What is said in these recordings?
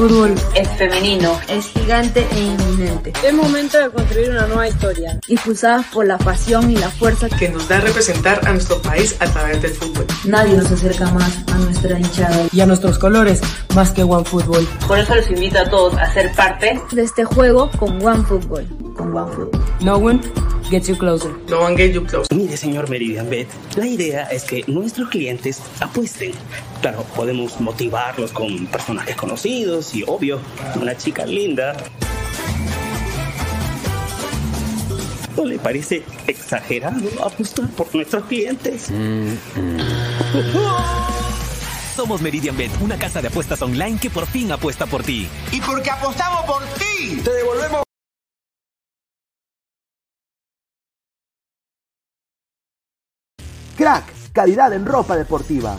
Fútbol es femenino, es gigante e inminente. Es momento de construir una nueva historia, impulsada por la pasión y la fuerza que nos da representar a nuestro país a través del fútbol. Nadie nos acerca más a nuestra hinchada y a nuestros colores más que OneFootball. Por eso los invito a todos a ser parte de este juego con OneFootball. Con OneFootball. No one gets you closer. No one gets you closer. Mire, señor Meridian Bet, la idea es que nuestros clientes apuesten. Claro, podemos motivarlos con personajes conocidos y, obvio, una chica linda. ¿No le parece exagerado apostar por nuestros clientes? Somos Meridian Bet, una casa de apuestas online que por fin apuesta por ti. Y porque apostamos por ti, te devolvemos. Crack, calidad en ropa deportiva.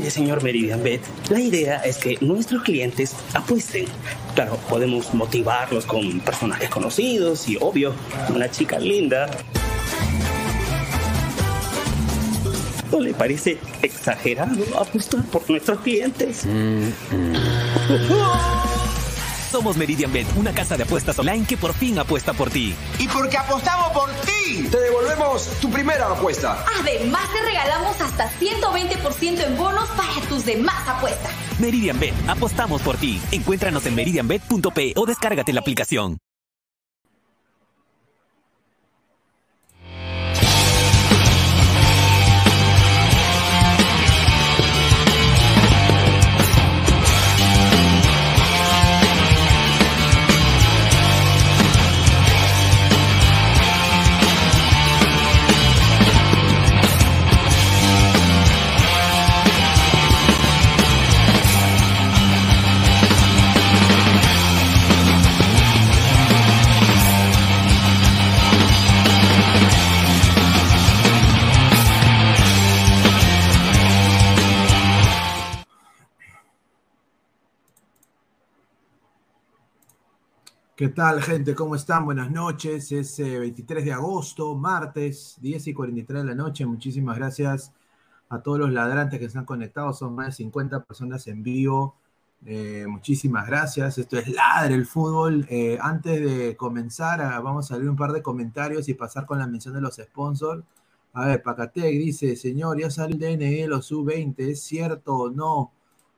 Mire, señor Meridian Bet, la idea es que nuestros clientes apuesten. Claro, podemos motivarlos con personajes conocidos y, obvio, una chica linda. ¿No le parece exagerado apostar por nuestros clientes? Somos Meridian Bet, una casa de apuestas online que por fin apuesta por ti. Y porque apostamos por ti, te devolvemos tu primera apuesta. Además, te regalamos hasta 120% en bonos para tus demás apuestas. Meridian Bet, apostamos por ti. Encuéntranos en meridianbet.p o descárgate la aplicación. ¿Qué tal, gente? ¿Cómo están? Buenas noches. Es 23 de agosto, martes, 10 y 43 de la noche. Muchísimas gracias a todos los ladrantes que están conectados. Son más de 50 personas en vivo. Eh, muchísimas gracias. Esto es Ladre el Fútbol. Eh, antes de comenzar, ah, vamos a leer un par de comentarios y pasar con la mención de los sponsors. A ver, Pacatec dice, señor, ya sale el DNE los sub-20, ¿es cierto o no?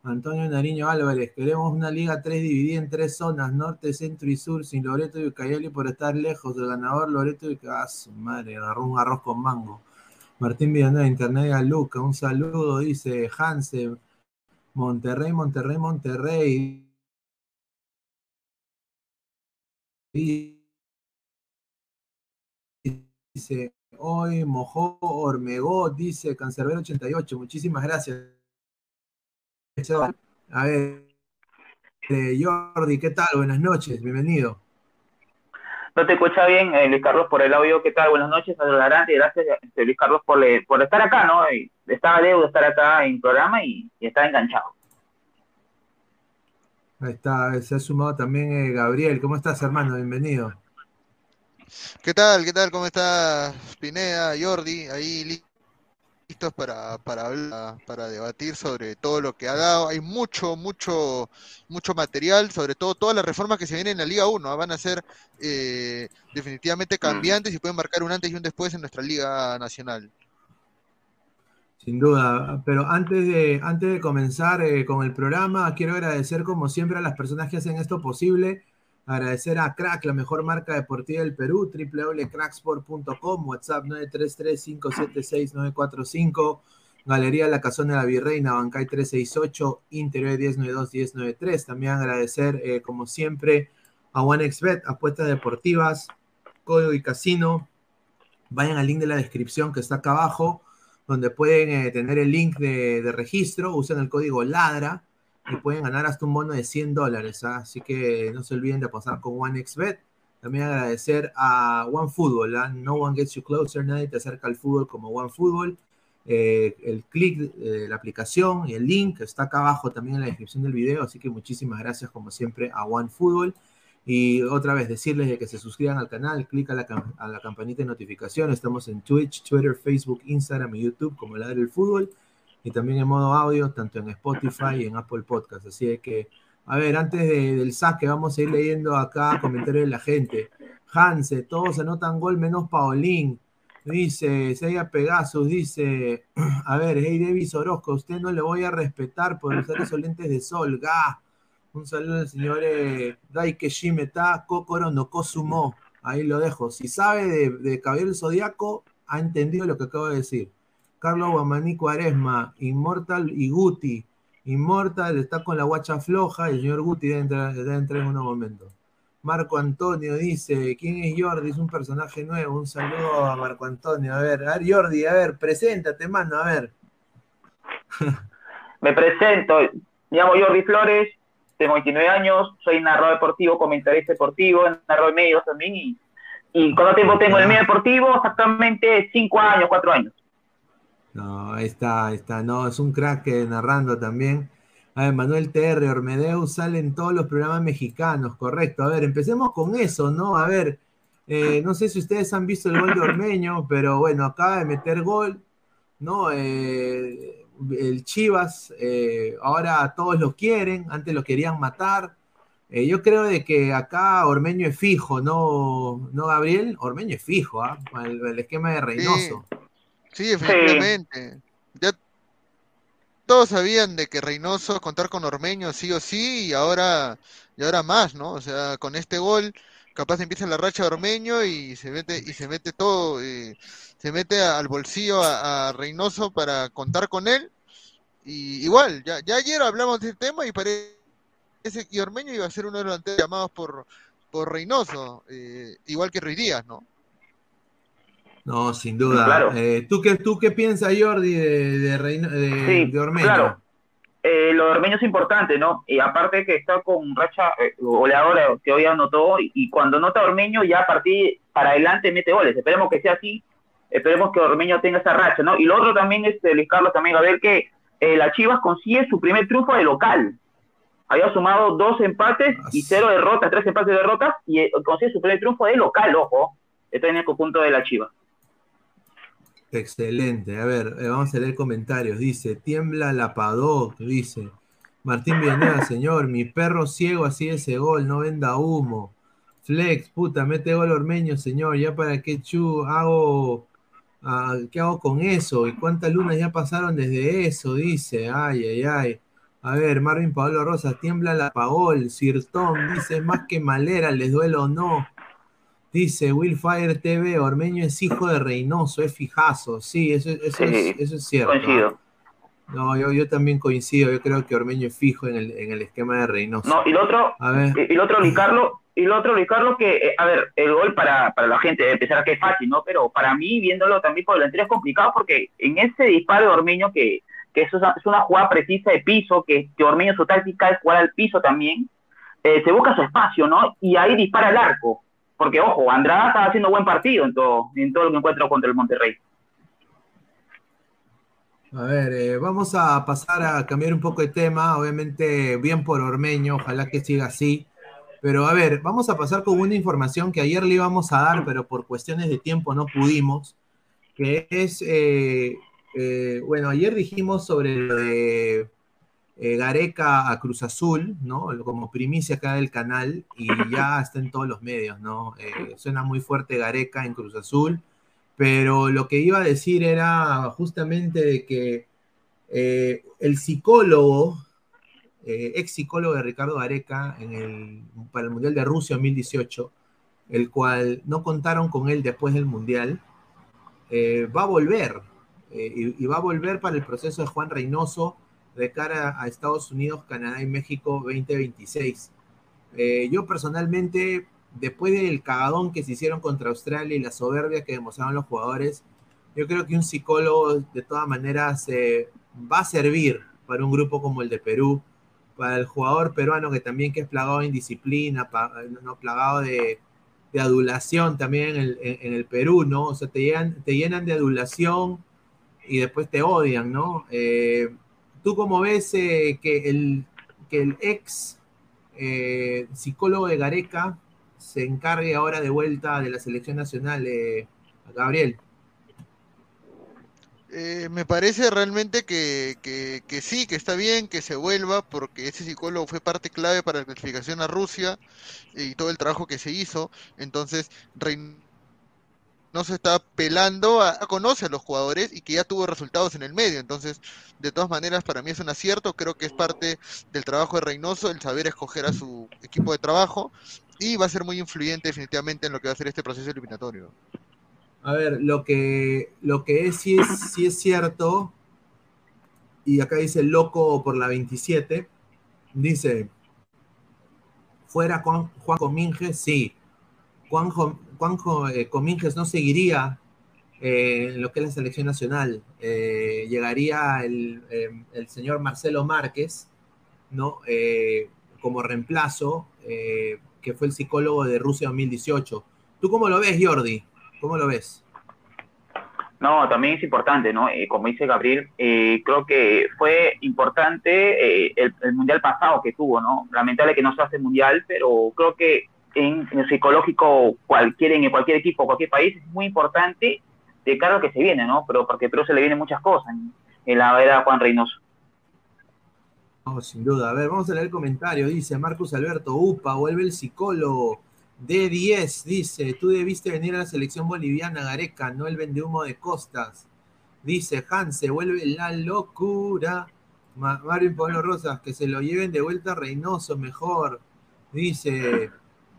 Antonio Nariño Álvarez, queremos una Liga 3 dividida en tres zonas, norte, centro y sur, sin Loreto y Ucayali por estar lejos. del ganador Loreto y ah, madre, agarró un arroz con mango. Martín Villanueva, Internet a Luca, un saludo, dice Hanse, Monterrey, Monterrey, Monterrey. Dice, hoy mojó Ormegó, dice Cancerbero 88, muchísimas gracias. A ver, eh, Jordi, ¿qué tal? Buenas noches, bienvenido. no te escucha bien, eh, Luis Carlos, por el audio. ¿Qué tal? Buenas noches, adelante. Gracias, este, Luis Carlos, por, por estar acá, ¿no? Estaba deudo estar acá en programa y, está enganchado. Ahí está, se ha sumado también eh, Gabriel. ¿Cómo estás, hermano? Bienvenido. ¿Qué tal? ¿Qué tal? ¿Cómo estás, Pineda, Jordi? Ahí listos para, para hablar, para debatir sobre todo lo que ha dado. Hay mucho, mucho, mucho material, sobre todo todas las reformas que se vienen en la Liga 1. ¿ah? Van a ser eh, definitivamente cambiantes y pueden marcar un antes y un después en nuestra Liga Nacional. Sin duda, pero antes de, antes de comenzar eh, con el programa, quiero agradecer como siempre a las personas que hacen esto posible. Agradecer a Crack, la mejor marca deportiva del Perú, www.cracksport.com, WhatsApp 933-576-945, Galería La Casona de la Virreina, Bancay 368, Interior 1092-1093. También agradecer, eh, como siempre, a OneXBet, apuestas deportivas, código y casino. Vayan al link de la descripción que está acá abajo, donde pueden eh, tener el link de, de registro, usen el código LADRA y pueden ganar hasta un bono de 100 dólares. ¿ah? Así que no se olviden de pasar con OneXBet. También agradecer a OneFootball. ¿ah? No one gets you closer, nadie te acerca al fútbol como OneFootball. Eh, el clic de la aplicación y el link está acá abajo también en la descripción del video. Así que muchísimas gracias, como siempre, a OneFootball. Y otra vez, decirles de que se suscriban al canal, clic a la, a la campanita de notificación. Estamos en Twitch, Twitter, Facebook, Instagram y YouTube como la del fútbol y también en modo audio, tanto en Spotify y en Apple Podcast. Así que, a ver, antes del saque, vamos a ir leyendo acá comentarios de la gente. Hanse, todos anotan gol menos Paolín. Dice Seiya Pegasus, dice, a ver, hey Davis Orozco, usted no le voy a respetar por usar esos lentes de sol, ga. Un saludo al señor eh, Daike Shimeta, Kokoro no Kosumo. Ahí lo dejo. Si sabe de, de Caballero Zodíaco, ha entendido lo que acabo de decir. Carlos Guamaní Cuaresma, Inmortal y Guti. Inmortal está con la guacha floja y el señor Guti debe entrar, en unos momentos. Marco Antonio dice, ¿quién es Jordi? Es un personaje nuevo. Un saludo a Marco Antonio. A ver, a ver, Jordi, a ver, preséntate, mano, a ver. Me presento, me llamo Jordi Flores, tengo 29 años, soy narrador deportivo, comentarista deportivo, narrador de medios también. Y, y ¿cuánto tiempo tengo en el medio deportivo? Exactamente 5 años, 4 años. No, ahí está, ahí está. No, es un crack narrando también. A ver, Manuel TR, Ormedeus sale en todos los programas mexicanos, correcto. A ver, empecemos con eso, ¿no? A ver, eh, no sé si ustedes han visto el gol de Ormeño, pero bueno, acaba de meter gol, ¿no? Eh, el Chivas, eh, ahora todos lo quieren, antes lo querían matar. yo creo de que acá Ormeño es fijo, ¿no, no Gabriel? Ormeño es fijo, ¿ah? El, esquema de Reynoso. Sí, efectivamente. Ya todos sabían de que Reynoso contar con Ormeño sí o sí, y ahora, y ahora más, ¿no? O sea, con este gol, capaz empieza la racha de Ormeño y se mete, y se mete todo, eh, se mete al bolsillo a, Reynoso para contar con él. Y igual, ya, ya ayer hablamos de este tema y parece que Ormeño iba a ser uno de los llamados por, por Reynoso, eh, igual que Ruiz Díaz, ¿no? No, sin duda. Eh, ¿tú, qué, ¿Tú qué piensas, Jordi, de, de, de, Ormeño? Claro. Eh, lo de Ormeño es importante, ¿no? Y aparte que está con racha eh, goleadora que hoy anotó, y, cuando nota Ormeño ya a partir para adelante mete goles. Esperemos que sea así, esperemos que Ormeño tenga esa racha, ¿no? Y lo otro también, este, Luis Carlos, también a ver que la Chivas consigue su primer triunfo de local. Había sumado dos empates y cero derrotas, tres empates de derrotas, y consigue su primer triunfo de local, ojo. Está en el conjunto de la Chivas. Excelente. A ver, eh, vamos a leer comentarios. Dice, tiembla la Padoc, dice. Martín Villanueva, señor, mi perro ciego así ese gol, no venda humo. Flex, puta, mete gol ormeño, señor, ya para qué chu hago, ah, ¿qué hago con eso? ¿Y cuántas lunas ya pasaron desde eso? Dice, ay, ay, ay. A ver, Marvin Pablo Rosas, tiembla la Pagol, Sirtón, dice, más que malera, les duele o no. Dice Willfire TV, Ormeño es hijo de Reynoso, es fijazo. Sí, eso, eso, es, eso es, cierto. Coincido. No, yo, yo también coincido. Yo creo que Ormeño es fijo en el, en el esquema de Reynoso. No, y lo otro, y, lo otro, Luis Carlos, y lo otro, Luis Carlos, que, eh, a ver, el gol para, para la gente, empezar a que es fácil, ¿no? Pero para mí, viéndolo también por delantero, es complicado porque en ese disparo de Ormeño, que, que eso es una, jugada precisa de piso, que, que Ormeño su táctica es jugar al piso también, eh, se busca su espacio, ¿no? Y ahí dispara el arco porque ojo, Andrada estaba haciendo buen partido en todo, en todo que encuentro contra el Monterrey. A ver, eh, vamos a pasar a cambiar un poco de tema, obviamente bien por Ormeño, ojalá que siga así. Pero a ver, vamos a pasar con una información que ayer le íbamos a dar, pero por cuestiones de tiempo no pudimos, que es, eh, eh, bueno, ayer dijimos sobre lo de Gareca a Cruz Azul, ¿no? Como primicia acá del canal, y ya está en todos los medios, ¿no? suena muy fuerte Gareca en Cruz Azul pero lo que iba a decir era justamente de que eh, el psicólogo, eh, ex psicólogo de Ricardo Areca para el Mundial de Rusia 2018, el cual no contaron con él después del Mundial, eh, va a volver, y, y, va a volver para el proceso de Juan Reynoso de cara a Estados Unidos, Canadá y México 2026. yo personalmente después del cagadón que se hicieron contra Australia y la soberbia que demostraron los jugadores, yo creo que un psicólogo de todas maneras se va a servir para un grupo como el de Perú, para el jugador peruano que también que es plagado de indisciplina, no, plagado de, adulación también en el, Perú, ¿no? O sea, te llenan, te llenan de adulación y después te odian, ¿no? Eh, ¿Tú cómo ves eh, que, el, que el ex eh, psicólogo de Gareca se encargue ahora de vuelta de la selección nacional, eh, Gabriel. Eh, me parece realmente que, sí, que está bien que se vuelva, porque ese psicólogo fue parte clave para la clasificación a Rusia y todo el trabajo que se hizo. Entonces, no se está pelando, a, conoce a los jugadores y que ya tuvo resultados en el medio. Entonces, de todas maneras, para mí es un acierto. Creo que es parte del trabajo de Reynoso el saber escoger a su equipo de trabajo y va a ser muy influyente definitivamente en lo que va a ser este proceso eliminatorio. A ver, lo que, lo que es, sí es, es cierto, y acá dice loco por la 27, dice, fuera Juan, Juan Cominges, sí. Juan, Juan eh, Cominges no seguiría eh, en lo que es la selección nacional. Eh, llegaría el, el, señor Marcelo Márquez, ¿no? como reemplazo que fue el psicólogo de Rusia 2018. ¿Tú cómo lo ves, Jordi? ¿Cómo lo ves? No, también es importante, ¿no? Como dice Gabriel, creo que fue importante eh, el, mundial pasado que tuvo, ¿no? Lamentable que no se hace mundial, pero creo que en, el psicológico cualquier, en cualquier equipo, cualquier país, es muy importante de cara a que se viene, ¿no? Pero porque pero se le vienen muchas cosas en, en la era Juan Reynoso sin duda. A ver, vamos a leer el comentario. Dice Marcus Alberto, upa, vuelve el psicólogo. D10 dice, tú debiste venir a la selección boliviana, Gareca, no el vendehumo de Costas. Dice Hanse, vuelve la locura. Marvin Pablo Rosas, que se lo lleven de vuelta a Reynoso, mejor. Dice,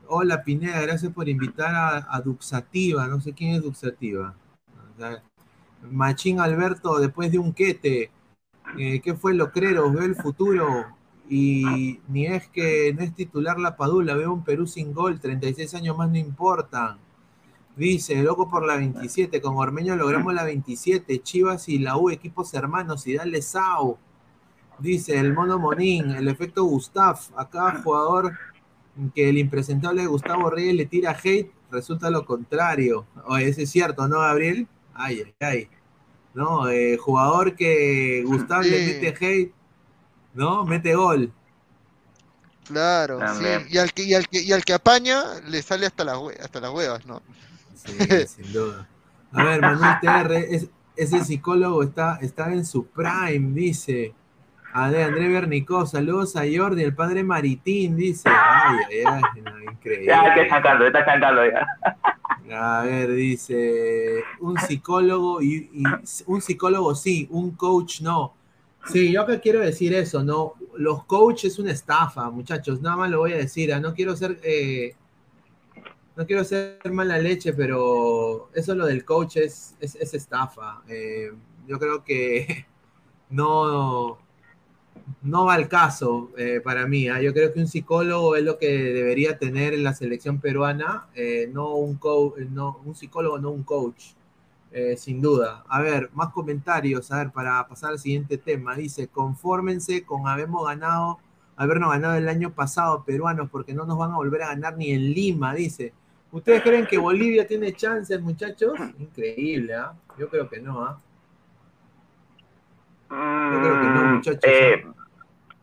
hola Pineda, gracias por invitar a, Duxativa. No sé quién es Duxativa. Machín Alberto, después de un quete. Eh, ¿Qué fue lo creo? Veo el futuro y ni es que no es titular la Padula, veo un Perú sin gol, 36 años más no importan. Dice, loco por la 27, con Ormeño logramos la 27, Chivas y la U, equipos hermanos, y dale Sao. Dice el mono Monín, el efecto Gustaf, acá jugador que el impresentable Gustavo Reyes le tira hate, resulta lo contrario. Oye, ese es cierto, ¿no, Gabriel? Ay, ay, ay. ¿no? Eh, jugador que Gustavo le mete hate, ¿no? Mete gol. Claro, sí. Y al, que, y, al que, y al que apaña le sale hasta las, hasta las huevas, ¿no? Sí, sin duda. A ver, Manuel TR, ese psicólogo está, está en su prime, dice. André, André Bernicó, saludos a Jordi, el padre Maritín, dice. Ay, ay, ay, increíble. Ya, está cantando, está cantando ya. A ver, dice, un psicólogo y, un psicólogo sí, un coach no. Sí, yo que quiero decir eso, ¿no? Los coaches es una estafa, muchachos, nada más lo voy a decir, ¿ah? no quiero ser, eh, no quiero ser mala leche, pero eso lo del coach es, es, estafa. Eh, yo creo que no, no va al caso eh, para mí. ¿ah? Yo creo que un psicólogo es lo que debería tener en la selección peruana, eh, no, un no un psicólogo, no un coach, eh, sin duda. A ver, más comentarios, a ver, para pasar al siguiente tema. Dice, confórmense con habemos ganado, habernos ganado el año pasado peruanos, porque no nos van a volver a ganar ni en Lima, dice. ¿Ustedes creen que Bolivia tiene chances, muchachos? Increíble, ¿ah? Yo creo que no, ¿ah? Yo creo que no, muchachos. Eh,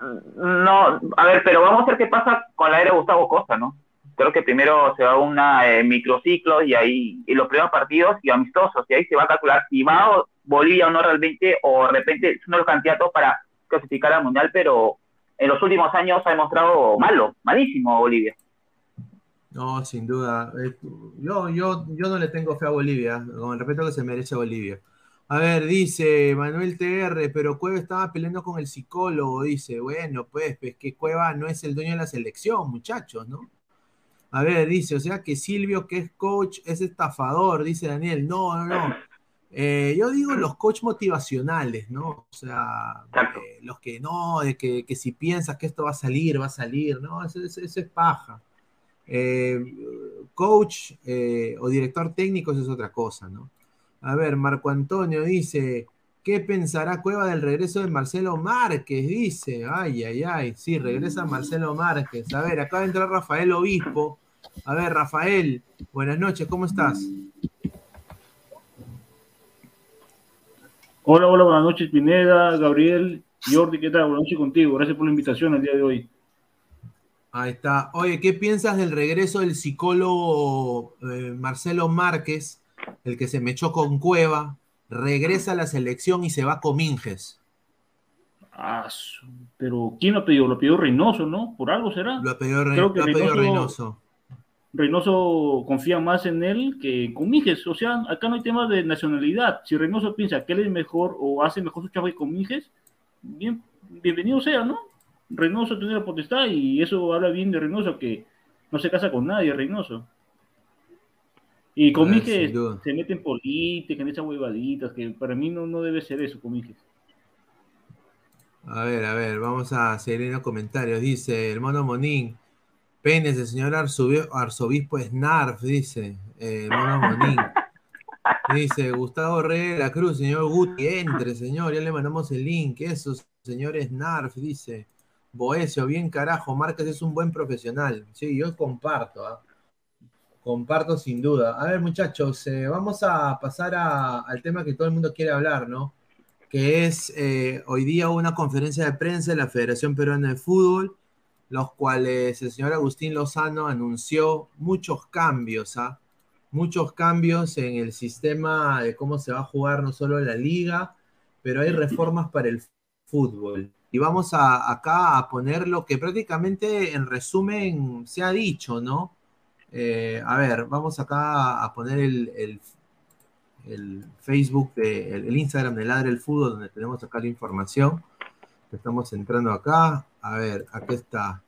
no, a ver, pero vamos a ver qué pasa con la era Gustavo Costa, ¿no? Creo que primero se va una eh, microciclo y ahí y los primeros partidos y amistosos, y ahí se va a calcular si va Bolivia o no realmente, o de repente es uno de los candidatos para clasificar al Mundial, pero en los últimos años ha demostrado malo, malísimo Bolivia. No, sin duda. Eh, yo, yo, yo no le tengo fe a Bolivia, con el respeto que se merece Bolivia. A ver, dice Manuel TR, pero Cueva estaba peleando con el psicólogo, dice. Bueno, pues, pues que Cueva no es el dueño de la selección, muchachos, ¿no? A ver, dice, o sea que Silvio, que es coach, es estafador, dice Daniel. No, no, no. Eh, yo digo los coach motivacionales, ¿no? O sea, eh, los que no, de que, si piensas que esto va a salir, va a salir, ¿no? Eso, es paja. Eh, coach o director técnico, eso es otra cosa, ¿no? A ver, Marco Antonio dice, ¿qué pensará Cueva del regreso de Marcelo Márquez? Dice, ay, ay, ay, sí, regresa Marcelo Márquez. A ver, acaba de entrar Rafael Obispo. A ver, Rafael, buenas noches, ¿cómo estás? Hola, hola, buenas noches, Pineda, Gabriel, Jordi, ¿qué tal? Buenas noches contigo, gracias por la invitación el día de hoy. Ahí está. Oye, ¿qué piensas del regreso del psicólogo eh, Marcelo Márquez el que se me echó con Cueva, regresa a la selección y se va con Minges. Ah, pero ¿quién lo pidió? Lo pidió Reynoso, ¿no? Por algo será. Lo pidió, Reynoso, Reynoso. confía más en él que con Minges. O sea, acá no hay tema de nacionalidad. Si Reynoso piensa que él es mejor o hace mejor su chavo con Minges, bien, bienvenido sea, ¿no? Reynoso tiene la potestad y eso habla bien de Reynoso, que no se casa con nadie, Reynoso. Y Comiques se mete en política, en esas huevaditas, que para mí no, no debe ser eso, Comiques. A ver, a ver, vamos a seguir en los comentarios. Dice hermano Monín, penes el señor arzobispo Snarf, dice eh, hermano Monín. Dice Gustavo Rey de la Cruz, señor Guti, entre, señor, ya le mandamos el link. Eso, señor Snarf, dice. Boesio, bien carajo, Márquez es un buen profesional. Sí, yo comparto. ¿ah? Comparto sin duda. A ver, muchachos, eh, vamos a pasar al tema que todo el mundo quiere hablar, ¿no? Que es eh, hoy día una conferencia de prensa de la Federación Peruana de Fútbol, los cuales el señor Agustín Lozano anunció muchos cambios, ¿ah? Muchos cambios en el sistema de cómo se va a jugar no solo la liga, pero hay reformas para el fútbol. Y vamos a, acá a poner lo que prácticamente en resumen se ha dicho, ¿no? Eh, a ver, vamos acá a poner el, el, Facebook, de, el, Instagram de Ladre el Fútbol, donde tenemos acá la información. Estamos entrando acá. A ver, aquí está.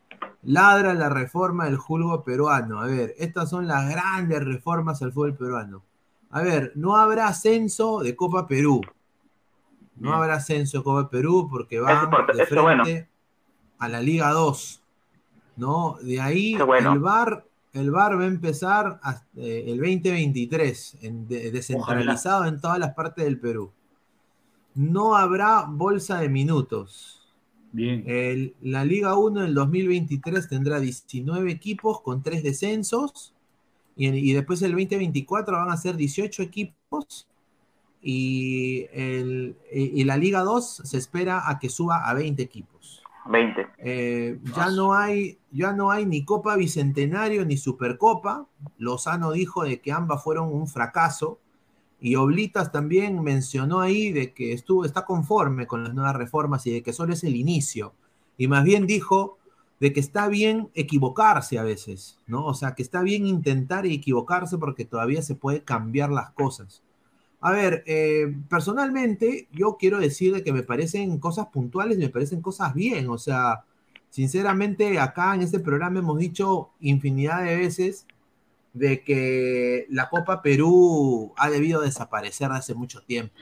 Ladra la reforma del fútbol peruano. A ver, estas son las grandes reformas al fútbol peruano. A ver, no habrá ascenso de Copa Perú. No habrá ascenso de Copa Perú porque va de frente a la Liga 2. ¿No? De ahí el VAR el VAR va a empezar eh, el 2023, descentralizado en todas las partes del Perú. No habrá bolsa de minutos. Bien. la Liga 1 del 2023 tendrá 19 equipos con 3 descensos. Y, después el 2024 van a ser 18 equipos. Y, y la Liga 2 se espera a que suba a 20 equipos. 20. Eh, ya, no hay, ya no hay ni Copa Bicentenario ni Supercopa. Lozano dijo de que ambas fueron un fracaso. Y Oblitas también mencionó ahí de que estuvo, está conforme con las nuevas reformas y de que solo es el inicio. Y más bien dijo de que está bien equivocarse a veces, ¿no? O sea, que está bien intentar equivocarse porque todavía se puede cambiar las cosas. A ver, eh, personalmente yo quiero decir que me parecen cosas puntuales y me parecen cosas bien. O sea, sinceramente acá en este programa hemos dicho infinidad de veces de que la Copa Perú ha debido desaparecer hace mucho tiempo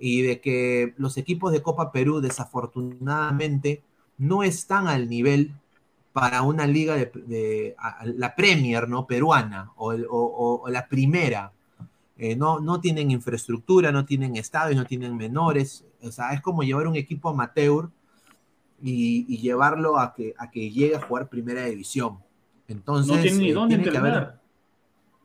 y de que los equipos de Copa Perú desafortunadamente no están al nivel para una liga de, la Premier, ¿no? Peruana o, o la primera eh, no, no tienen infraestructura, no tienen estadios, no tienen menores. O sea, es como llevar un equipo amateur y, llevarlo a que, a que llegue a jugar primera división. Entonces, no tiene ni eh, dónde entrenar.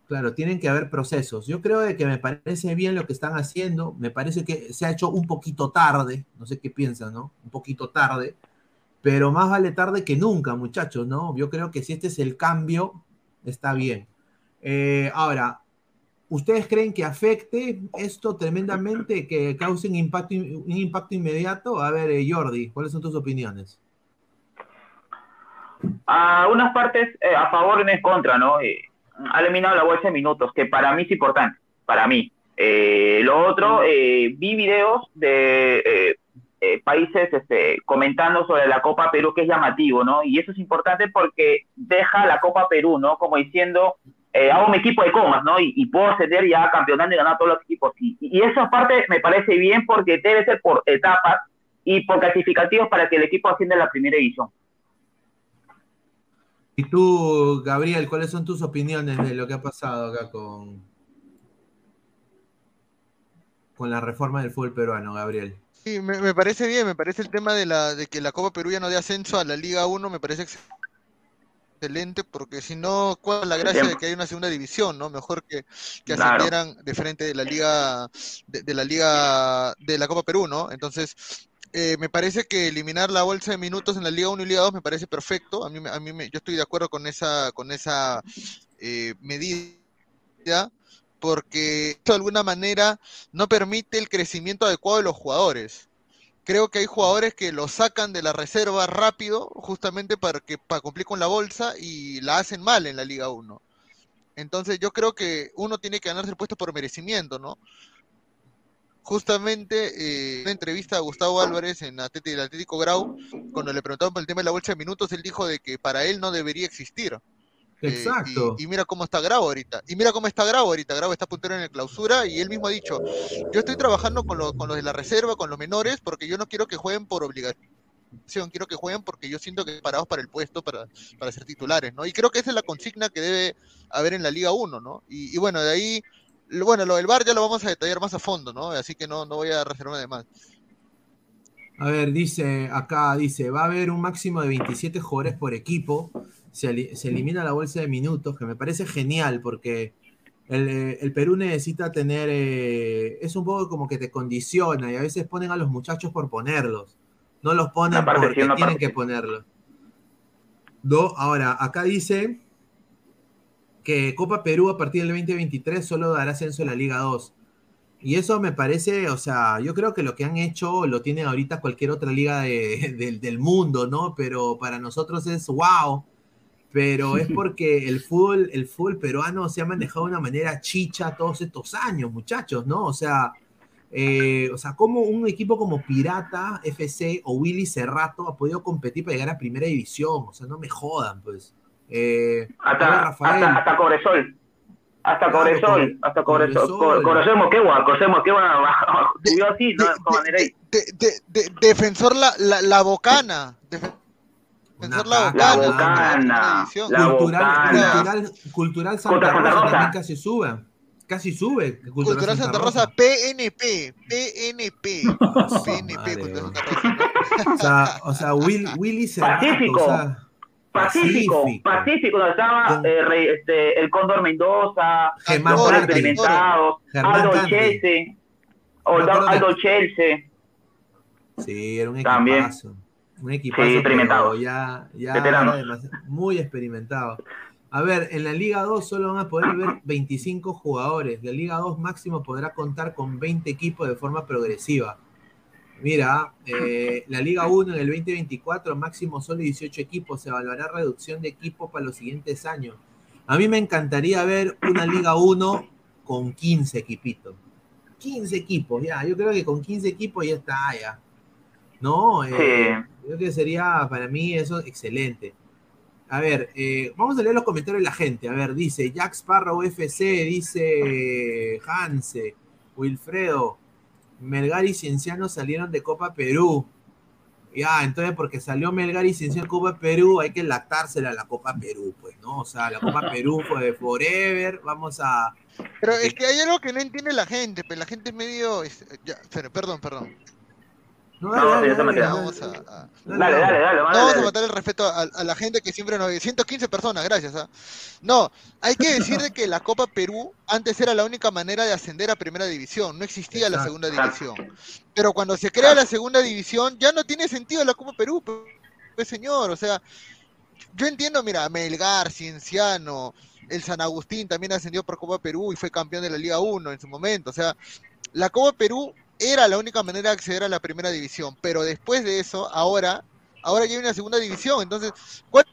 Claro, tienen que haber procesos. Yo creo de que me parece bien lo que están haciendo. Me parece que se ha hecho un poquito tarde. No sé qué piensan, ¿no? Un poquito tarde. Pero más vale tarde que nunca, muchachos, ¿no? Yo creo que si este es el cambio, está bien. Eh, ahora, ¿ustedes creen que afecte esto tremendamente, que cause un impacto, un impacto inmediato? A ver, eh, Jordi, ¿cuáles son tus opiniones? A unas partes eh, a favor y en contra, ¿no? Eh, ha eliminado la bolsa de minutos, que para mí es importante, para mí. Lo otro, vi videos de países este, comentando sobre la Copa Perú, que es llamativo, ¿no? Y eso es importante porque deja la Copa Perú, ¿no? Como diciendo, hago un equipo de comas, ¿no? Y, puedo ascender ya campeonando y ganar todos los equipos. Y, y esa parte me parece bien porque debe ser por etapas y por clasificativos para que el equipo ascienda a la primera división. Y tú, Gabriel, ¿cuáles son tus opiniones de lo que ha pasado acá con, con la reforma del fútbol peruano, Gabriel? Sí, me, parece bien, me parece el tema de, la, de que la Copa Perú ya no dé ascenso a la Liga 1, me parece excelente, porque si no, ¿cuál es la gracia de que hay una segunda división, no? Mejor que, que ascendieran de frente de la Liga, de, de la Liga, de la Copa Perú, ¿no? Entonces, eh, me parece que eliminar la bolsa de minutos en la Liga 1 y Liga 2 me parece perfecto. A mí, a mí yo estoy de acuerdo con esa, con esa eh, medida porque de alguna manera no permite el crecimiento adecuado de los jugadores. Creo que hay jugadores que lo sacan de la reserva rápido, justamente para, que, para cumplir con la bolsa y la hacen mal en la Liga 1. Entonces yo creo que uno tiene que ganarse el puesto por merecimiento, ¿no? justamente eh, en una entrevista a Gustavo Álvarez en el Atlético Grau, cuando le preguntaban por el tema de la bolsa de minutos, él dijo de que para él no debería existir. Eh, Exacto. y, mira cómo está Grau ahorita. Y mira cómo está Grau ahorita. Grau está puntero en la clausura y él mismo ha dicho, yo estoy trabajando con, con los de la reserva, con los menores, porque yo no quiero que jueguen por obligación quiero que jueguen porque yo siento que parados para el puesto para, para ser titulares, ¿no? Y creo que esa es la consigna que debe haber en la Liga 1, ¿no? Y, y bueno, de ahí bueno, lo del bar ya lo vamos a detallar más a fondo, ¿no? Así que no, no voy a reservarme de más. A ver, dice acá, dice, va a haber un máximo de 27 jugadores por equipo, se, elimina la bolsa de minutos, que me parece genial porque el, Perú necesita tener, eh, es un poco como que te condiciona y a veces ponen a los muchachos por ponerlos, no los ponen porque tienen que ponerlos. Do, ahora, acá dice que Copa Perú a partir del 2023 solo dará ascenso a la Liga 2. Y eso me parece, o sea, yo creo que lo que han hecho lo tiene ahorita cualquier otra liga del mundo, ¿no? Pero para nosotros es wow. Pero es porque el fútbol, el fútbol peruano se ha manejado de una manera chicha todos estos años, muchachos, ¿no? O sea, eh, o sea, como un equipo como Pirata, FC o Willy Cerrato ha podido competir para llegar a primera división. O sea, no me jodan, pues. Eh, hasta, hasta, hasta, Cobresol. Hasta Cobresol, hasta Cobresol. Cobresol Moquegua, Cobresol Moquegua subió así, ¿no? De, de, de, defensor la, la, la bocana. Defensor la bocana. La bocana. La cultural, cultural, cultural Santa Rosa también casi sube. Casi sube. Cultural, cultural Santa, Rosa, PNP. PNP. PNP, Cultural Santa Rosa. O sea, o sea Will, Willy Cerrato. Pacífico. O sea, Pacífico, Pacífico, donde estaba eh, este, el Cóndor Mendoza, Germán experimentados, Aldo Chelsea, Aldo Chelsea. Sí, era un equipazo. También. Un equipazo sí, experimentado. Ya, ya muy experimentado. A ver, en la Liga 2 solo van a poder ver 25 jugadores. La Liga 2 máximo podrá contar con 20 equipos de forma progresiva. Mira, eh, la Liga 1 en el 2024, máximo solo 18 equipos, se evaluará reducción de equipos para los siguientes años. A mí me encantaría ver una Liga 1 con 15 equipitos. 15 equipos, ya, yo creo que con 15 equipos ya está, ya. No, eh, creo que sería para mí eso excelente. A ver, eh, vamos a leer los comentarios de la gente. A ver, dice Jack Sparrow FC, dice Hanse, Wilfredo, Melgar y Cienciano salieron de Copa Perú. Ya, entonces porque salió Melgar y Cienciano de Copa Perú, hay que lactársela a la Copa Perú, pues, ¿no? O sea, la Copa Perú fue de forever, vamos a... Pero es que hay algo que no entiende la gente, pero pues, la gente es medio... perdón, perdón. No, dale, dale, dale, vamos a, a- Dale, dale, dale, no dale, vamos a matar el respeto a, a la gente que siempre nos ve. 115 personas, gracias. ¿ah? No, hay que decir de que la Copa Perú antes era la única manera de ascender a Primera División, no existía la Segunda División. Pero cuando se crea la Segunda División, ya no tiene sentido la Copa Perú, pe- pe- señor. O sea, yo entiendo, mira, Melgar, Cienciano, el San Agustín también ascendió por Copa Perú y fue campeón de la Liga 1 en su momento. O sea, la Copa Perú era la única manera de acceder a la primera división, pero después de eso, ahora, ahora ya hay una segunda división. Entonces, ¿cuál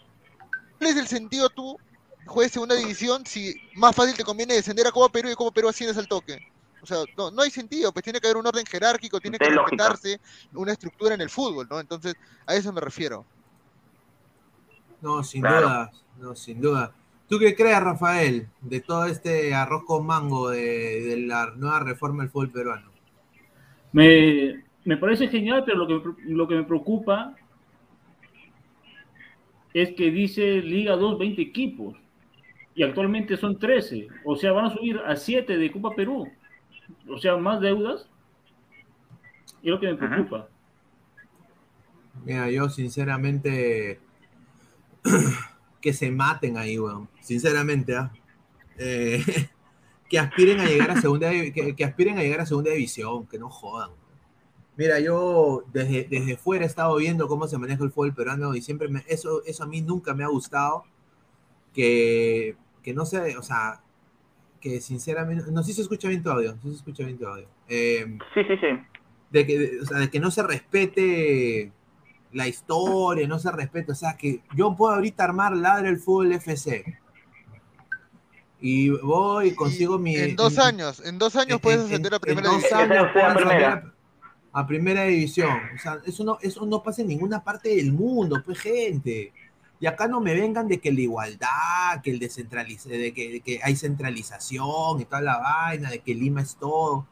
es el sentido tú juegues segunda división si más fácil te conviene descender a Copa Perú y Copa Perú asciendes al toque? O sea, no, no hay sentido, pues tiene que haber un orden jerárquico, tiene que respetarse una estructura en el fútbol, ¿no? Entonces, a eso me refiero. No, sin Claro. duda, no, sin duda. ¿Tú qué crees, Rafael, de todo este arroz con mango de, de la nueva reforma del fútbol peruano? Me, me parece genial, pero lo que, lo que me preocupa es que dice Liga 2, 20 equipos. Y actualmente son 13. O sea, van a subir a 7 de Copa Perú. O sea, más deudas. Y es lo que me preocupa. Mira, yo sinceramente que se maten ahí, weón. Sinceramente, ¿ah? Eh, que aspiren a llegar a segunda que, que aspiren a llegar a segunda división, que no jodan. Mira, yo desde, desde fuera he estado viendo cómo se maneja el fútbol peruano y siempre me, eso, eso a mí nunca me ha gustado. Que, que no sé, o sea, que sinceramente, no sé si se escucha bien tu audio, sí se escucha bien tu audio. Eh, Sí, sí, sí. de que, de- o sea, de que no se respete la historia, no se respete, o sea, que yo puedo ahorita armar Ladre el Fútbol FC y voy y consigo mi... En dos años, en dos años en- puedes en- ascender a en primera dos división. años primera. ascender a, a primera división. O sea, eso no, eso no pasa en ninguna parte del mundo, pues gente. Y acá no me vengan de que la igualdad, que el descentraliz de que, de que hay centralización y toda la vaina, de que Lima es todo.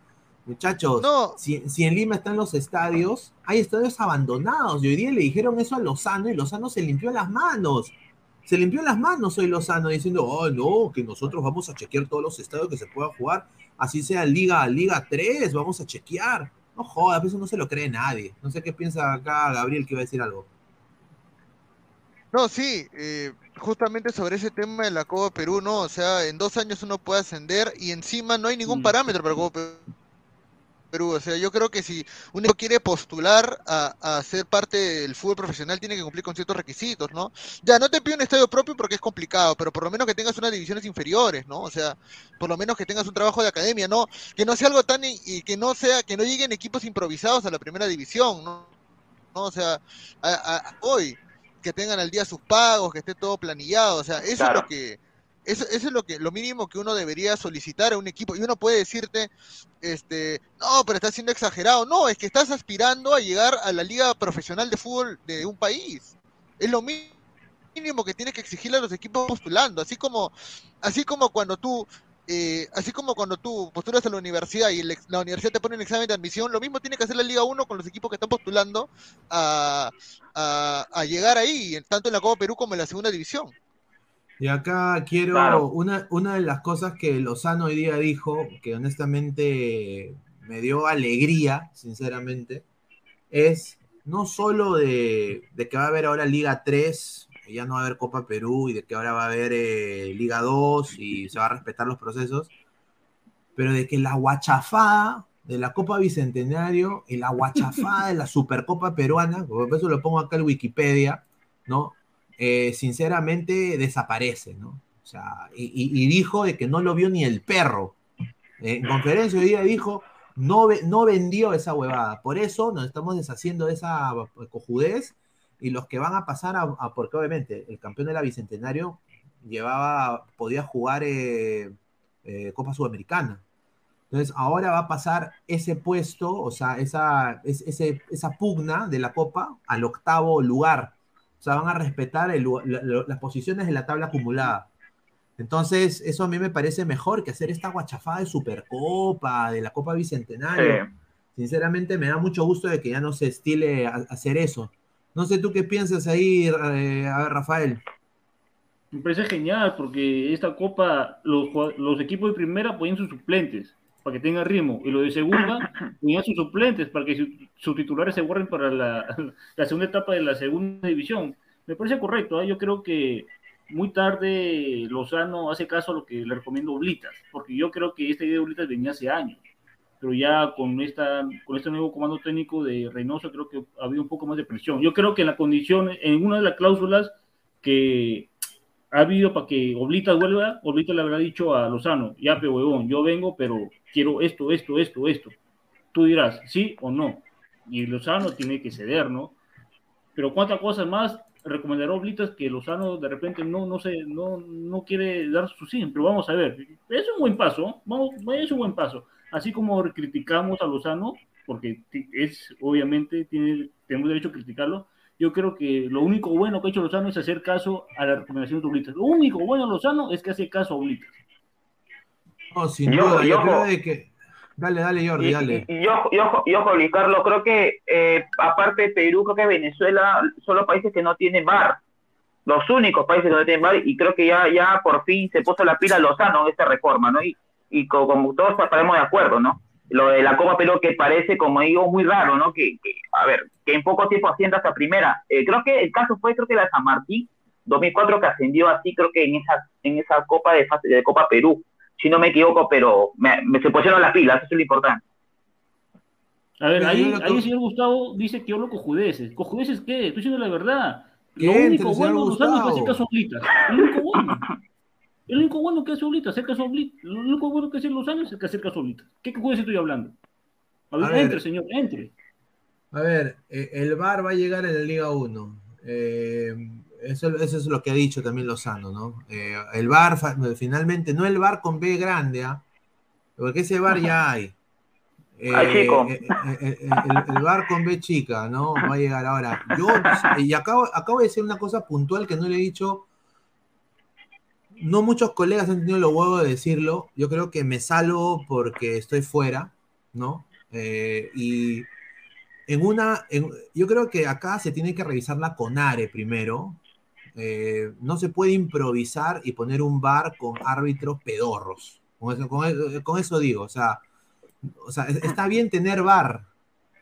Muchachos, No. si, si en Lima están los estadios, hay estadios abandonados. Y hoy día le dijeron eso a Lozano y Lozano se limpió las manos. Se limpió las manos hoy Lozano diciendo, oh, no, que nosotros vamos a chequear todos los estadios que se puedan jugar, así sea Liga, Liga 3, vamos a chequear. No jodas, eso no se lo cree nadie. No sé qué piensa acá Gabriel que iba a decir algo. No, sí, eh, justamente sobre ese tema de la Copa Perú, no, o sea, en dos años uno puede ascender y encima no hay ningún parámetro para Copa Perú. O sea, yo creo que si uno quiere postular a, a ser parte del fútbol profesional, tiene que cumplir con ciertos requisitos, ¿no? Ya, no te pido un estadio propio porque es complicado, pero por lo menos que tengas unas divisiones inferiores, ¿no? O sea, por lo menos que tengas un trabajo de academia, ¿no? Que no sea algo tan, y que no sea, que no lleguen equipos improvisados a la primera división, ¿no? ¿No? O sea, a- a- hoy, que tengan al día sus pagos, que esté todo planillado, o sea, eso es lo que, eso, eso es lo que, lo mínimo que uno debería solicitar a un equipo, y uno puede decirte, este, no, pero estás siendo exagerado, no, es que estás aspirando a llegar a la liga profesional de fútbol de un país, es lo mínimo que tienes que exigirle a los equipos postulando, así como, así como cuando tú eh, así como cuando tú postulas a la universidad y el la universidad te pone un examen de admisión, lo mismo tiene que hacer la Liga 1 con los equipos que están postulando a, a- llegar ahí, tanto en la Copa Perú como en la segunda división. Y acá quiero, Claro. una, una de las cosas que Lozano hoy día dijo, que honestamente me dio alegría, sinceramente, es no solo de, de que va a haber ahora Liga 3, que ya no va a haber Copa Perú y de que ahora va a haber eh, Liga 2 y se va a respetar los procesos, pero de que la guachafada de la Copa Bicentenario y la guachafada de la Supercopa Peruana, por eso lo pongo acá en Wikipedia, ¿no? Eh, sinceramente desaparece, ¿no? O sea, y, dijo de que no lo vio ni el perro. Eh, en conferencia hoy día dijo, no, no vendió esa huevada. Por eso nos estamos deshaciendo de esa cojudez y los que van a pasar a, porque obviamente el campeón de la Bicentenario llevaba, podía jugar eh, eh, Copa Sudamericana. Entonces ahora va a pasar ese puesto, o sea, esa, esa pugna de la Copa al octavo lugar. O sea, van a respetar el lu- la- la- las posiciones de la tabla acumulada. Entonces, eso a mí me parece mejor que hacer esta guachafada de Supercopa, de la Copa Bicentenario. Sí. Sinceramente, me da mucho gusto de que ya no se estile a- hacer eso. No sé tú qué piensas ahí, eh, a ver, Rafael. Me parece genial porque esta copa, los, equipos de primera ponen sus suplentes para que tenga ritmo. Y lo de segunda, ponían sus suplentes para que sus titulares se guarden para la, la, segunda etapa de la segunda división. Me parece correcto, ¿eh? yo creo que muy tarde Lozano hace caso a lo que le recomiendo Oblitas, porque yo creo que esta idea de Oblitas venía hace años, pero ya con, esta, con este nuevo comando técnico de Reynoso creo que ha habido un poco más de presión. Yo creo que en la condición, en una de las cláusulas que ha habido para que Oblitas vuelva, Oblitas le habrá dicho a Lozano, ya, pe huevón, yo vengo, pero quiero esto, esto, esto, esto. Tú dirás, sí o no. Y Lozano tiene que ceder, ¿no? Pero cuántas cosas más recomendará Oblitas que Lozano de repente no, no, sé, no, no quiere dar su sí, pero vamos a ver. Es un buen paso, vamos, es un buen paso. Así como criticamos a Lozano, porque es, obviamente, tiene, tenemos derecho a criticarlo, yo creo que lo único bueno que ha hecho Lozano es hacer caso a la recomendación de Oblitas. Lo único bueno de Lozano es que hace caso a Oblitas. No, sin duda, yo, creo de que... Dale, dale, Jordi, dale. Y, yo, yo, yo, Luis Carlos, creo que eh, aparte de Perú, creo que Venezuela son los países que no tienen bar. Los únicos países que no tienen bar, y creo que ya, ya por fin se puso la pila Lozano en esta reforma, ¿no? Y, y como, todos estaremos de acuerdo, ¿no? Lo de la Copa Perú que parece, como digo, muy raro, ¿no? Que, a ver, que en poco tiempo ascienda hasta primera. Eh, creo que el caso fue, creo que la San Martín, 2004, que ascendió así, creo que en esa, en esa Copa de, de Copa Perú si no me equivoco, pero me, se pusieron las pilas, eso es lo importante. A ver, ahí, ahí el señor Gustavo dice que yo lo cojudeces. ¿Cojudeces qué? Estoy diciendo la verdad. Lo único bueno de Lozano es que hace caso a Lo único bueno. El único bueno que hace Oblitas, hacer caso a Lo único bueno que hace Lozano es que hacer caso a ¿Qué cojudeces estoy hablando? A ver, entre, señor, entre. A ver, eh, el VAR va a llegar en la Liga 1. Eh, eso, es lo que ha dicho también Lozano, ¿no? Eh, el bar, finalmente, no el bar con B grande, ¿ah? Porque ese bar ya hay. Eh, chico. Eh, el, bar con B chica, ¿no? Va a llegar ahora. Yo, y acabo, acabo de decir una cosa puntual que no le he dicho. No muchos colegas han tenido los huevos de decirlo. Yo creo que me salvo porque estoy fuera, ¿no? y en una, yo creo que acá se tiene que revisar la CONARE primero, eh, no se puede improvisar y poner un bar con árbitros pedorros. Con eso, digo, o sea, o sea, está bien tener bar,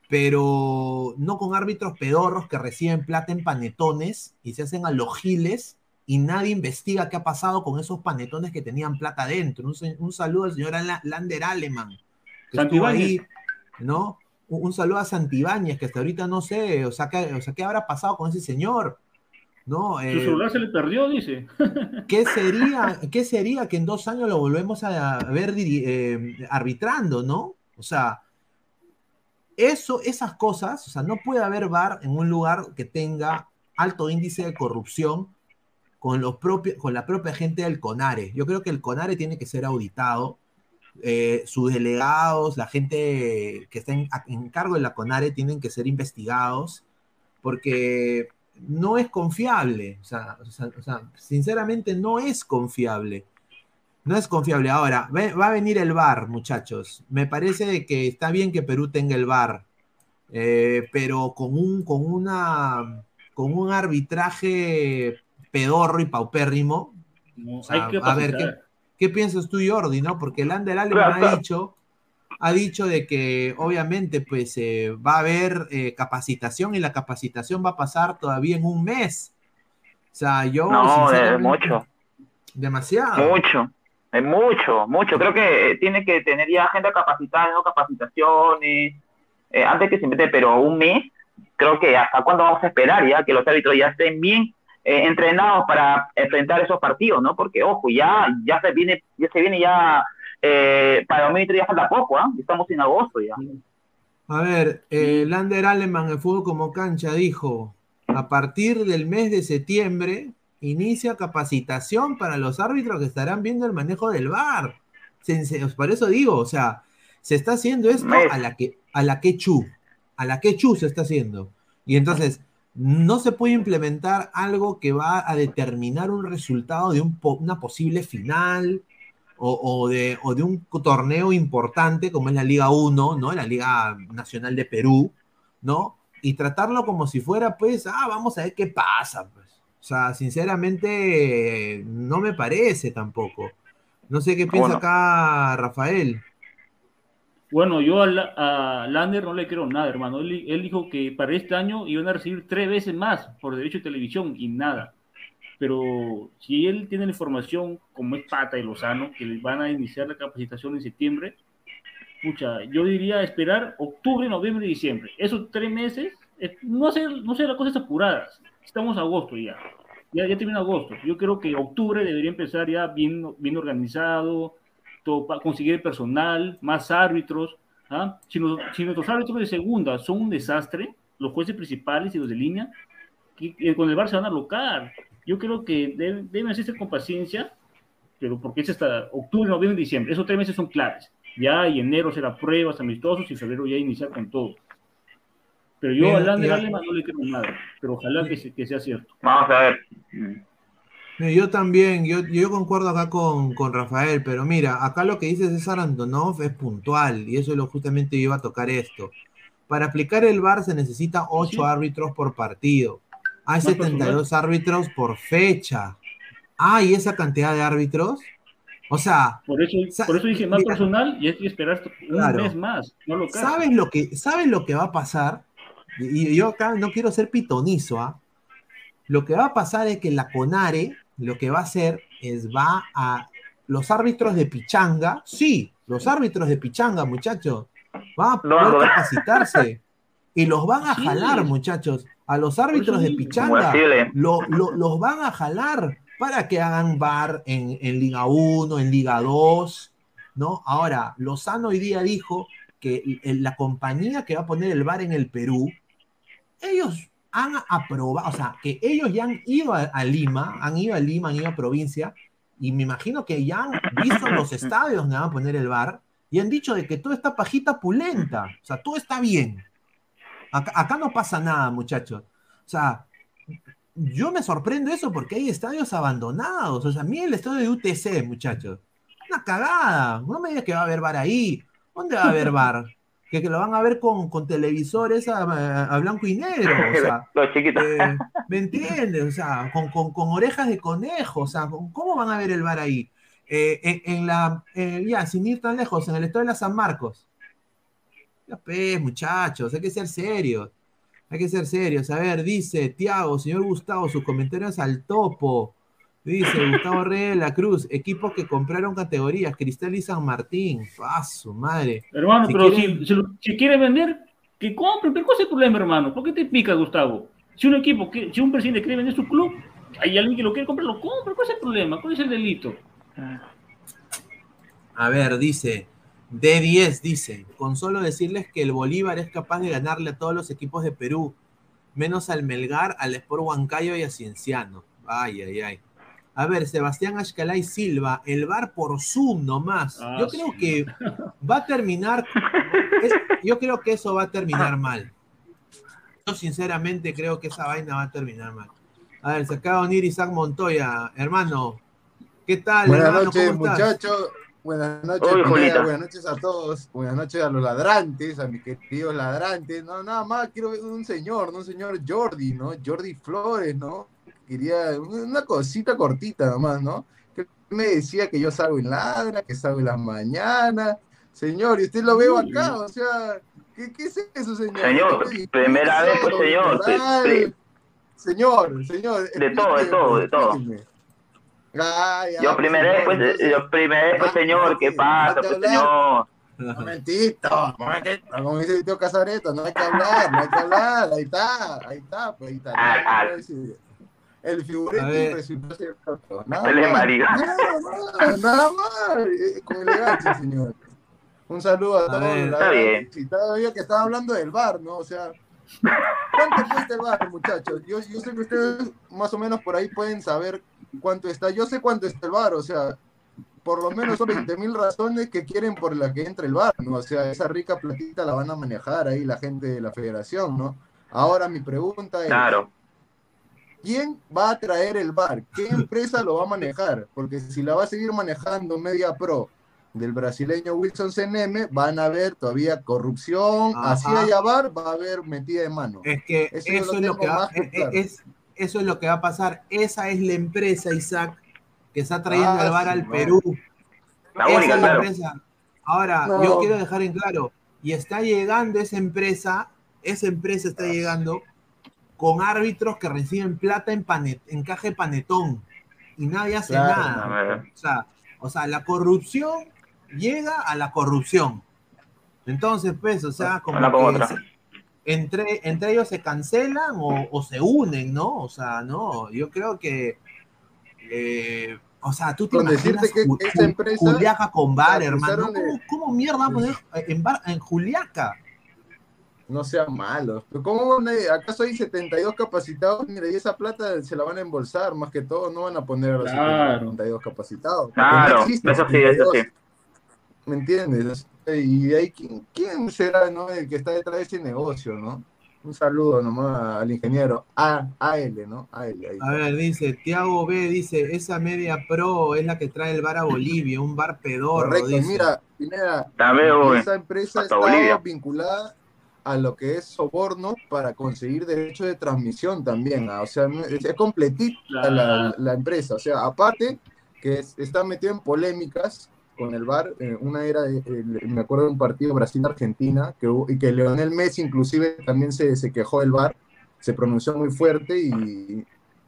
pero no con árbitros pedorros que reciben plata en panetones y se hacen a los giles y nadie investiga qué ha pasado con esos panetones que tenían plata dentro. Un, saludo al señor Lander Aleman, que estuvo ahí, ¿no? Un, saludo a Santibáñez, que hasta ahorita no sé, o sea, o sea, ¿qué habrá pasado con ese señor? ¿no? Su eh, celular se le perdió, dice. ¿Qué sería, ¿Qué sería que en dos años lo volvemos a ver eh, arbitrando, ¿no? O sea, eso, esas cosas, o sea, no puede haber VAR en un lugar que tenga alto índice de corrupción con, los propios, con la propia gente del CONARE. Yo creo que el CONARE tiene que ser auditado. Eh, sus delegados, la gente que está en, cargo de la CONARE tienen que ser investigados porque no es confiable. O sea, sinceramente no es confiable. No es confiable. Ahora, va a venir el VAR, muchachos. Me parece que está bien que Perú tenga el VAR, eh, pero con un, con, una, con un arbitraje pedorro y paupérrimo. a ver, ¿qué, piensas tú, Jordi? ¿no? Porque el Ander me ha dicho ha dicho de que obviamente pues eh, va a haber eh, capacitación y la capacitación va a pasar todavía en un mes. O sea, yo... No, es mucho. Demasiado. Mucho, es mucho, mucho. Creo que tiene que tener ya agenda capacitada, no capacitaciones, eh, antes que se mete, pero un mes, creo que hasta cuándo vamos a esperar ya que los árbitros ya estén bien entrenados para enfrentar esos partidos, ¿no? Porque, ojo, ya, ya se viene, ya se viene ya eh, para 2023 ya falta poco, ¿ah? Estamos en agosto ya. A ver, eh, Lander Aleman, el fútbol como cancha, dijo, a partir del mes de septiembre inicia capacitación para los árbitros que estarán viendo el manejo del VAR. Por eso digo, o sea, se está haciendo esto a la que a la que chu, a la que chu se está haciendo. Y entonces no se puede implementar algo que va a determinar un resultado de una posible final, o, de, de, un torneo importante como es la Liga 1, ¿no? La Liga Nacional de Perú, ¿no? Y tratarlo como si fuera, pues, ah, vamos a ver qué pasa, pues. O sea, sinceramente, no me parece tampoco. No sé qué piensa acá Rafael. Bueno, yo a, a Lander no le creo nada, hermano. Él, él dijo que para este año iban a recibir tres veces más por derecho de televisión y nada. Pero si él tiene la información, como es Pata y Lozano, que les van a iniciar la capacitación en septiembre, pucha, yo diría esperar octubre, noviembre y diciembre. Esos tres meses, eh, no hacer, no hacer las cosas apuradas. Estamos a agosto ya. Ya, ya termina agosto. Yo creo que octubre debería empezar ya bien, bien organizado, todo, para conseguir personal, más árbitros. ¿ah? Si, nos- si nuestros árbitros de segunda son un desastre, los jueces principales y los de línea, que, que con el Bar se van a alocar. Yo creo que deben, deben hacerse con paciencia, pero porque es hasta octubre, noviembre, diciembre. Esos tres meses son claves. Ya y enero será pruebas amistosos y febrero ya iniciar con todo. Pero yo a Lander ya. Aleman no le creo nada, pero ojalá que, se- que sea cierto. Vamos a ver. Yo también, yo, yo concuerdo acá con, con Rafael, pero mira, acá lo que dice César Antonov es puntual, y eso es lo justamente yo iba a tocar esto. Para aplicar el VAR se necesita 8 árbitros por partido. Hay Más 72 árbitros por fecha. ¿Hay esa cantidad de árbitros? O sea, Por eso, por eso dije más mira, personal y hay que esperar un Claro. mes más. No lo ¿sabes lo que, ¿sabes lo que va a pasar? Y y yo acá no quiero ser pitonizo, ¿ah? Lo que va a pasar es que la CONARE lo que va a hacer es va a los árbitros de Pichanga, sí, los árbitros de Pichanga, muchachos, van a poder no. capacitarse y los van a Sí. jalar, muchachos. A los árbitros de ¿Cómo Pichanga decirle? lo- lo- los van a jalar para que hagan bar en, en Liga 1, en Liga 2, ¿no? Ahora, Lozano hoy día dijo que la compañía que va a poner el bar en el Perú, ellos han aprobado, o sea, que ellos ya han ido a, a Lima, han ido a Lima, han ido a provincia, y me imagino que ya han visto los estadios donde van a poner el bar, y han dicho de que toda esta pajita pulenta, o sea, todo está bien. Acá, acá no pasa nada, muchachos. O sea, yo me sorprendo eso porque hay estadios abandonados. O sea, miren el estadio de UTC, muchachos. Una cagada. No me digas que va a haber bar ahí. ¿Dónde va a haber bar? Que, que lo van a ver con, con televisores a, a blanco y negro. O sea, Los chiquitos. eh, ¿Me entiendes? O sea, con, con- con orejas de conejo. O sea, ¿con- ¿cómo van a ver el bar ahí? Eh, en, en la, eh, ya, sin ir tan lejos, en el estadio de la San Marcos. Ya pues, muchachos, hay que ser serios. Hay que ser serios. A ver, dice Tiago, señor Gustavo, sus comentarios al topo. Dice Gustavo Reyes de la Cruz, equipos que compraron categorías, Cristal y San Martín. ¡Ah, su madre! Hermano, Si pero quieren- si, si, lo- si quiere vender, que compre. Pero ¿cuál es el problema, hermano? ¿Por qué te pica, Gustavo? Si un equipo, que- si un presidente quiere vender su club, hay alguien que lo quiere comprar, lo compra. ¿Cuál es el problema? ¿Cuál es el delito? A ver, dice, D10 dice, con solo decirles que el Bolívar es capaz de ganarle a todos los equipos de Perú, menos al Melgar, al Sport Huancayo y a Cienciano. Ay, ay, ay. A ver, Sebastián Ashcalay Silva, el bar por Zoom nomás. Ah, yo creo que va a terminar, es- yo creo que eso va a terminar mal. Yo sinceramente creo que esa vaina va a terminar mal. A ver, se acaba de unir Isaac Montoya. Hermano, ¿qué tal? Buenas hermano? noches, ¿Cómo estás? muchachos. Buenas noches, buenas noches a todos. Buenas noches a los ladrantes, a mis queridos ladrantes. No, nada más, quiero ver un señor, ¿no? Un señor Jordi, ¿no? Jordi Flores, ¿no? Quería una cosita cortita nomás, ¿no? Que me decía que yo salgo en ladra, que salgo en las mañanas. Señor, y usted lo veo acá, o sea, ¿qué, qué es eso, señor? Señor, Estoy- primera vez, pues, señor. Señor, señor. De todo, de todo, de todo. Yo primera vez, pues, entonces- yo primera vez, pues, señor, ¿qué pasa, pues, señor? Momentito, momentito. Como dice el tío Casareto, no hay que hablar, no hay que hablar. Ahí está, ahí está, pues ahí está. Ah, ah. El figurete ver. resultó ser otro. Nada. Nada más, nada más. eh, Con elegancia, señor. Un saludo a A todos. ver. la Está verdad, bien. Y todavía que estaba hablando del bar, ¿no? O sea, ¿cuánto cuesta el bar, muchachos? Yo, yo sé que ustedes más o menos por ahí pueden saber cuánto está. Yo sé cuánto está el bar, o sea, por lo menos son 20 mil razones que quieren por la que entre el bar, ¿no? O sea, esa rica platita la van a manejar ahí la gente de la federación, ¿no? Ahora mi pregunta es, Claro. ¿Quién va a traer el bar? ¿Qué empresa lo va a manejar? Porque si la va a seguir manejando Media Pro del brasileño Wilson CNM, van a haber todavía corrupción, Ajá. así haya bar, va a haber metida de mano. Es que Eso eso, yo lo es lo que va, más que es- claro. es- eso es lo que va a pasar. Esa es la empresa, Isaac, que está trayendo Ah, el bar sí, al no. Perú. La Esa es la claro. empresa. Ahora, No. yo quiero dejar en claro, y está llegando esa empresa, esa empresa está llegando con árbitros que reciben plata en, panet, en caja de panetón y nadie hace Claro, nada. O sea, o sea, la corrupción llega a la corrupción. Entonces, pues, o sea, como que se- entre, entre ellos se cancelan o, o se unen, ¿no? O sea, no, yo creo que, eh, o sea, tú te Con imaginas decirte que Ju- esa empresa Juliaca con bar, hermano. de- ¿Cómo, cómo mierda poner en, bar, en Juliaca? No sean malos. Pero ¿Cómo van a- Acaso hay 72 capacitados? Mira, y esa plata se la van a embolsar, más que todo, no van a poner a los Claro. 72 capacitados. Claro, no eso sí, eso sí. 72. ¿Me entiendes? Y ahí, ¿quién, quién será no, el que está detrás de ese negocio, no? Un saludo nomás al ingeniero A, AL, ¿no? AL, ahí. A ver, dice, Tiago B dice, esa media pro es la que trae el bar a Bolivia, un bar pedorro, Correcto, dice. mira, Pineda, esa empresa Hasta está Bolivia. vinculada a lo que es soborno para conseguir derecho de transmisión también. ah, O sea, no- es, completita la, la empresa. O sea, aparte que es- está metido en polémicas con el VAR. eh, una era, el- me acuerdo de un partido Brasil-Argentina, que hubo- y que Leonel Messi inclusive también se, se quejó del VAR, se pronunció muy fuerte y,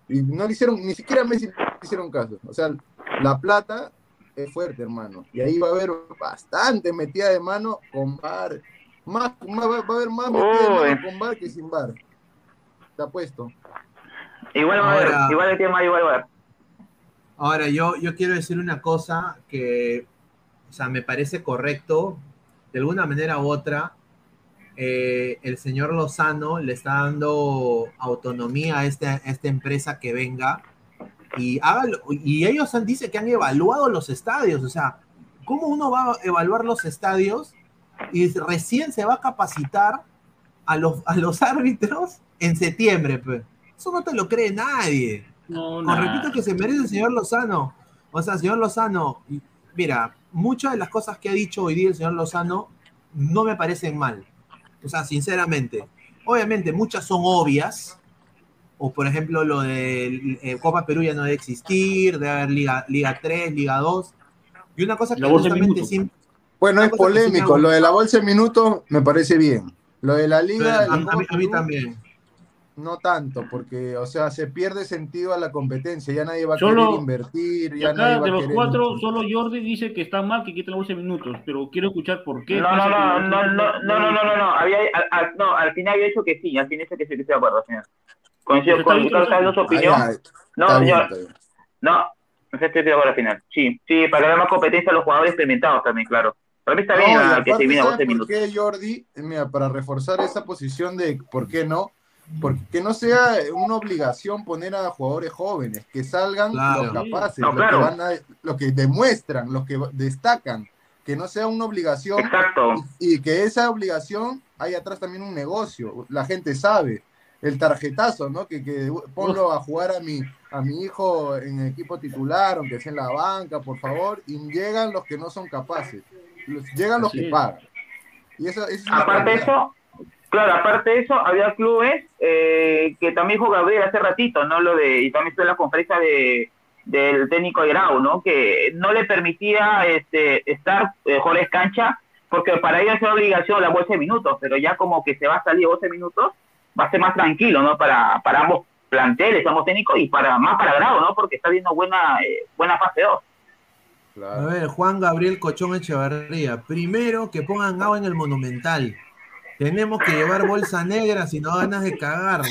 y no le hicieron, ni siquiera a Messi le hicieron caso. O sea, la plata es fuerte, hermano. Y ahí va a haber bastante metida de mano con VAR. Más, más- va va a haber más metida de Uy. mano con VAR que sin VAR. Te apuesto. Igual va a Ahora- haber, igual el tema igual va a haber. Ahora, yo, yo quiero decir una cosa que, o sea, me parece correcto, de alguna manera u otra, eh, el señor Lozano le está dando autonomía a, este- a esta empresa que venga y, hágalo- y ellos han, dice que han evaluado los estadios, o sea, ¿cómo uno va a evaluar los estadios y recién se va a capacitar a los, a los árbitros en septiembre? Pues? Eso no te lo cree nadie. No, repito que se merece el señor Lozano. O sea, señor Lozano, y- mira, muchas de las cosas que ha dicho hoy día el señor Lozano no me parecen mal. O sea, sinceramente. Obviamente, muchas son obvias. O, por ejemplo, lo de eh, Copa Perú ya no debe existir, debe haber Liga, Liga 3, Liga 2. Y una cosa que justamente minutos. Bueno, es polémico. Lo de la bolsa de minutos me parece bien. Lo de la liga, a, la a mí- a mí también. no tanto, porque, o sea, se pierde sentido a la competencia. Ya nadie va a Solo- querer invertir, ya nadie acá va de los cuatro, solo Jordi dice que está mal que quite la bolsa de minutos, pero quiero escuchar por qué. No, no, no, no, no, no, no, no, no, no, había, al, al- no, al final había dicho que sí, al final dicho que sí, que estoy de acuerdo, al final. Coincido Pues con bien, Carlos, está ¿sabes su Ah, opinión? ya, No, señor, está bien. no, estoy de acuerdo al final, sí, sí, para dar más competencia a los jugadores experimentados también, claro. Para mí está No, bien ah, que se viene a ¿sabes 12 por minutos. qué, Jordi? Mira, para reforzar esa posición de por qué no, porque que no sea una obligación poner a jugadores jóvenes, que salgan Claro. los capaces, No, los, claro. que van a- los que demuestran, los que destacan, que no sea una obligación Exacto. y, y que esa obligación hay atrás también un negocio, la gente sabe. El tarjetazo, ¿no? Que, que ponlo a jugar a mi, a mi hijo en el equipo titular, aunque sea en la banca, por favor, y llegan los que no son capaces. Llegan los que pagan. Y es Aparte de eso, claro, aparte de eso, había clubes eh, que también dijo Gabriel hace ratito, ¿no? Lo de, y también estuvo en la conferencia de, del técnico de Grau, ¿no? Que no le permitía este, estar eh, Jorge Cancha, porque para ellos es una obligación la bolsa de minutos, pero ya como que se va a salir 12 minutos, va a ser más tranquilo, ¿no? Para, para ambos planteles, ambos técnicos, y para más para Grau, ¿no? Porque está viendo buena, eh, buena fase 2. A ver, Juan Gabriel Cochón Echevarría. Primero que pongan agua en el Monumental. Tenemos que llevar bolsa negra si no ganas de cagar.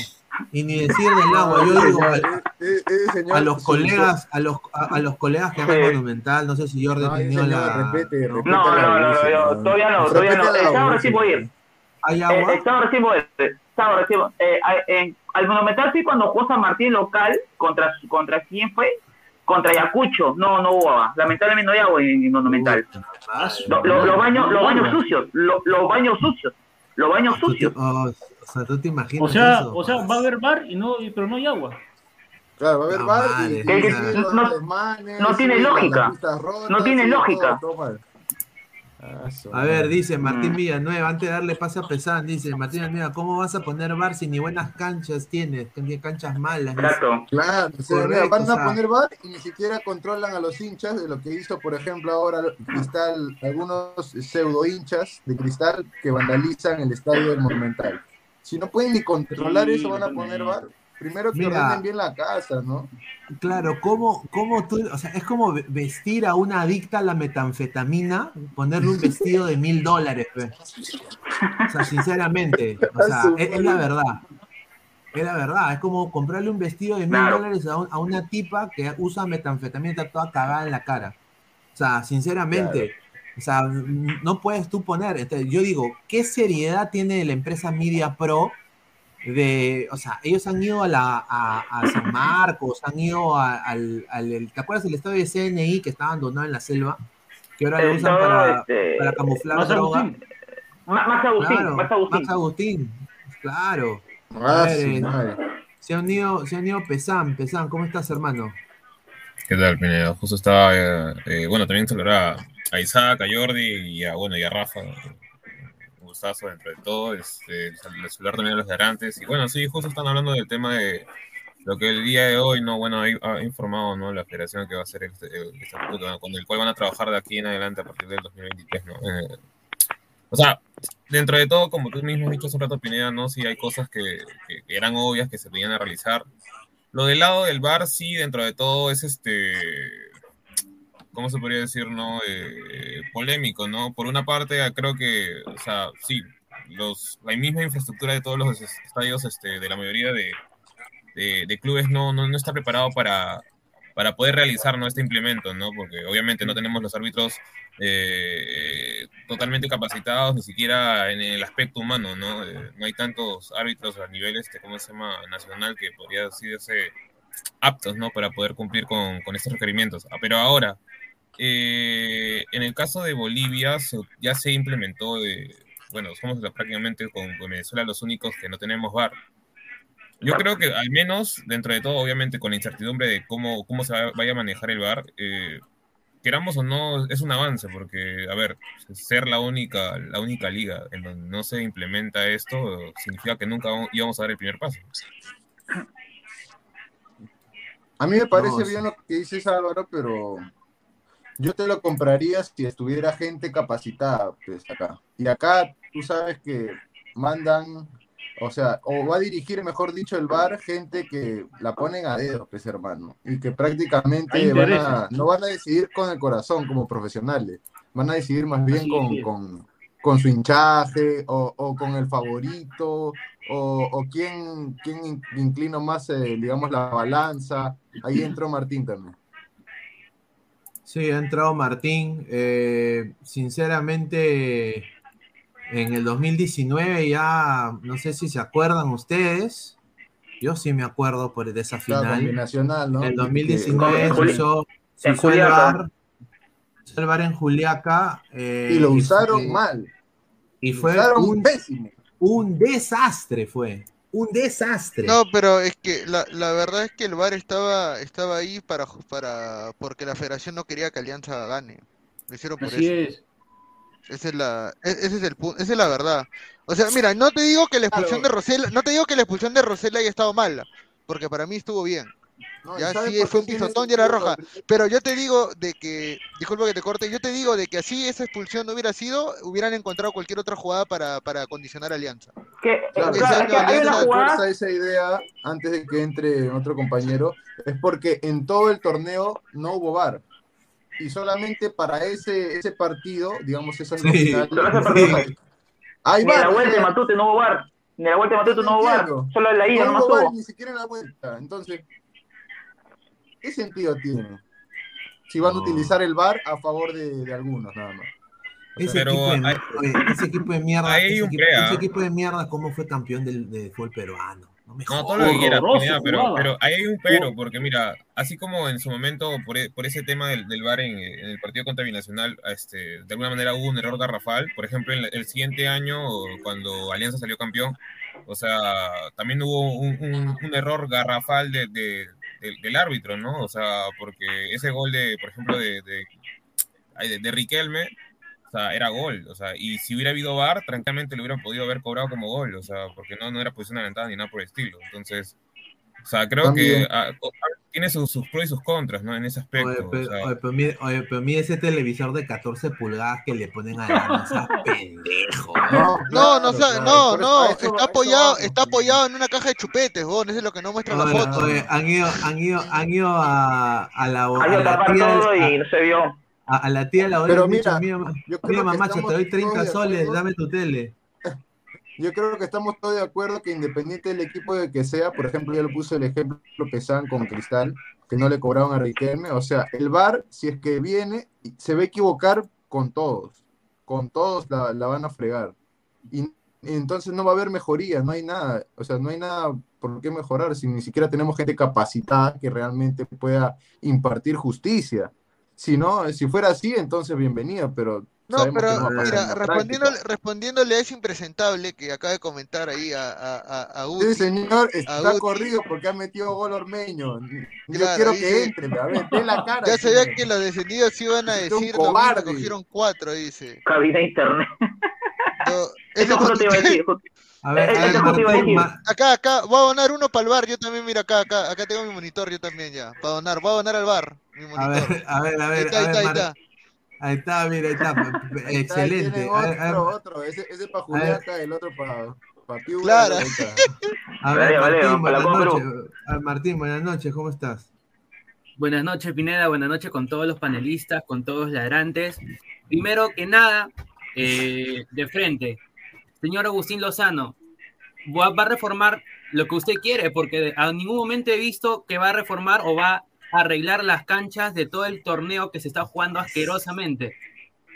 Y ni decir del agua. Yo digo a, Eh, eh, eh, a los colegas, a los, a, a los colegas que hagan. Monumental, no sé si Jordi No, la. respete, respete No, la no, no, no, yo- todavía no, todavía no. El sábado recién voy a ir. ¿Hay agua? el sábado recién voy a ir. Sábado recién voy- eh, al Monumental sí cuando jugó San Martín local, contra, contra quién fue? Contra Ayacucho. No, no hubo agua. Lamentablemente no hay agua en, en Monumental. Lo- lo- los baños, los baños sucios, lo- los baños sucios, los baños sucios. oh, o sea, tú te imaginas O sea, eso? o sea, va a haber bar y no, pero no hay agua. Claro, va a haber No, bar y- no- los desmanes, no tiene lógica. rotas, No tiene lógica. todo- todo mal. A ver, dice Martín Villanueva, antes de darle pase a Pesán, dice Martín Villanueva, ¿cómo vas a poner bar si ni buenas canchas tienes? Canchas malas. Dice. Claro. Claro, o sea, Correcto, van o sea. a poner bar y ni siquiera controlan a los hinchas de lo que hizo, por ejemplo, ahora Cristal, algunos pseudo hinchas de Cristal que vandalizan el estadio del Monumental. Si no pueden ni controlar eso, van a poner bar. Primero que Mira. ordenen bien la casa, ¿no? Claro, ¿cómo, cómo tú, o sea, es como ve- vestir a una adicta a la metanfetamina, ponerle un vestido de mil dólares. O sea, sinceramente, o sea, es, es la verdad. Es la verdad, es como comprarle un vestido de mil Claro. dólares a, un- a una tipa que usa metanfetamina y está toda cagada en la cara. O sea, sinceramente, o sea, no puedes tú poner, entonces, yo digo, ¿qué seriedad tiene la empresa Media Pro de, o sea, ellos han ido a la a, a San Marcos, han ido a- al, al- el- ¿te acuerdas del estadio de CNI que está abandonado en la selva? Que ahora lo El usan para, este, para camuflar Max droga. Agustín. Max Agustín, Claro, Max Agustín. Claro. Ah, ver, eh, madre. se ha unido, se ha unido Pesán, Pesán, ¿cómo estás, hermano? ¿Qué tal, Pineda? Justo estaba, eh, eh, bueno, también saludar a, a Isaac, a Jordi y a, bueno, y a Rafa. Gustazo dentro de todo, este, sal- saludar también a los garantes. Y bueno, sí, justo están hablando del tema de lo que el día de hoy, no, bueno, ha, informado, ¿no? La federación que va a ser el, el estatuto que- con el cual van a trabajar de aquí en adelante a partir del 2023, ¿no? Eh, o sea, dentro de todo, como tú mismo has dicho hace un rato, Pineda, ¿no? Sí hay cosas que- que eran obvias, que se tenían a realizar. Lo del lado del bar, sí, dentro de todo es este, ¿cómo se podría decir, no? Eh, polémico, ¿no? Por una parte, creo que, o sea, sí, los, la misma infraestructura de todos los estadios este, de la mayoría de, de, de clubes no, no, no está preparado para, para poder realizar ¿no? este implemento, ¿no? Porque obviamente no tenemos los árbitros eh, totalmente capacitados, ni siquiera en el aspecto humano, ¿no? Eh, no hay tantos árbitros a nivel, este, ¿cómo se llama?, nacional que podría decirse aptos, ¿no? Para poder cumplir con, con estos requerimientos. Ah, pero ahora, eh, en el caso de Bolivia, se- ya se implementó, eh, bueno, somos prácticamente con, con Venezuela los únicos que no tenemos VAR. Yo creo que al menos, dentro de todo, obviamente con la incertidumbre de cómo, cómo se va- vaya a manejar el VAR, eh, queramos o no, es un avance, porque, a ver, ser la única, la única liga en donde no se implementa esto, significa que nunca íbamos a dar el primer paso. A mí me parece No, bien lo que dices Álvaro, pero yo te lo compraría si estuviera gente capacitada, pues acá. Y acá tú sabes que mandan, o sea, o va a dirigir, mejor dicho, el bar gente que la ponen a dedo, pues hermano. Y que prácticamente van a, no van a decidir con el corazón como profesionales, van a decidir más bien con, con, con su hinchaje o, o con el favorito o, o quién, quién in- inclino más, eh, digamos, la balanza. Ahí entró Martín también. Sí, ha entrado Martín. Eh, sinceramente, en el 2019 ya, no sé si se acuerdan ustedes. Yo sí me acuerdo por de esa final. Binacional, ¿no? En el Que- 2019 en se usó, se en usó el Juliaca. VAR, se usó el VAR en Juliaca. eh, Y lo usaron mal. Y Lo fue usaron un, pésimo. un desastre, fue. Un desastre. No, pero es que la, la verdad es que el VAR estaba, estaba ahí para, para, porque la federación no quería que Alianza gane. Lo hicieron por Así eso. es. Esa es la, e- ese es el punto, esa es la verdad. O sea, mira, no te digo que la expulsión de Rosella, no te digo que la expulsión de Rosella haya estado mala, porque para mí estuvo bien. No, Ya ¿sabe sí fue un pisotón y era roja. Pero yo te digo de que, disculpa que te corte, yo te digo de que así esa expulsión no hubiera sido, hubieran encontrado cualquier otra jugada para, para condicionar a Alianza. Que, Claro, Ese claro, año es que hay Alianza una Esa jugada fuerza esa idea, antes de que entre otro compañero, es porque en todo el torneo no hubo VAR. Y solamente para ese, ese partido, digamos, esas Sí, finales, partido. hay- hay Ni la VAR, vuelta de Matute no hubo bar. Ni la vuelta de Matute no hubo bar. entiendo. Solo en la ida no nomás hubo VAR hubo. ni siquiera en la vuelta. Entonces, ¿qué sentido tiene? Si van a utilizar el VAR a favor de, de algunos, nada más. Ese, Pero equipo de, hay- oye, ese equipo de mierda, ese un equipo, crea. ese equipo de mierda, ¿cómo fue campeón del, de fútbol peruano? No me No, todo lo que quieras, pero, pero ahí hay un pero, porque mira, así como en su momento, por, e- por ese tema del, del VAR en, en el partido contra Binacional, este, de alguna manera hubo un error garrafal, por ejemplo, en la- el siguiente año, cuando Alianza salió campeón, o sea, también hubo un, un- un error garrafal de, de- del- del árbitro, ¿no? O sea, porque ese gol de, por ejemplo, de, de, de- de Riquelme o sea, era gol, o sea, y si hubiera habido VAR, tranquilamente lo hubieran podido haber cobrado como gol, o sea, porque no, no era posición adelantada ni nada por el estilo. Entonces, sea, creo También. que o- tiene sus, sus pros y sus contras, ¿no? En ese aspecto. Oye, o pero, sea, oye, pero mire, oye, pero mire ese televisor de 14 pulgadas que le ponen a la mesa, pendejo. No, no, claro, sea- claro. no, eso- no, a a está apoyado, está apoyado en una caja de chupetes, weón, eso es lo que no muestra la Oye, foto. oye, han ido, han ido, han ido a, a la, Hay a la tía, y a, no se vio. a- a la tía la Pero han dicho, mira, mira, yo creo mira que mamacho, te doy 30 todos de soles, dame tu tele. Yo creo que estamos todos de acuerdo que independiente del equipo de que sea, por ejemplo, ya lo puse el ejemplo Pesan con Cristal, que no le cobraron a Riquelme, o sea, el VAR, si es que viene, se va a equivocar con todos, con todos la, la van a fregar. Y, y entonces no va a haber mejoría, no hay nada, o sea, no hay nada por qué mejorar si ni siquiera tenemos gente capacitada que realmente pueda impartir justicia. Si no, si fuera así, entonces bienvenida, pero No, sabemos pero no a mira, respondiéndole, respondiéndole a ese impresentable que acaba de comentar ahí a, a, a, a Sí, Uti, señor, a está Uti, corrido porque ha metido gol Ormeño. Yo Claro, quiero dice- que entre, a ver, ve la cara. Ya sabía señor. que los descendidos iban a decir lo mismo, cobarde. cogieron cuatro, dice. Cabina internet. No, Eso justo te iba a decir. A ver, a Eso ver, justo te iba a Martín. Ma- Acá, acá, voy a donar uno para el bar, yo también, mira, acá, acá, acá tengo mi monitor, yo también ya, para donar, voy a donar al bar, mi monitor. a ver, a ver, a Ahí ver, está, a ahí está, ahí está. Ahí está, mira, ahí está, Ahí está, ahí excelente. tiene A ver, a ver, otro, otro. Ese, ese para Juliaca, el otro para pa Piura, Claro. A ver, Vale, vale, Martín, para la buenas noches. Martín, buenas noches, ¿cómo estás? Buenas noches, Pineda. Buenas noches con todos los panelistas, con todos los ladrantes. Primero que nada, eh, de frente, señor Agustín Lozano, va, va a reformar lo que usted quiere, porque a ningún momento he visto que va a reformar o va a arreglar las canchas de todo el torneo que se está jugando asquerosamente.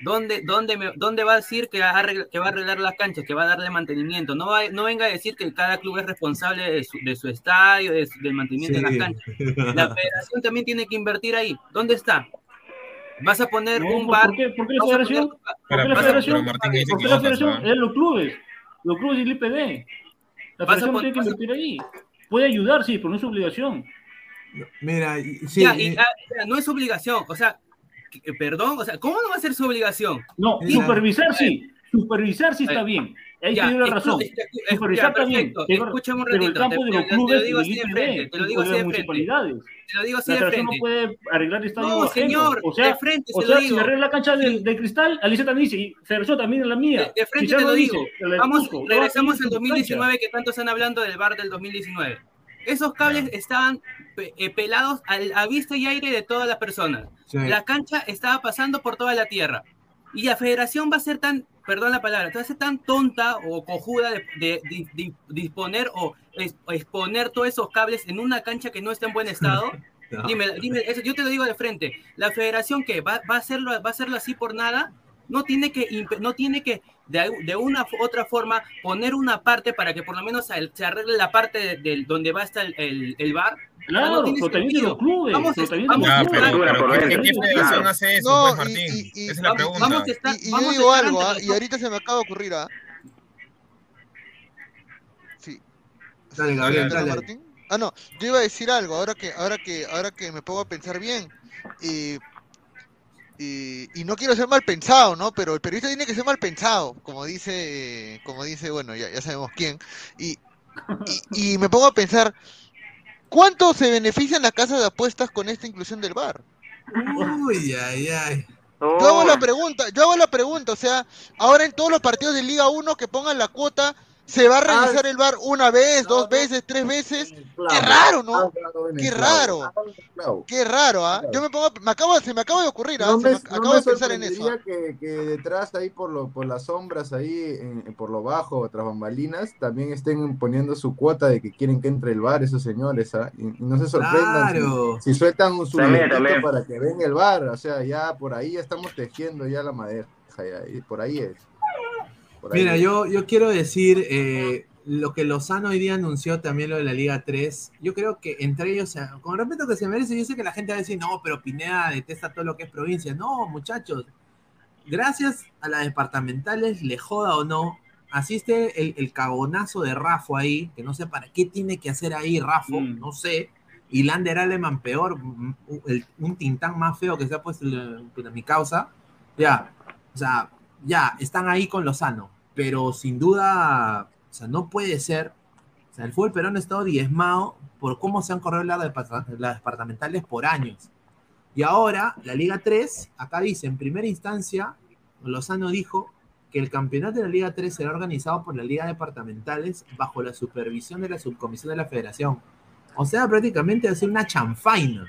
¿Dónde, dónde, me- dónde va a decir que va a, arreglar, que va a arreglar las canchas, que va a darle mantenimiento? No, va- no venga a decir que cada club es responsable de su, de su estadio, de su- del mantenimiento de las canchas. La federación también tiene que invertir ahí. ¿Dónde está? ¿Vas a poner No, un ¿por bar? qué- por qué la federación? poner- ¿Por qué la federación? Es los clubes. Los clubes y el IPD. La a federación pon- tiene que a- invertir ahí. Puede ayudar, sí, pero no es su obligación. Mira, sí, Ya, y, ah, ya, no es obligación. O sea, eh, perdón, o sea, ¿cómo no va a ser su obligación? No, supervisar sí. Supervisar sí está Eh, bien. Ahí Ya, te dio la razón. Supervisar pero- Escúchame un pero el ratito, campo te- de te- los te lo clubes digo así de frente, te lo digo de así las de frente. municipalidades. Te lo digo así La de frente. no puede arreglar estadio No, señor, o sea, de frente o se sea, lo si digo. arregla la cancha del, del cristal, Alicia también dice, y federación también es la mía. De, de frente te lo digo. Vamos, regresamos al en tu 2019 que tanto están hablando del bar del 2019. Esos cables estaban eh, pelados al- a vista y aire de todas las personas. Sí. La cancha estaba pasando por toda la tierra. Y la federación va a ser tan, perdón la palabra, va a ser tan tonta o cojuda de, de- de- de disponer o es- exponer todos esos cables en una cancha que no está en buen estado. No. Dime, dime, eso yo te lo digo de frente. La federación que va, va a hacerlo, va a hacerlo así por nada, no tiene que, no tiene que de, de una u otra forma poner una parte para que por lo menos se se arregle la parte de- del donde va a estar el, el, el bar. Claro, no los clubes, Vamos, vamos los a Ya, clubes. estar- pero, pero por ¿qué, él. qué federación Claro. hace eso, No, pues, y- Martín? y- y- Esa es la vamos- pregunta. vamos a estar- Y, yo digo algo, ¿ah? ahorita se me acaba de ocurrir, ¿ah? Sí. Dale, Gabriel, ¿Escuchando, dale. Martín? Ah, no, yo iba a decir algo, ahora que, ahora que, ahora que me pongo a pensar bien, y, y, y no quiero ser mal pensado, ¿no? Pero el periodista tiene que ser mal pensado, como dice, como dice, bueno, ya, ya sabemos quién, y, y, y me pongo a pensar, ¿cuánto se benefician las casas de apuestas con esta inclusión del bar? Uy, ay, ay. Yo hago la pregunta, yo hago la pregunta, o sea, ahora en todos los partidos de Liga 1 que pongan la cuota, ¿se va a revisar el bar una vez, dos veces, tres veces? Qué raro, ¿no? Qué raro. Qué raro, ¿ah? Yo me pongo, me acabo, se me acaba de ocurrir, ¿ah? No Se me, me- no acabo me de pensar en eso. ¿ah? que, que detrás ahí por, lo, por las sombras ahí, en- por lo bajo, tras bambalinas, también estén poniendo su cuota de que quieren que entre el bar esos señores, ¿ah? Y, y no se sorprendan si- Claro. si, sueltan un para que venga el bar, o sea, ya por ahí ya estamos tejiendo ya la madera, ya, y por ahí es. Mira, yo, yo quiero decir eh, lo que Lozano hoy día anunció también lo de la Liga 3. Yo creo que entre ellos, o sea, con respeto que se merece, yo sé que la gente va a decir, no, pero Pineda detesta todo lo que es provincia. No, muchachos, gracias a las departamentales, le joda o no, asiste el, el cagonazo de Rafo ahí, que no sé para qué tiene que hacer ahí Rafo, Mm. no sé. Y Lander Aleman peor, un, el- un tintán más feo que se ha puesto en mi causa. Ya, o sea, ya, están ahí con Lozano, pero sin duda, o sea, no puede ser. O sea, el fútbol peruano ha estado diezmado por cómo se han corrido las, depart- las departamentales por años. Y ahora, la Liga 3, acá dice, en primera instancia, Lozano dijo que el campeonato de la Liga 3 será organizado por la Liga Departamentales bajo la supervisión de la subcomisión de la Federación. O sea, prácticamente ser una chanfaina.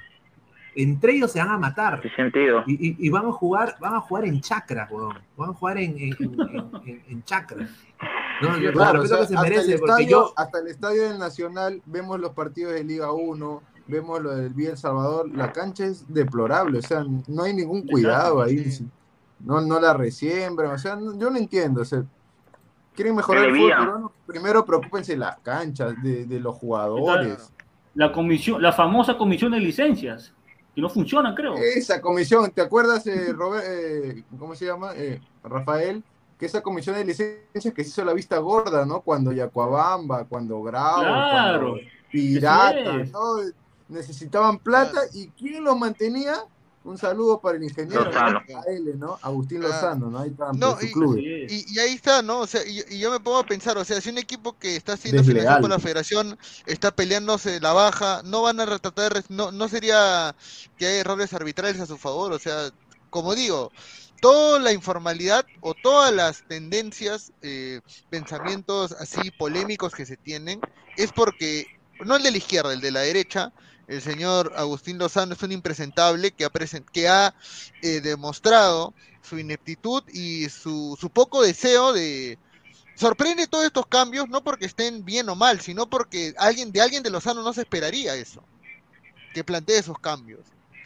Entre ellos se van a matar. sentido? Y, y- y van a jugar, van a jugar en chakra, weón. Van a jugar en, en, en- en- en chakra. No, yo- Claro, con o sea, respeto que se hasta, merece, el estadio, yo, hasta el estadio del Nacional vemos los partidos de Liga 1, vemos lo del Vía El Salvador, la cancha es deplorable, o sea, no hay ningún cuidado ahí, no, no la resiembran, o sea, no- yo no entiendo, o sea, quieren mejorar el fútbol primero preocúpense de las canchas, de, de los jugadores. La comisión, la famosa comisión de licencias, que no funciona, creo. Esa comisión, ¿te acuerdas, eh, Robert, eh, ¿cómo se llama? Eh, Rafael, que esa comisión de licencias que se hizo la vista gorda, ¿no? Cuando Yacuabamba, cuando Grau, Claro, cuando Pirata. ¿no? Necesitaban plata y ¿quién los mantenía? Un saludo para el ingeniero Lozano. AL, ¿no? Agustín. Lozano, ¿no? Ahí está, No, su y, club. y- y ahí está, ¿no? O sea, y, y yo me pongo a pensar, o sea, si un equipo que está siendo financiado por la federación está peleándose la baja, no van a tratar no, no sería que hay errores arbitrales a su favor, o sea, como digo, toda la informalidad o todas las tendencias, eh, pensamientos así polémicos que se tienen, es porque, no el de la izquierda, el de la derecha, el señor Agustín Lozano es un impresentable que ha, que ha eh, demostrado su ineptitud y su, su poco deseo de... Sorprende todos estos cambios, no porque estén bien o mal, sino porque alguien de alguien de Lozano no se esperaría eso, que plantee esos cambios.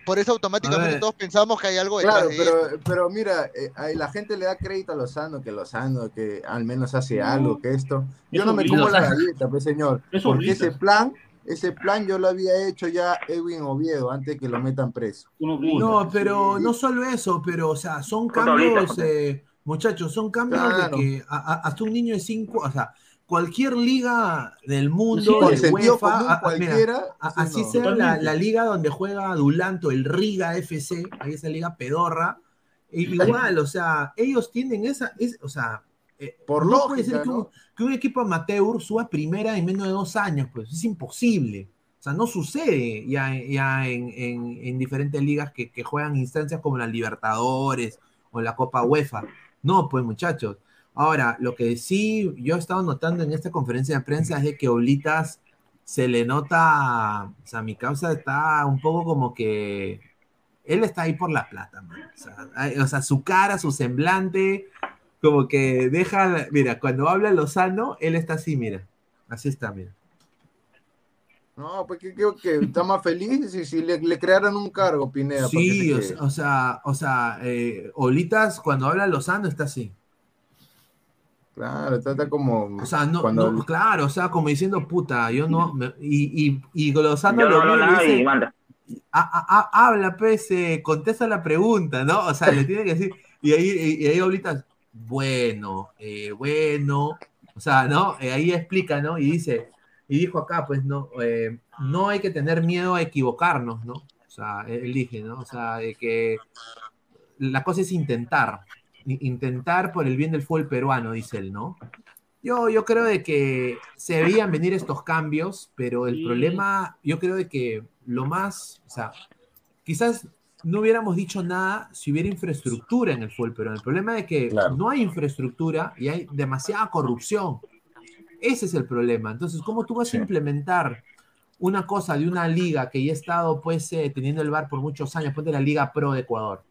Por eso automáticamente todos pensamos que hay algo detrás Claro, de pero, esto. pero mira, eh, la gente le da crédito a Lozano, que Lozano, que al menos hace algo, que esto. Yo Es no me como la galleta, pues señor, Es porque ese plan, ese plan yo lo había hecho ya Edwin Oviedo antes de que lo metan preso. No, pero no solo eso, pero o sea, son cambios, eh, muchachos, son cambios Claro. de que a- a- hasta un niño de cinco, o sea, cualquier liga del Sí, mundo, con de UEFA, común a- a- mira, cualquiera, a- sí, así no. sea la, liga donde juega Dulanto, el Riga FC, ahí esa liga pedorra, igual, o sea, ellos tienen esa, es, o sea, eh, Por no puede lógica, ser que, un, ¿no? que un equipo amateur suba primera en menos de dos años, pues es imposible. O sea, no sucede ya, ya en, en- en diferentes ligas que, que juegan instancias como la Libertadores o la Copa UEFA. No, pues muchachos. Ahora, lo que sí yo he estado notando en esta conferencia de prensa es de que Oblitas se le nota, o sea, mi causa está un poco como que él está ahí por la plata, man. O sea, hay- o sea, su cara, su semblante, como que deja, mira, cuando habla Lozano, él está así, mira, así está, mira. No, pues que, que- que está más feliz si, si le, le crearan un cargo, Pineda. Sí, o sea, o sea, o sea, eh, Oblitas cuando habla Lozano está así. Claro, está, está como. O sea, no, cuando- no, claro, o sea, como diciendo, puta, yo no, me- y, y, y Lozano Yo no lo hablo y dice, y manda. "Ha- ha- ha- habla, pues, eh, contesta la pregunta, ¿no? O sea, le tiene que decir, y ahí, y, y ahí Oblitas, bueno, eh, bueno, o sea, ¿no? Eh, ahí explica, ¿no? Y dice, y dijo acá, pues, no, eh, no hay que tener miedo a equivocarnos, ¿no? O sea, él dije, ¿no? O sea, de que la cosa es intentar, intentar por el bien del fútbol peruano, dice él, ¿no? Yo, yo creo de que se veían venir estos cambios, pero el Sí. problema, yo creo de que lo más, o sea, quizás no hubiéramos dicho nada si hubiera infraestructura en el fútbol peruano. El problema es que no hay infraestructura y hay demasiada corrupción. Ese es el problema. Entonces, ¿cómo tú vas a implementar una cosa de una liga que ya ha estado pues eh, teniendo el VAR por muchos años, ponte la Liga Pro de Ecuador?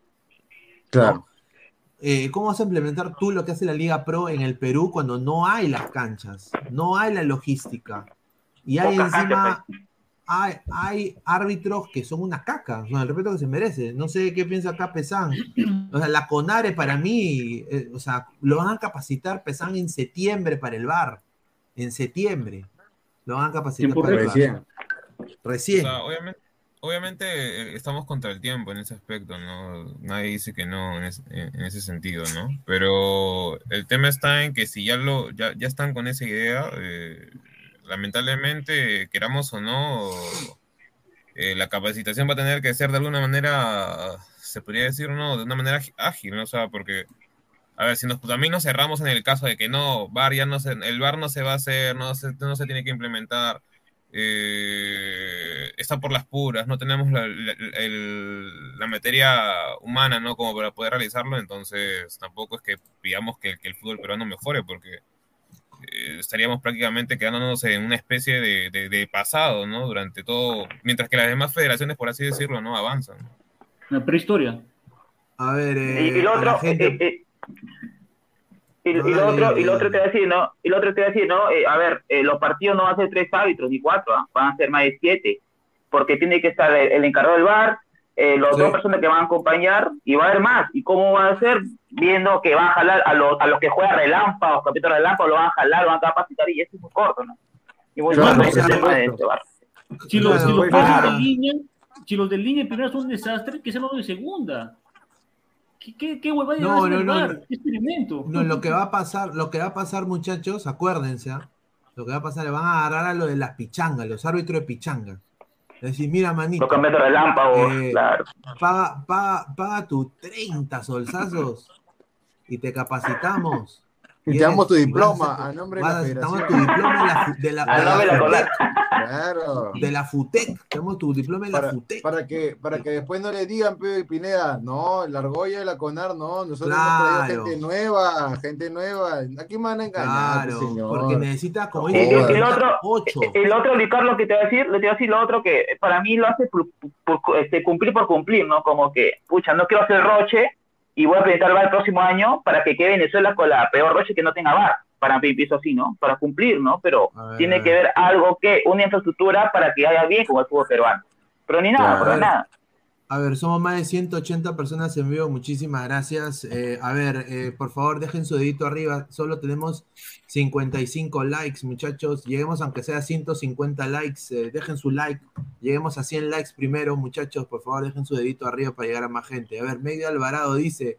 Claro. Eh, ¿Cómo vas a implementar tú lo que hace la Liga Pro en el Perú cuando no hay las canchas, no hay la logística? Y hay encima, hay, hay árbitros que son una caca, con el respeto que se merece. No sé qué piensa acá Pesán. O sea, la CONARE para mí, eh, o sea, lo van a capacitar Pesán en septiembre para el VAR. En septiembre. Lo van a capacitar para el Recién. VAR. Recién. O sea, obviamente, obviamente eh, estamos contra el tiempo en ese aspecto, ¿no? Nadie dice que no en, es- en- en ese sentido, ¿no? Pero el tema está en que si ya lo ya, ya están con esa idea, eh, lamentablemente, queramos o no, eh, la capacitación va a tener que ser de alguna manera, se podría decir, ¿no? De una manera ági- ágil, ¿no? O sea, porque a ver, si nos, también nos cerramos en el caso de que no, VAR ya no se, el VAR no se va a hacer, no se, no se tiene que implementar, eh, está por las puras, no tenemos la, la materia humana, ¿no? Como para poder realizarlo, entonces tampoco es que pidamos que, que el fútbol peruano mejore, porque eh, estaríamos prácticamente quedándonos en una especie de, de- de pasado, ¿no? Durante todo, mientras que las demás federaciones, por así decirlo, no avanzan. La prehistoria. A ver, Y, eh, y lo a la otro, gente- eh, eh, y, y No, lo otro, y lo otro dale. te voy a decir, ¿no? Y lo otro te voy a decir, ¿no? Eh, a ver, eh, los partidos no van a ser tres árbitros ni cuatro, ¿ah? van a ser más de siete, porque tiene que estar el, el encargado del bar, eh, las Sí. dos personas que van a acompañar, y va a haber más. ¿Y cómo van a ser? Viendo que van a jalar a los, a los que juegan relámpagos, capítulos relámpagos, lo van a jalar, lo van a capacitar, y eso es muy corto, ¿no? Y muy Claro, corto, ese tema de este bar. Si los, Claro, si los pues, ah. de línea, si los de línea en primera son un desastre, que se los de segunda. ¿Qué, qué, qué huevada No, va a hacer no, no. ¿Qué experimento? No, lo que va a pasar, lo que va a pasar, muchachos, acuérdense, ¿ah? lo que va a pasar, le van a agarrar a lo de las pichangas, los árbitros de pichanga. Decir, mira, manito, cambios de relámpagos, eh, claro. paga, paga, paga tus 30 solsazos y te capacitamos. Y te damos tu a diploma a nombre de la a- te damos federación. tu diploma de la, de la, la FUTEC, Claro. de la FUTEC, te damos tu diploma de la Para, FUTEC. para que para que después no le digan Pedro Pineda, no, la argolla de la CONAR, no, nosotros Claro. hemos traído gente nueva, gente nueva, aquí me van a engañar, Claro, señor. porque necesitas, como dice, lo necesitas otro, ocho. el otro, Luis Carlos, que te voy a decir, le te voy a decir lo otro que para mí lo hace por, por- este, cumplir por cumplir, ¿no? Como que, pucha, no quiero hacer roche y voy a presentar VAR el próximo año para que quede Venezuela con la peor roche que no tenga VAR. Para mí empiezo así, ¿no? Para cumplir, ¿no? Pero tiene que ver. ver algo que, una infraestructura para que haya bien con el fútbol peruano. Pero ni nada, Claro. pero nada. A ver, somos más de 180 personas en vivo, muchísimas gracias. Eh, a ver, eh, por favor, dejen su dedito arriba. Solo tenemos 55 likes, muchachos. Lleguemos aunque sea 150 likes. eh, dejen su like. Lleguemos a 100 likes primero, muchachos. Por favor, dejen su dedito arriba para llegar a más gente. A ver, Medio Alvarado dice,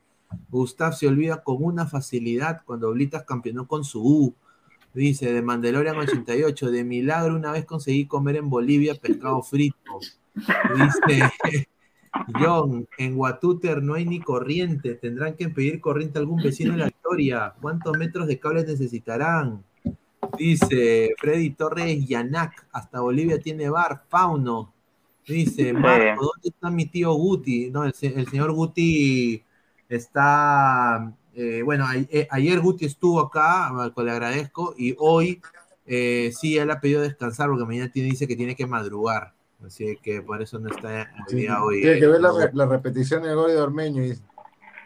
Gustav se olvida con una facilidad cuando Oblitas campeonó con su U. Dice, de Mandalorian 88, de milagro una vez conseguí comer en Bolivia pescado frito. Dice, John, en Watuter no hay ni corriente. Tendrán que pedir corriente a algún vecino de la historia. ¿Cuántos metros de cables necesitarán? Dice Freddy Torres Yanac. Hasta Bolivia tiene bar. Fauno. Dice Marco, ¿dónde está mi tío Guti? No, el, se- el señor Guti está. eh, bueno, a- eh, ayer Guti estuvo acá, al cual le agradezco, y hoy eh, sí, él ha pedido descansar porque mañana tiene, dice que tiene que madrugar. Así que por eso no está hoy Sí, día hoy. tiene que ver la, no. re- la repetición del gol de Ormeño. y-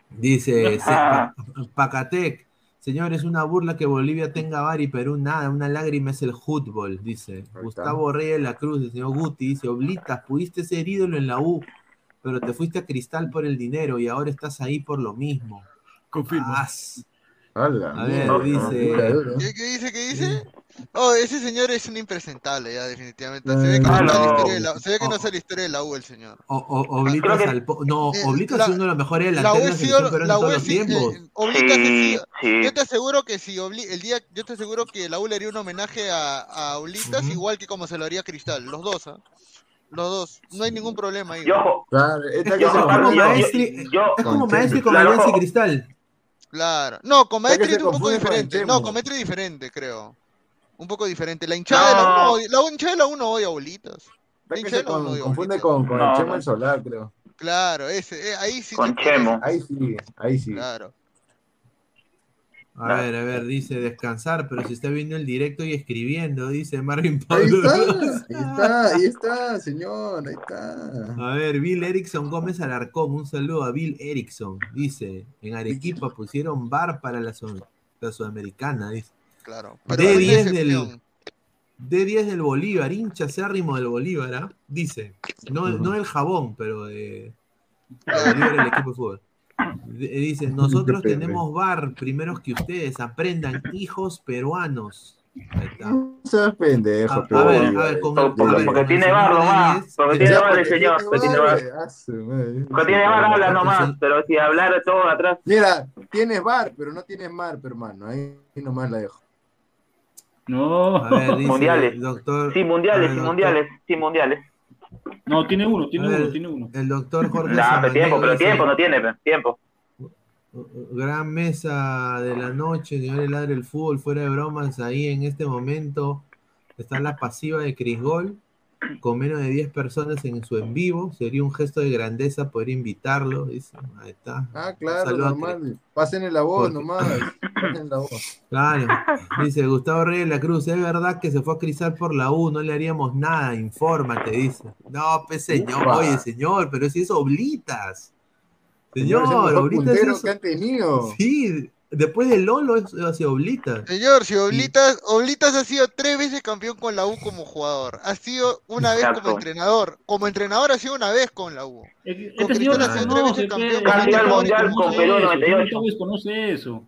Dice se-. Pa- Pacatec, señor, es una burla que Bolivia tenga VAR y Perú nada, una lágrima es el fútbol, dice. Gustavo Reyes de la Cruz, el señor Guti, dice, Oblitas, pudiste ser ídolo en la U, pero te fuiste a Cristal por el dinero y ahora estás ahí por lo mismo. Confirmo. As. Ala, A ver, dice-. ¿Qué, qué dice? ¿Qué dice? Oh, ese señor es un impresentable, ya, definitivamente. Se ve que Eh, no, sabe la no. historia de la, se ve que no sabe la historia de la U, el señor. O, o- Oblitas que- al po- No, Eh, Oblitas la- es uno de los mejores La U delanteros la sido, peruana la U eh, Oblitas Sí. Yo te aseguro que si Obli- el día, yo te aseguro que la U le haría un homenaje a, a Oblitas igual que como se lo haría a Cristal, los dos, ¿ah? Los dos, no hay ningún problema ahí. Claro, esta yo, se Es como Maestri, yo- yo- es como Con Maestri con Claro, Alianza y. Cristal. Claro. No, con Maestri es un poco diferente. No, con Maestri es diferente, creo. Un poco diferente. La hinchada de la U no odia, la hinchada de la U no odia a Bolitas. Está La que hinchada de la U no con- odia a confunde Bolitas. con, con No, el Chemo no. el Solar, creo. Claro, ese, eh, ahí sí. con Chemo. Ahí sí, ahí sí. Claro. A ver, a ver, dice descansar, pero si está viendo el directo y escribiendo, dice Marvin Ahí Pablo. está, ahí está, ahí está, señor, ahí está. A ver, Bill Erickson Gómez Alarcón, un saludo a Bill Erickson. Dice, en Arequipa pusieron bar para la, sud- la sudamericana, dice. Claro. D10 hay una del, excepción. D10 del Bolívar, hincha acérrimo del Bolívar, ¿ah? Dice. No, Ujú. no el jabón, pero de, de Bolívar el equipo de fútbol. D- Dice, nosotros tenemos bar primeros que ustedes, aprendan, hijos peruanos. Ahí está. No seas pendejo, A, a pero ver, a ver, con Porque- a ver, porque tiene bar nomás, 10, porque tiene bar el señor, porque tiene bar, eh. Porque tiene habla nomás, pero si hablar todo atrás. Mira, tienes bar, pero no tienes mar, hermano. Ahí nomás la dejo. No, A ver, dice, Mundiales. doctor. Sí, mundiales, ver, sí, doctor- mundiales, sí, mundiales. no, tiene uno, tiene ver, uno, tiene uno. El doctor Jorge Nah, pero tiempo, pero dice, tiempo no tiene, tiempo. Gran mesa de la noche, señores Ladre el Fútbol, fuera de bromas, ahí en este momento está la pasiva de Crisgol, con menos de 10 personas en su en vivo, sería un gesto de grandeza poder invitarlo, dice, ahí está. Ah, claro, normal. Pasen la voz nomás. Pasen la voz. Claro, dice Gustavo Reyes de la Cruz, es verdad que se fue a crisar por la U, no le haríamos nada, infórmate, dice. No, pues señor, Ufa. oye señor, pero si es oblitas. Señor, Señor, oblitas es- que han tenido. Sí, después de Lolo es hacia oblitas. Señor, si Oblitas, Oblitas ha sido tres veces campeón con la U como jugador, ha sido una vez Exacto. como entrenador, como entrenador ha sido una vez con la U. Con Este señor Cristal ha sido tres conoce veces campeón. Campeón con mundial Cristal. con Perú eso, 98. señor Chávez conoce eso.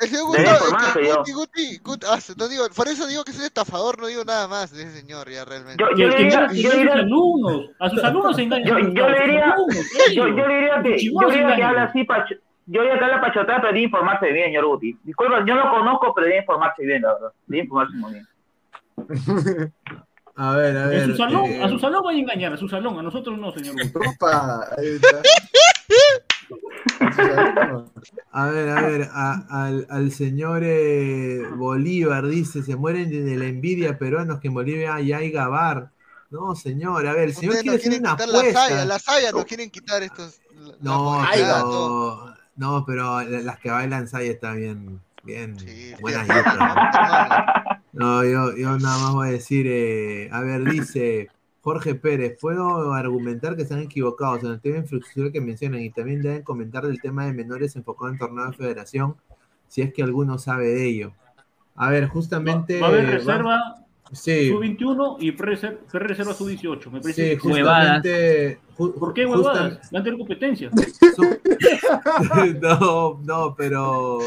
El señor. Guti, Guti, Guti- ah, no digo, por eso digo que es un estafador, no digo nada más de ese señor ya realmente. Yo, yo le que diría, yo a sus diría, alumnos, a sus alumnos se engañan. yo, yo le diría, yo, yo le diría que, yo se diría que habla así para, yo diría que habla para chotar, pero debe informarse bien, señor Guti. Disculpa, yo no lo conozco, pero debe informarse bien, la verdad. Debe informarse muy bien. A ver, a En ver. su salón, eh, a su salón van a engañar, a su salón, a nosotros no, señor. Guti. Opa, ahí está. A ver, a ver, a- al, al señor eh, Bolívar dice, se mueren de la envidia peruanos que en Bolivia ya hay gabar. No, señor, a ver, el señor Ustedes quiere hacer quieren una quitar la saya, apuesta. la saya nos quieren quitar estos. la- No, la pero, no, pero las que bailan saya están bien, bien Sí, buenas hermano. No, yo, yo nada más voy a decir, eh, a ver, dice Jorge Pérez, puedo argumentar que están equivocados en el tema de infraestructura que mencionan y también deben comentar del tema de menores enfocado en torneo de federación, si es que alguno sabe de ello. A ver, justamente... Va a haber va- reserva Sí, su 21 y pre-reserva reserva su 18. Me parece sí, Huevadas. justamente... ju- ¿Por qué huevadas? Van a tener competencia. no, no, pero...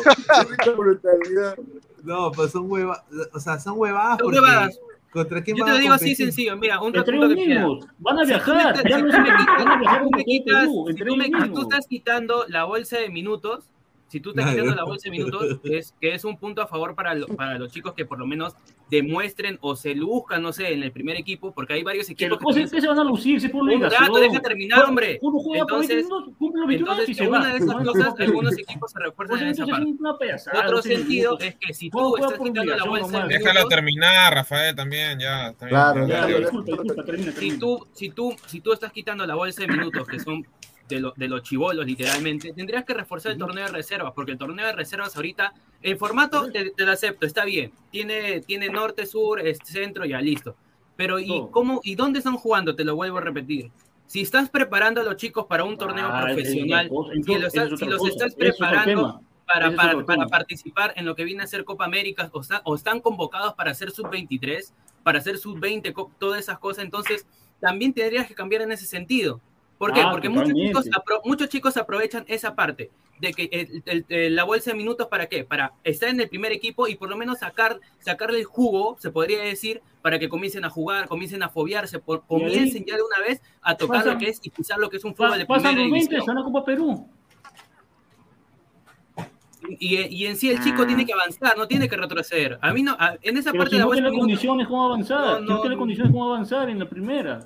No, pues son huevadas, o sea, son huevadas Son porque... huevadas. ¿Contra quién Yo van te lo digo así sencillo, mira, un Entre mismos. Van a Si tú me viajar. si no tú se me quitas- van a viajar si tú como me todo quitas- Perú, si entre tú me- ellos si tú mismos. estás quitando la bolsa de minutos, si tú estás quitando la bolsa de minutos, es que es un punto a favor para, lo- para los chicos que por lo menos demuestren o se luzcan, no sé, en el primer equipo, porque hay varios Que equipos cosas que se van a lucir, se por Un rato, deja terminar, hombre. Uno juega por 20 Entonces- minutos, cumple los 21 Entonces, y se una va. de esas cosas, no, algunos equipos se refuerzan Pues en esa parte. payasada. Otro 12 sentido minutos. es que si tú estás por quitando la bolsa de nomás. Déjalo minutos, terminar, Rafael, también, ya. bien, Claro, ya, ya, ya, ya. Disculpa, disculpa, termina, si termina. tú, si tú, si tú estás quitando la bolsa de minutos, que son de, lo- de los chivolos literalmente, tendrías que reforzar el torneo de reservas, porque el torneo de reservas ahorita, el formato te, te lo acepto, está bien, tiene, tiene norte, sur, este, centro, ya listo. Pero ¿y cómo y dónde están jugando? Te lo vuelvo a repetir. Si estás preparando a los chicos para un torneo Ah, profesional, si, los, es si los estás preparando para, es participar en lo que viene a ser Copa América o, está- o están convocados para hacer sub-23, para hacer sub-20, co- todas esas cosas, entonces también tendrías que cambiar en ese sentido. ¿Por qué? Ah, Porque muchos chicos, apro- muchos chicos aprovechan esa parte de que el- el- el- la bolsa de minutos para qué? Para estar en el primer equipo y por lo menos sacar, sacarle el jugo, se podría decir, para que comiencen a jugar, comiencen a fobiarse, por- Y ahí- comiencen ya de una vez a tocar lo que es y pisar lo que es un fútbol de primera los 20, división. se van a Copa Perú. Y, y en sí el chico tiene que avanzar, no tiene que retroceder. A mí no, a- en esa Pero parte si de la no bolsa tiene de minutos- condiciones, ¿cómo avanzar? No, no no, tiene condiciones, ¿cómo avanzar en la primera?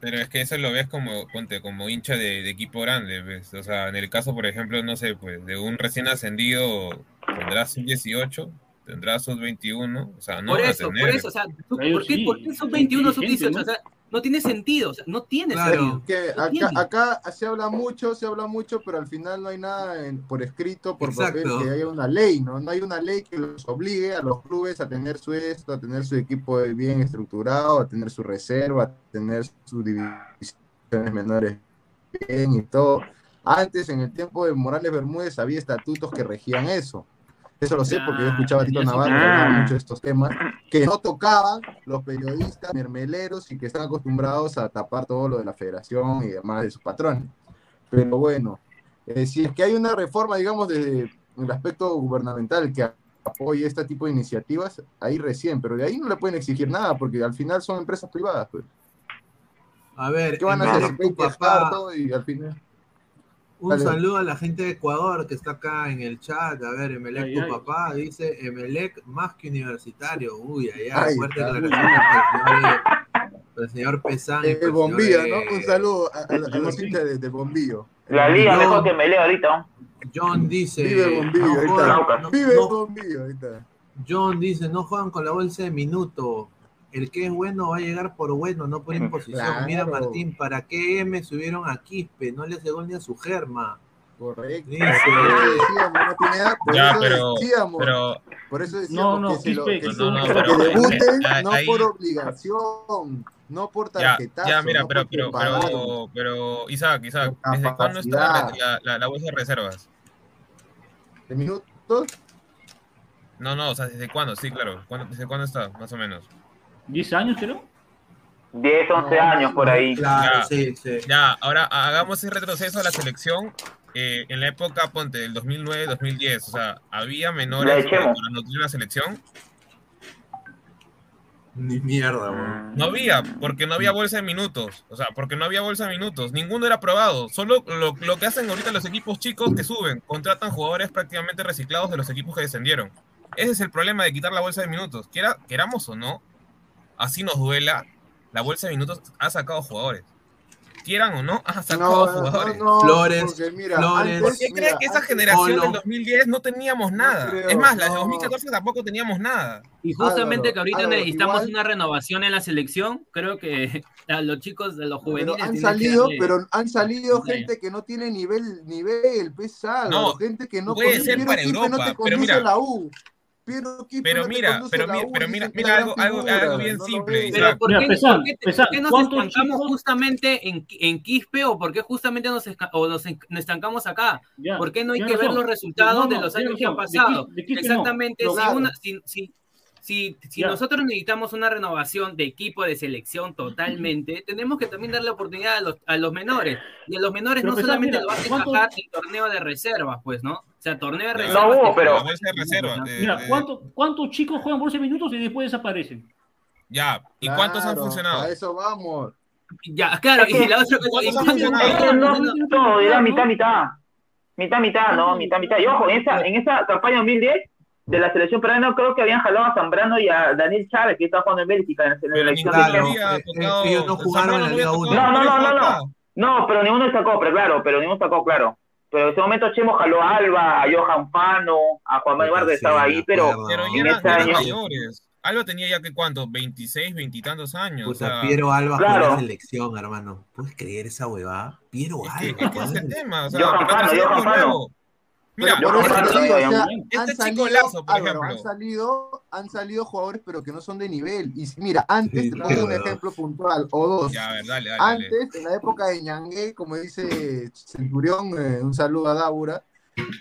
Pero es que eso lo ves como, ponte, como hincha de, de equipo grande, ¿ves? O sea, en el caso, por ejemplo, no sé, pues, de un recién ascendido, tendrá sus 18, tendrá sus 21, o sea, no por eso, tener. por eso, o sea, ¿por qué, sí, por qué son 21 sub inteligente, 18? O sea, no tiene sentido, o sea, no tiene Claro. sentido. Que No acá, tiene. acá se habla mucho, se habla mucho, pero al final no hay nada en- por escrito, por papel, Exacto. que haya una ley, ¿no? No hay una ley que los obligue a los clubes a tener su esto, a tener su equipo bien estructurado, a tener su reserva, a tener sus divisiones menores bien y todo. Antes, en el tiempo de Morales Bermúdez, había estatutos que regían eso. Eso lo sé porque yo escuchaba a Tito Navarro hablar mucho de estos temas, que no tocaban los periodistas mermeleros y que están acostumbrados a tapar todo lo de la federación y demás de sus patrones. Pero bueno, eh, si es que hay una reforma, digamos, desde el aspecto gubernamental que apoye este tipo de iniciativas, ahí recién, pero de ahí no le pueden exigir nada porque al final son empresas privadas. Pues. A ver, ¿Qué van a hacer? Papá, todo y al final... un Dale. saludo a la gente de Ecuador que está acá en el chat. A ver, Emelec, Ay, tu ay. papá, dice Emelec más que universitario. Uy, allá, Ay, fuerte está. declaraciones para el señor, Pesán. para El el bombillo, señor, ¿no? Un eh, saludo a, a- a los hinchas de, de bombillo. La liga John- mejor que Melé ahorita. John dice. Vive Bombillo, no ahí juegan- está. no- Vive no- Bombillo, ahí está. John dice, no juegan con la bolsa de minuto. El que es bueno va a llegar por bueno, no por imposición. Claro. Mira, Martín, ¿para qué M subieron a Quispe? No le hace gol ni a su germa. Correcto. Por eso decíamos. Por Ya, eso pero, decíamos. pero, Por eso decíamos No, no, que, se lo- Quispe, que, no, no, que pero, debuten eh, no ahí- por obligación, no por ya, tarjetazo. ya, mira, no pero, pero, pero, pero, Isaac, Isaac, Por ¿desde cuándo está la, la, la, la bolsa de reservas? ¿De minutos? No, no, o sea, ¿desde cuándo? Sí, claro. ¿Cuándo- ¿Desde cuándo está, más o menos? ¿10 años, creo? 10, 11 años por ahí. Claro, Ya. sí, sí. Ya, ahora hagamos ese retroceso a la selección eh, en la época, ponte, del 2009-2010. O sea, ¿había menores para nutrir la selección? Ni mierda, weón. No había, porque no había bolsa de minutos. O sea, porque no había bolsa de minutos. Ninguno era probado. Solo lo, lo que hacen ahorita los equipos chicos que suben, contratan jugadores prácticamente reciclados de los equipos que descendieron. Ese es el problema de quitar la bolsa de minutos. Quiera, queramos o no, así nos duela, la bolsa de minutos ha sacado jugadores. Quieran o no, ha sacado No, no, jugadores. no, Flores, porque mira, Flores. ¿Por qué mira, creen que esa generación Polo. del 2010 no teníamos nada? creo, es más, la de no. 2014 tampoco teníamos nada. Y justamente Álvaro, que ahorita Álvaro, necesitamos igual- una renovación en la selección, creo que a los chicos, a los Pero juveniles... han salido, darle- pero han salido gente que no tiene nivel, nivel, pesado, No, gente que no puede conoce- ser para Europa, no te pero conduce mira- la U. Pero no te mira, pero U, pero mira, mira algo, algo, algo bien no simple. Pero. ¿por Mira, qué, Pesán, por qué- Pesán, por qué nos ¿cuántos estancamos chicos- justamente en, en Quispe o por qué justamente nos, o nos, nos estancamos acá? Ya, ¿Por qué no hay que ver razón. los resultados No, de no, los tienes años que han. De pasado? De. Exactamente, No, si, claro. una, si, si, si, si nosotros necesitamos una renovación de equipo de selección totalmente, tenemos que también darle oportunidad a los, a los menores. Y a los menores Pero no solamente mira, lo vas a ¿cuántos- encajar en torneo de reservas, pues, ¿no? O sea, torneo de reservas. No hubo, que- pero- bolsa de reserva. de- Mira, ¿cuánto- ¿cuántos chicos juegan bolsa de minutos y después desaparecen? Ya, ¿y cuántos han Claro, funcionado? A eso vamos. Ya, claro, y la otra cosa, ¿y ¿Cuántos no, no, no, era mitad, mitad. Mitad, mitad, ¿no? Mitad, mitad. Y ojo, en esa, en esa campaña 2010 de la selección peruana creo que habían jalado a Zambrano y a Daniel Chávez, que está jugando en Bélgica en la Pero selección. ninguno Claro, había tocado. ellos no jugaron en la Liga No, no, no, no, no. No, pero ninguno sacó, pero claro, pero ninguno sacó, claro. Pero en ese momento Chemo jaló a Alba, a Johan Fano, a Juan Manuel Vargas sí, estaba ahí, pero. Pero No, en ese año- mayores. Alba tenía ya que cuánto, 26, 20 y tantos años. o sea, Piero Alba Claro. jugó en la selección, hermano. ¿Puedes creer esa huevada? Piero es que, Alba. es que ese tema. O sea, Johan porque Fano, nosotros Johan Fano. Mira, Pero o sea, han Este salido, chico Lazo, por Álvaro, ejemplo. han salido, han salido jugadores pero que no son de nivel. Y si- mira, antes Sí, te pongo un ejemplo puntual o dos. Ya, a ver, dale, dale. dale. Antes, en la época de Ñangue, como dice Centurión, eh, un saludo a Daura,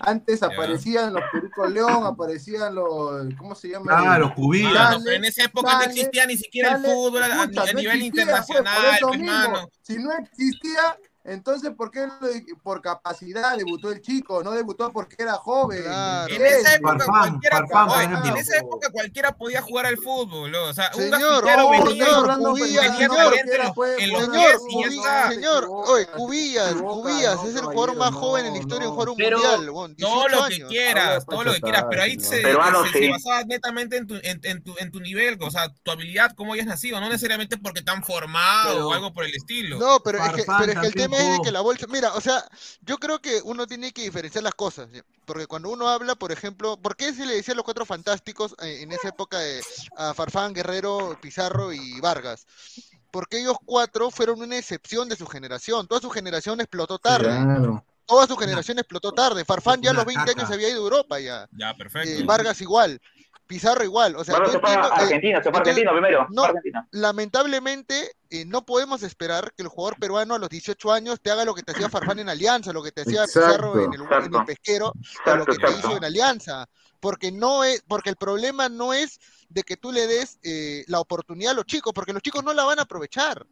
antes aparecían los Pericos León, aparecían los, ¿cómo se llama? Claro, Cubilla. Mano, Dale, pero en esa época no existía ni siquiera el fútbol a, a- escucha, a no nivel existía, pues, internacional, por eso pues, mismo. mano. Si no existía, entonces ¿por qué por capacidad debutó el chico? No debutó porque era joven. Claro. En esa época Farfán, cualquiera, oye, en esa época cualquiera podía jugar al fútbol, ¿no? o sea, un Señor, oh, venía, señor, Cubillas, señor, Señor, oye, Cubillas, Cubillas es el jugador más joven en la historia de jugar un mundial, Todo 18 lo que quieras, todo lo que quieras, pero ahí se, basaba netamente en tu, en, nivel, o sea, tu habilidad, cómo hayas nacido, no necesariamente porque te han formado o algo por el estilo. No, pero es, que, Farfán pero es que el también tema es de que la bolsa, mira, o sea, yo creo que uno tiene que diferenciar las cosas, ¿ya? porque cuando uno habla, por ejemplo, ¿por qué se le decía los cuatro fantásticos eh, en esa época de a Farfán, Guerrero, Pizarro y Vargas? Porque ellos cuatro fueron una excepción de su generación, toda su generación explotó tarde, Claro. toda su generación explotó tarde, Farfán ya a los 20 caca. años se había ido a Europa ya, Ya, perfecto. eh, Vargas igual, Pizarro igual, o sea, Bueno, yo se fue a entiendo, eh, Argentina, se fue a entonces, Argentina primero. no, Argentina. lamentablemente eh, no podemos esperar que el jugador peruano a los 18 años te haga lo que te hacía Farfán en Alianza, lo que te hacía Pizarro en el, en el Exacto. pesquero, o lo que te hizo en Alianza. Porque no es, porque el problema no es de que tú le des eh, la oportunidad a los chicos, porque los chicos no la van a aprovechar.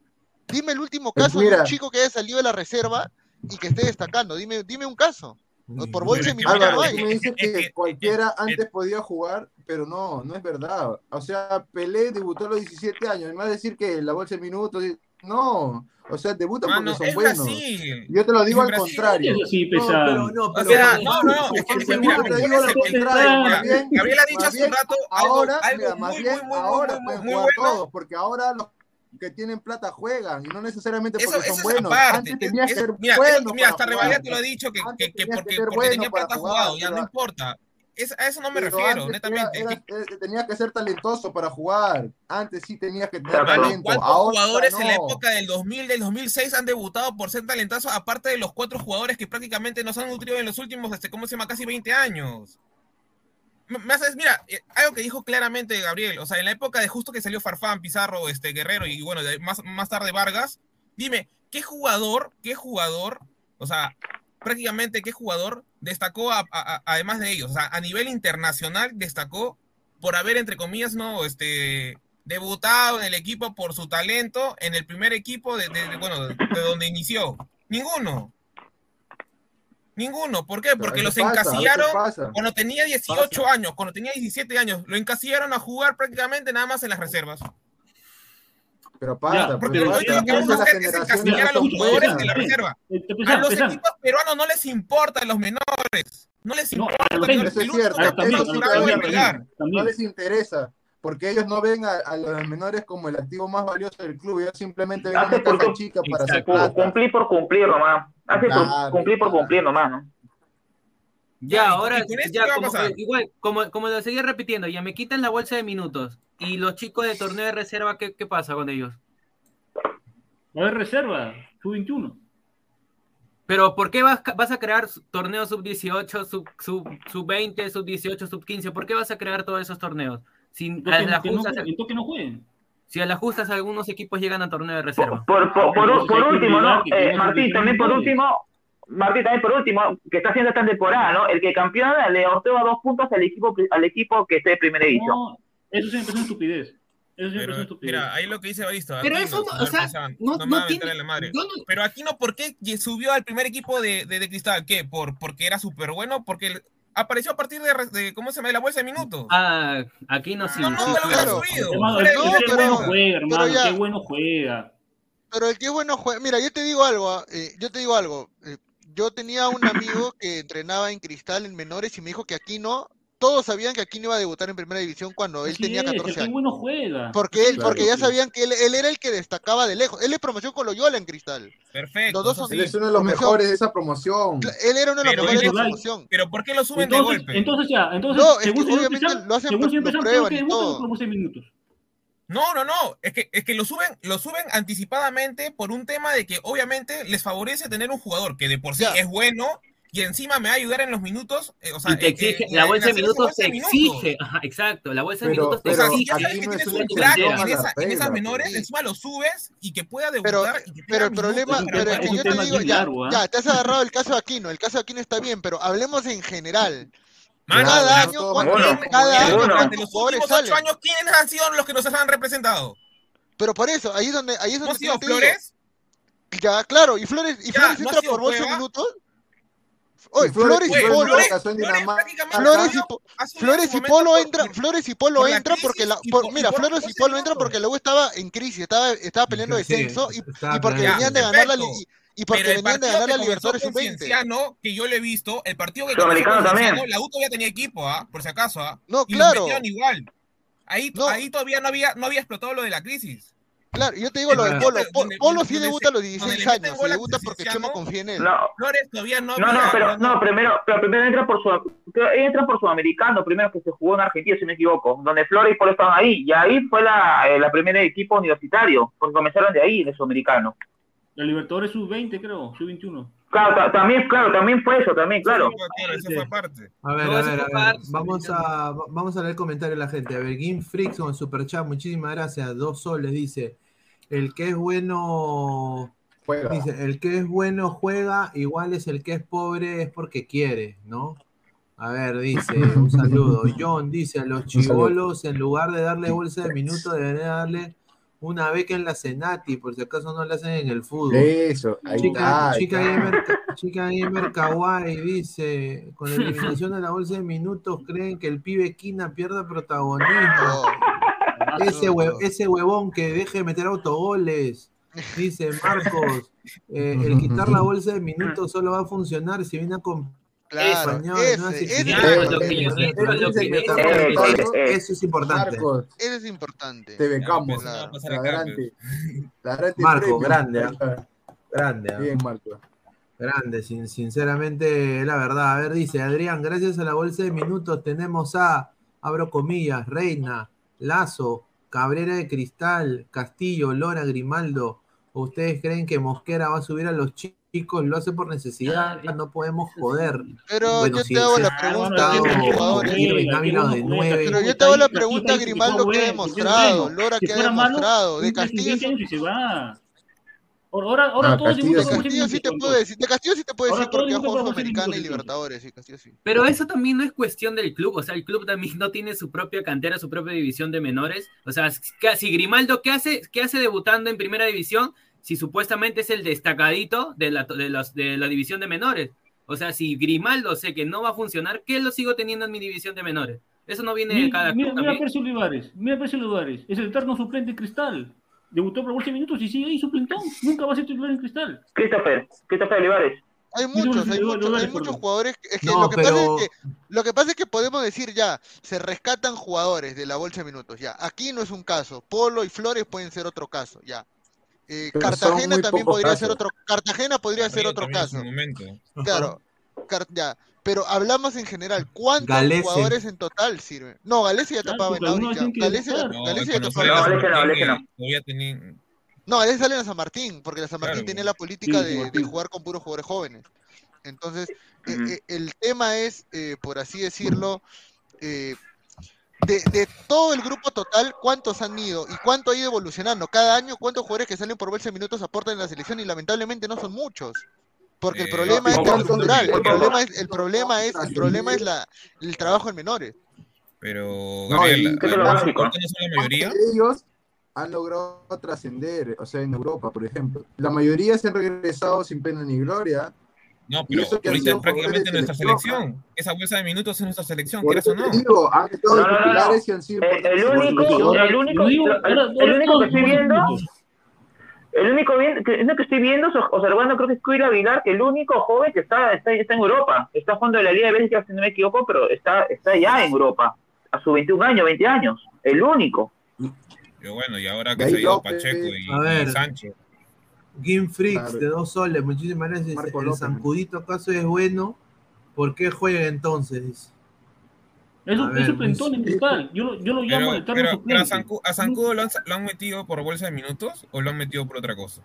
Dime el último Pues caso de un chico que haya salido de la reserva y que esté destacando. Dime, dime un caso. Por bolsa es no Álvaro, tú me dices es que cualquiera es- antes podía jugar, pero no, no es verdad. O sea, Pelé debutó a los 17 años, me va a decir que la bolsa de minutos, y- no, o sea, debutan Mano, porque es son buenos. Brasil. Yo te lo digo Es al Brasil. contrario. Sí, No, pero no, O pero sea, no, no, es que, Porque es que mira, yo te ¿cuál digo es lo contrario, más bien- Gabriel ha dicho más hace un bien rato algo, ahora, algo mira, más muy, bien muy, muy, ahora muy, pueden muy bueno. todos, porque ahora los que tienen plata juegan y no necesariamente Eso, porque eso son es buenos. aparte. Antes tenías que ser mira, bueno mira, hasta jugar. te lo ha dicho que, que, que porque, ser porque bueno tenía para plata jugar, jugado, ya no importa. Es- a eso no me pero refiero, netamente. era- era- eh, tenías que ser talentoso para jugar. Antes sí tenías que tener talento. ¿cuántos Ahora jugadores no. en la época del 2000, del 2006 han debutado por ser talentazos, aparte de los cuatro jugadores que prácticamente nos han nutrido en los últimos, este, ¿cómo se llama? Casi 20 años. Me haces, mira, eh, algo que dijo claramente Gabriel, o sea, en la época de justo que salió Farfán, Pizarro, este, Guerrero y bueno, más, más tarde Vargas, dime, ¿qué jugador, qué jugador, o sea, prácticamente qué jugador destacó a- además de ellos? O sea, a nivel internacional destacó por haber, entre comillas, no, este, debutado en el equipo por su talento en el primer equipo de, bueno, de donde inició. Ninguno. Ninguno. ¿Por qué? Porque los pasa, encasillaron pasa. cuando tenía 18 años, cuando tenía 17 años. Lo encasillaron a jugar prácticamente nada más en las reservas. Pero pasa, Ya, porque lo pasa. que vamos a hacer es encasillar a los jugadores de la reserva. A los equipos peruanos no les importan los menores. No les importa. Es cierto, es pegar. no les interesa, porque ellos no ven a, a los menores como el activo más valioso del club, ellos simplemente ven Hace una por chica para hacer plata. Cumplir por cumplir nomás. Hace por- Claro, cumplir por cumplir nomás, ¿no? Ya, ahora, ya, como, igual, como, como lo seguía repitiendo, ya me quitan la bolsa de minutos. Y los chicos de torneo de reserva, ¿qué, qué pasa con ellos? No hay reserva, su 21. Pero ¿por qué vas, vas a crear torneos sub-18, sub, sub, sub-20, sub-18, sub-15? ¿Por qué vas a crear todos esos torneos? Si a las que no justas, jueguen, entonces que no jueguen. si a las justas algunos equipos llegan a torneo de reserva. Por, por, último, ¿no? Eh, Martín, también por último, Martín, también por último, que está haciendo esta temporada, ¿no? El que campeona le otorga dos puntos al equipo al equipo que esté de primera. No, eso siempre es una estupidez. Eso siempre es una Pero, estupidez. mira, ahí lo que dice Baristo. Pero aquí eso no, no, o sea, no- no va a meter tiene- en la madre. no- Pero aquí no, ¿por qué subió al primer equipo de, de, de Cristal? ¿Qué? ¿Por, ¿Porque era súper bueno? Porque apareció a partir de, ¿cómo se llama? De la bolsa de minutos. Ah, aquí no sí. No, lo sí. hubiera subido. Hermano, el No, qué pero- bueno juega, pero hermano, ya- qué bueno juega. Pero el que es bueno juega. Mira, yo te digo algo. eh, yo te digo algo. eh, yo tenía un amigo que entrenaba en Cristal en menores y me dijo que aquí no. Todos sabían que aquí no iba a debutar en primera división cuando él Así tenía es, el 14 que años. bueno juega. Porque él, Claro, porque ya sí. sabían que él, él era el que destacaba de lejos. Él es promoción con Loyola en Cristal. Perfecto. Los dos. Él es uno de los mejores de esa promoción. Él era uno de los Pero mejores de da- promoción. Pero ¿por qué lo suben de Entonces, golpe? entonces ya, entonces, No, es que obviamente lo hacen, según lo señor Pizarro, prueban creo que y debutan todo. por 12 minutos. No, no, no. Es que, es que lo suben, lo suben anticipadamente por un tema de que obviamente les favorece tener un jugador que de por sí Ya. es bueno y encima me va a ayudar en los minutos. eh, o sea, Y te eh, exige, eh, la bolsa de minutos bolsa te exige. Ajá, exacto, la bolsa de Pero- minutos te O sea, pero si ya sabes que no es tienes un crack en, esa- en esas menores, pues. encima lo subes y que pueda Pero, debutar. que pero el problema, minutos pero un yo te digo, ya, largo, ¿ah? ya, te has agarrado el caso de Aquino, el caso de Aquino está bien, pero hablemos en general. Mano, cada año, todos ¿cuántos- bueno, cada año bueno. los jugadores últimos ocho años, ¿quiénes han sido los que nos han representado? Pero por eso, ahí es donde, ahí es ¿No donde ha sido. Flores? Ya, claro, y Flores, y Ya, Flores ¿no entra por 12 Cueva? minutos. Oye, Y Flores y Flores- Polo, Flores- Flores Flores y, Po- Flores y Polo entra, por- Flores y Polo por entra porque la, por- mira, Flores y 12 Polo entra porque la U estaba en crisis, estaba, estaba peleando Sí, descenso y, y porque venían de ganar la y, y porque Pero el venían de partido ganar la Libertadores con sub-20. Cienciano, que yo le he visto, el partido que Sudamericano también. La U todavía tenía equipo, ¿ah? por si acaso, ¿ah? No, y claro. igual. Ahí, No. ahí todavía no había, no había explotado lo de la crisis. Claro, yo te digo lo de Polo. Polo sí debuta a los donde 16 le meten años, se debuta porque. Chema confía en él. No, Flores todavía no no, no, pero no, primero, pero primero entra por su, entra por sudamericano, primero que se jugó en Argentina, si no me equivoco, donde Flores y Polo estaban ahí, y ahí fue la, eh, la primera equipo universitario, porque comenzaron de ahí, de sudamericano. La Libertadores sub-20, creo, sub-21. Claro, ta- también, claro, también fue eso, también, claro. Eso fue, claro, eso fue aparte. A ver, No, a ver, a ver. parte, Vamos a, va- vamos a leer el comentario de la gente. A ver, Game Freaks con Super Chat, muchísimas gracias. Dos soles, dice. El que es bueno, Juega. dice, el que es bueno juega, igual es el que es pobre, es porque quiere, ¿no? A ver, dice, un saludo. John dice, a los chivolos, en lugar de darle bolsa de minutos, deberían darle una beca en la Senati, por si acaso no la hacen en el fútbol. Eso, ahí Chica, está. chica, gamer, chica Gamer Kawaii dice, con la eliminación de la bolsa de minutos, creen que el pibe Kina pierda protagonismo. Ese, hue- huevón que deje de meter autogoles. Dice Marcos, eh, el quitar la bolsa de minutos solo va a funcionar si viene acom- Claro, Eso eso es Eh, eh, Eso importante. Marcos, Ese es importante. te becamos. Claro. La grande. Marco, grande, ¿ah? Grande. ¿ah? Bien, Marco. Grande, sin, sinceramente, la verdad. A ver, dice Adrián, gracias a la bolsa de minutos tenemos a, abro comillas, Reina, Lazo, Cabrera de Cristal, Castillo, Lora, Grimaldo. ¿Ustedes creen que Mosquera va a subir a los chi- chicos? Lo hace por necesidad, no podemos joder. Pero Bueno, yo si te hago la pregunta, nueve. Pero yo te hago la pregunta, Grimaldo, ¿qué ha demostrado? Lora, ¿qué ha demostrado? De Castillo, 20 años y se va. Ahora, ahora Ah, todos Castillo de. Castillo sí te puedo decir, de Castillo sí te puedo Ahora decir todo porque el ha jugado juega Sudamericana y. Libertadores, sí, Castillo sí. Pero eso también no es cuestión del club, o sea, el club también no tiene su propia cantera, su propia división de menores. O sea, ¿qué- si Grimaldo, ¿qué hace, qué hace debutando en primera división si supuestamente es el destacadito de la, de, los- de la división de menores? O sea, si Grimaldo sé que no va a funcionar, ¿qué lo sigo teniendo en mi división de menores? Eso no viene de cada mira, club mira. Percy Olivares, mira a Percy Olivares, es el eterno suplente de Cristal. Debutó por 12 minutos y sigue ahí suplentón. Nunca va a ser titular en Cristal. Christopher, Christopher Olivares. Hay muchos, hay muchos, hay muchos jugadores. Es que No, lo que pero- pasa es que lo que pasa es que podemos decir ya, se rescatan jugadores de la bolsa de minutos, ya. Aquí no es un caso. Polo y Flores pueden ser otro caso, ya. Eh, Cartagena también podría ser otro. Cartagena podría ser otro caso. momento. Claro. Car- ya. Pero hablamos en general, ¿cuántos jugadores en total sirven? No, Galese ya Claro, tapaba en que Galese, debutar. No, el ya tapaba no, no. Tenía- sale en San Martín, porque la San Martín Claro. tiene la política Sí, de, jugar con puros jugadores jóvenes. Entonces, eh, Ujú. eh, el tema es, eh, por así decirlo, eh, de, de todo el grupo total, ¿cuántos han ido y cuánto ha ido evolucionando? Cada año, ¿cuántos jugadores que salen por 12 minutos aportan en la selección? Y lamentablemente no son muchos. Porque el Eh, problema es no, estructural, el no, problema es, el problema es, el problema es la, el trabajo en menores. Pero, No, Gabriel, y- ¿qué te lo básico? ¿ahorita no la mayoría? Ellos han logrado trascender, o sea, en Europa, por ejemplo. La mayoría se han regresado sin pena ni gloria. No, pero eso que han ahorita prácticamente nuestra selección, selección. Esa bolsa de minutos es nuestra selección, quieras o no. te digo, han estado No, no, no, no. titulares y han sido Eh, el único, el único, el, único que estoy viendo, el único bien, que, es lo que estoy viendo, observando, creo que es Cuira Vilar, que el único joven que está, está, está en Europa, está jugando en la Liga de Bélgica, si no me equivoco, pero está, está ya en Europa, a sus 21 años, 20 años, el único. Pero bueno, y ahora que se ha ido Pacheco y, y Sánchez. Game Freaks Claro. de dos soles, muchísimas gracias. Marco el López. zancudito acaso es bueno. ¿Por qué juega entonces? Es un, ver, es suplentón en pues, Cristal. Yo, lo- yo lo llamo Pero, eterno pero, pero a, ¿a Zancudo lo han, lo han metido por bolsa de minutos o lo han metido por otra cosa?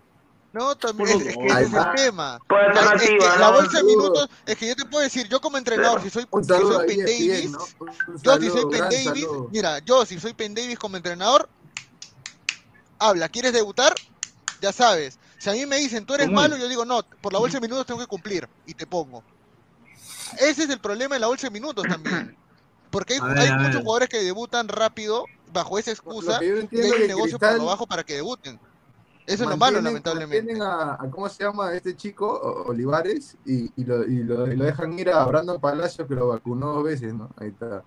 No, también es, es que ese es el tema. La, es que bolsa de minutos, es que yo te puedo decir, yo como entrenador, si soy, si soy Penn Davis, yo si soy Penn Davis, mira, yo si soy Penn Davis como entrenador, habla, ¿quieres debutar? Ya sabes. Si a mí me dicen, tú eres malo, yo digo, no, por la bolsa de minutos tengo que cumplir y te pongo. Ese es el problema de la bolsa de minutos también. Porque hay, ver, muchos ver. jugadores que debutan rápido bajo esa excusa que yo y entiendo hay un negocio por lo bajo para que debuten. Eso es lo malo, lamentablemente. mantienen a, a- ¿cómo se llama este chico? Olivares, y, y, lo, y, lo, y lo dejan ir a Brandon Palacio, que lo vacunó dos veces, ¿no? Ahí está.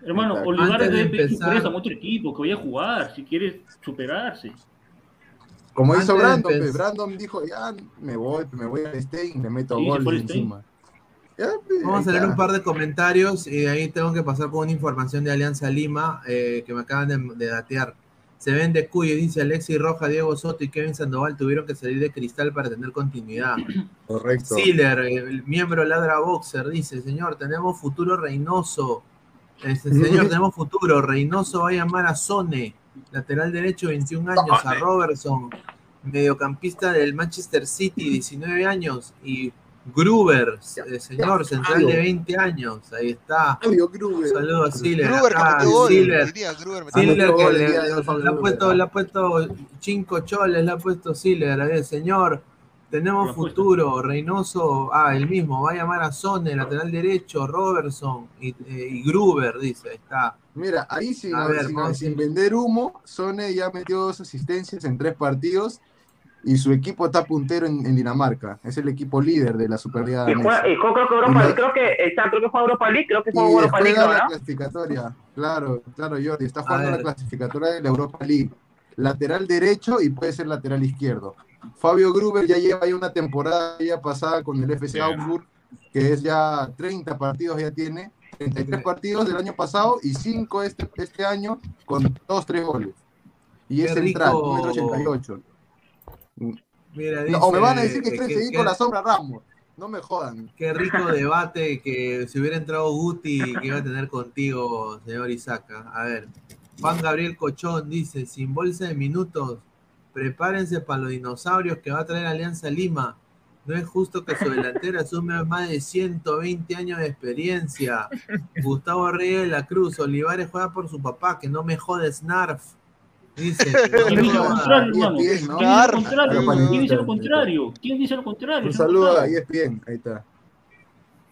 Hermano, Olivares de debe empezar- a otro equipo, que vaya a jugar, si quiere superarse. Como Antes hizo Brandon, pues, Brandon dijo, ya me voy, me voy al Stein, le meto Sí, se goles fue al Stein. encima. Ya, pues, Vamos a leer un par de comentarios y de ahí tengo que pasar con una información de Alianza Lima eh, que me acaban de, de datear. Se ven de cuyo, dice Alexis Roja, Diego Soto y Kevin Sandoval tuvieron que salir de cristal para tener continuidad. Correcto. Siller, el miembro Ladra Boxer, dice, señor, tenemos futuro Reynoso. Este, señor, tenemos futuro. Reynoso va a llamar a Sone, lateral derecho, 21 años, a Robertson, mediocampista del Manchester City, 19 años, y Gruber, eh, señor, central de 20 años, ahí está. Saludos a Siller. Gruber que le, ha Gruber, puesto, le ha puesto cinco choles, le ha puesto Siller. A ver, señor, tenemos futuro. Reynoso, ah, el mismo, va a llamar a Sone, lateral derecho, Robertson y, eh, y Gruber, dice, ahí está. Mira, ahí sin, A ver, sin- vender humo, Sone ya metió dos asistencias en tres partidos y su equipo está puntero en, en Dinamarca. Es el equipo líder de la Superliga Y juega, y juega, creo que Europa, Y no- creo que está, creo que juega Europa League, creo que Y juega Europa League, juega la ¿no? clasificatoria. Claro, claro, Jordi. Está A jugando la clasificatoria de la Europa League. Lateral derecho y puede ser lateral izquierdo. Fabio Gruber ya lleva ahí una temporada ya pasada con el FC Sí. Augsburg que es ya 30 partidos ya tiene, 33 partidos del año pasado y 5 este, este año con 2, 3 goles. Y Qué es central, rico. 1,88 Mira, No, o me van a dice decir que quieren seguir que- con la sombra Ramos. No me jodan. Qué rico debate que si hubiera entrado Guti que iba a tener contigo, señor Isaca. A ver, Juan Gabriel Cochón dice, sin bolsa de minutos, prepárense para los dinosaurios que va a traer Alianza Lima. No es justo que su delantera asume más de 120 años de experiencia. Gustavo Reyes de la Cruz, Olivares juega por su papá, que no me jode Snarf. Dice, ¿Quién dice lo contrario, ¿Quién dice lo contrario? ¿Quién dice lo contrario? ¿Quién dice lo contrario? Un saludo a. ESPN, ahí está.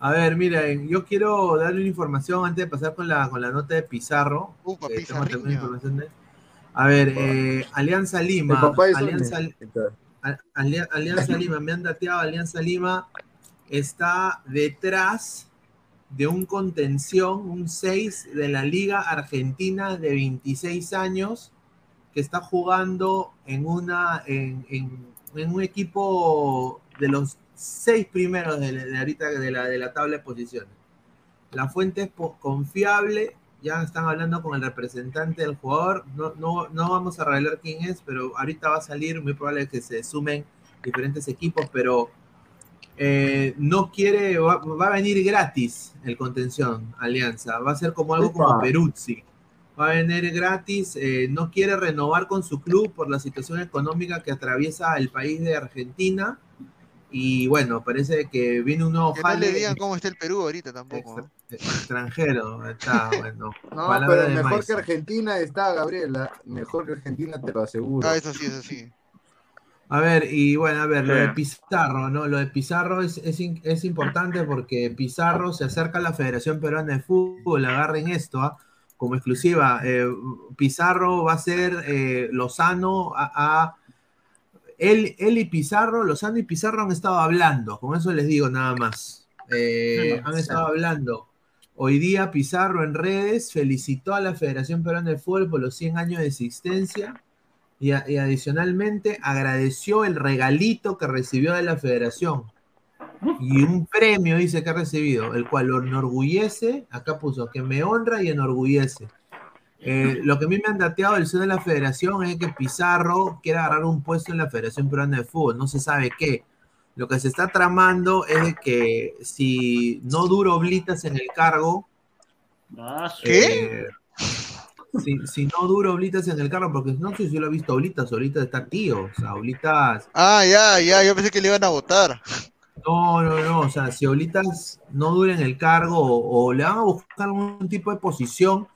A ver, miren, yo quiero darle una información antes de pasar con la, con la nota de Pizarro. Upa, también información de- A ver, eh, Alianza Lima. Alianza, Alianza Lima, me han dateado, Alianza Lima está detrás de un contención, un 6 de la Liga Argentina de 26 años, que está jugando en, una, en, en- en un equipo de los seis primeros de, de ahorita de la, de la tabla de posiciones. La fuente es confiable, ya están hablando con el representante del jugador, no, no, no vamos a revelar quién es, pero ahorita va a salir, muy probable que se sumen diferentes equipos, pero eh, no quiere, va, va a venir gratis el contención, Alianza, va a ser como algo como. Peruzzi, va a venir gratis, eh, no quiere renovar con su club por la situación económica que atraviesa el país de Argentina, y bueno, parece que viene un nuevo Que no le digan cómo está el Perú ahorita tampoco. extranjero, está bueno. No, pero mejor maíz. que Argentina está, Gabriela. Mejor que Argentina, te lo aseguro. Ah, eso sí, eso sí. A ver, y bueno, a ver, lo de Pizarro, ¿no? Lo de Pizarro es, es, es importante porque Pizarro se acerca a la Federación Peruana de Fútbol, agarren esto, ¿ah? como exclusiva. Eh, Pizarro va a ser eh, Lozano a, a- él, él y Pizarro, Lozano y Pizarro han estado hablando, con eso les digo nada más. Eh, han estado hablando. Hoy día Pizarro en redes felicitó a la Federación Peruana de Fútbol por los 100 años de existencia y, a- y adicionalmente agradeció el regalito que recibió de la federación. Y un premio dice que ha recibido, el cual lo enorgullece, acá puso, que me honra y enorgullece. Eh, lo que a mí me han dateado del seno de la federación es que Pizarro quiere agarrar un puesto en la Federación Peruana de Fútbol, no se sabe qué. Lo que se está tramando es de que si no dura oblitas en el cargo, Ah, eh, si, si no dura Oblitas en el carro, porque no sé si lo ha visto Oblitas, Oblitas está tío, o sea, Oblitas, Ah, ya, ya, yo pensé que le iban a votar. no, no, no, o sea, si Oblitas no dura en el cargo o, o le van a buscar algún tipo de posición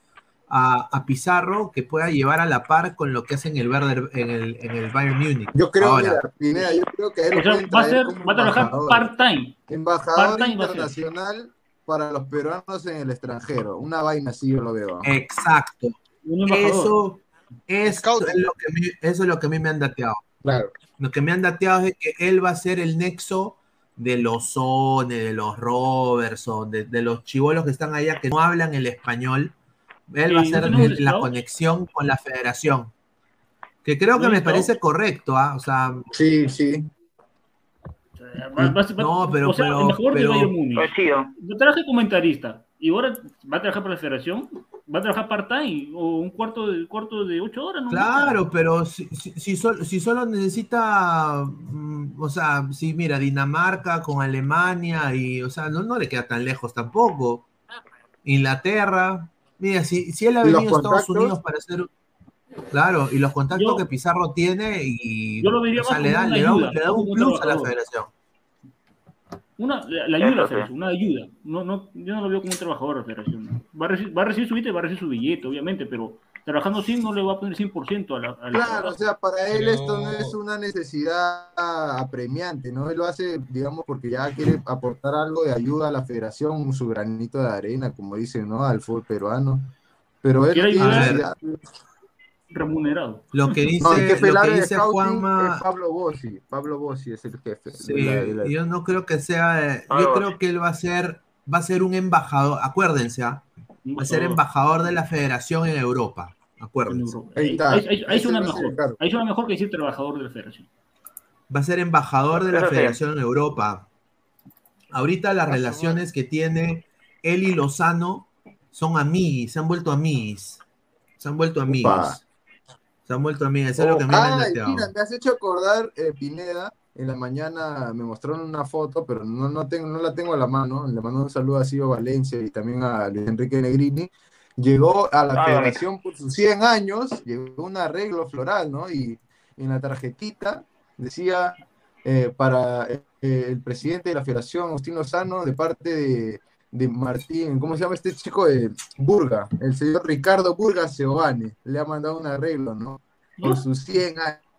a, a Pizarro que pueda llevar a la par con lo que hace en el, Werder- en el, en el Bayern Múnich. Yo creo, Ahora, mira, Pineda, yo creo que él va a ser- va a trabajar part-time. Embajador internacional para los peruanos en el extranjero. Una vaina así yo lo veo. exacto. Eso, eso es lo que a mí- eso es lo que a mí me han dateado. Claro. Lo que me han dateado es que él va a ser el nexo de los Sone, de los Robertson, de, de los chivolos que están allá que no hablan el español. Él va a ser ¿no tenemos el- la conexión con la federación. Que creo que ¿No me parece correcto, ¿ah? O sea, Sí, sí. Va- va- va- No, pero- o sea, pero- el mejor pero- de Bayern Múnich. Coincido. Yo traje comentarista y ahora va a trabajar para la federación, va a trabajar part-time o un cuarto de, cuarto de ocho horas. ¿no? claro, pero si, si, si sol- si solo necesita, mm, o sea, si mira, Dinamarca con Alemania y, o sea, no, no le queda tan lejos tampoco. Inglaterra, mira, si, si él ha ¿Y los venido a Estados? Unidos para hacer, claro, y los contactos Yo- que Pizarro tiene y, Yo lo vería o sea, más le da, le da ayuda, le da no un plus a la federación. Una, la, la ayuda. Federación, una ayuda. No, no, yo no lo veo como un trabajador de Federación. ¿no? Va, a recibir, va a recibir su billete, va a recibir su billete, obviamente, pero trabajando sin no le va a poner 100% a la, a la- Claro, o sea, para él Pero- esto no es una necesidad apremiante, ¿no? Él lo hace, digamos, porque ya quiere aportar algo de ayuda a la federación, su granito de arena, como dicen, ¿no? Al fútbol peruano. Pero él tiene remunerado. Lo que dice, No, el jefe lo que dice Juanma, es Pablo Bossi. Pablo Bossi es el jefe. Sí, de la- yo no creo que sea, eh, yo creo que él va a ser, va a ser un embajador, acuérdense, ¿ah? Va a ser embajador de la federación en Europa, En acuérdense. Europa. Ahí está. ahí- ahí- ahí Ese suena va a ser el mejor. Ahí suena mejor que decir trabajador de la Federación. Va a ser embajador de la federación en Europa. ahorita las relaciones que tiene él y Lozano son amiguis, se han vuelto amiguis. Se han vuelto amigos. Se han vuelto amigos, eso es lo que a mí me han Ay, neteado. mira, me has hecho acordar, eh, Pineda, en la mañana me mostraron una foto, pero no, no, tengo, no la tengo a la mano. Le mando un saludo a Silvio Valencia y también a Luis Enrique Negrini. Llegó a la Ah, federación por sus 100 años, llegó un arreglo floral, ¿no? Y en la tarjetita decía eh, para eh, el presidente de la federación, Agustín Lozano, de parte de, de Martín, ¿cómo se llama este chico? de Burga, el señor Ricardo Burga Seoane. Le ha mandado un arreglo, ¿no? Por sus 100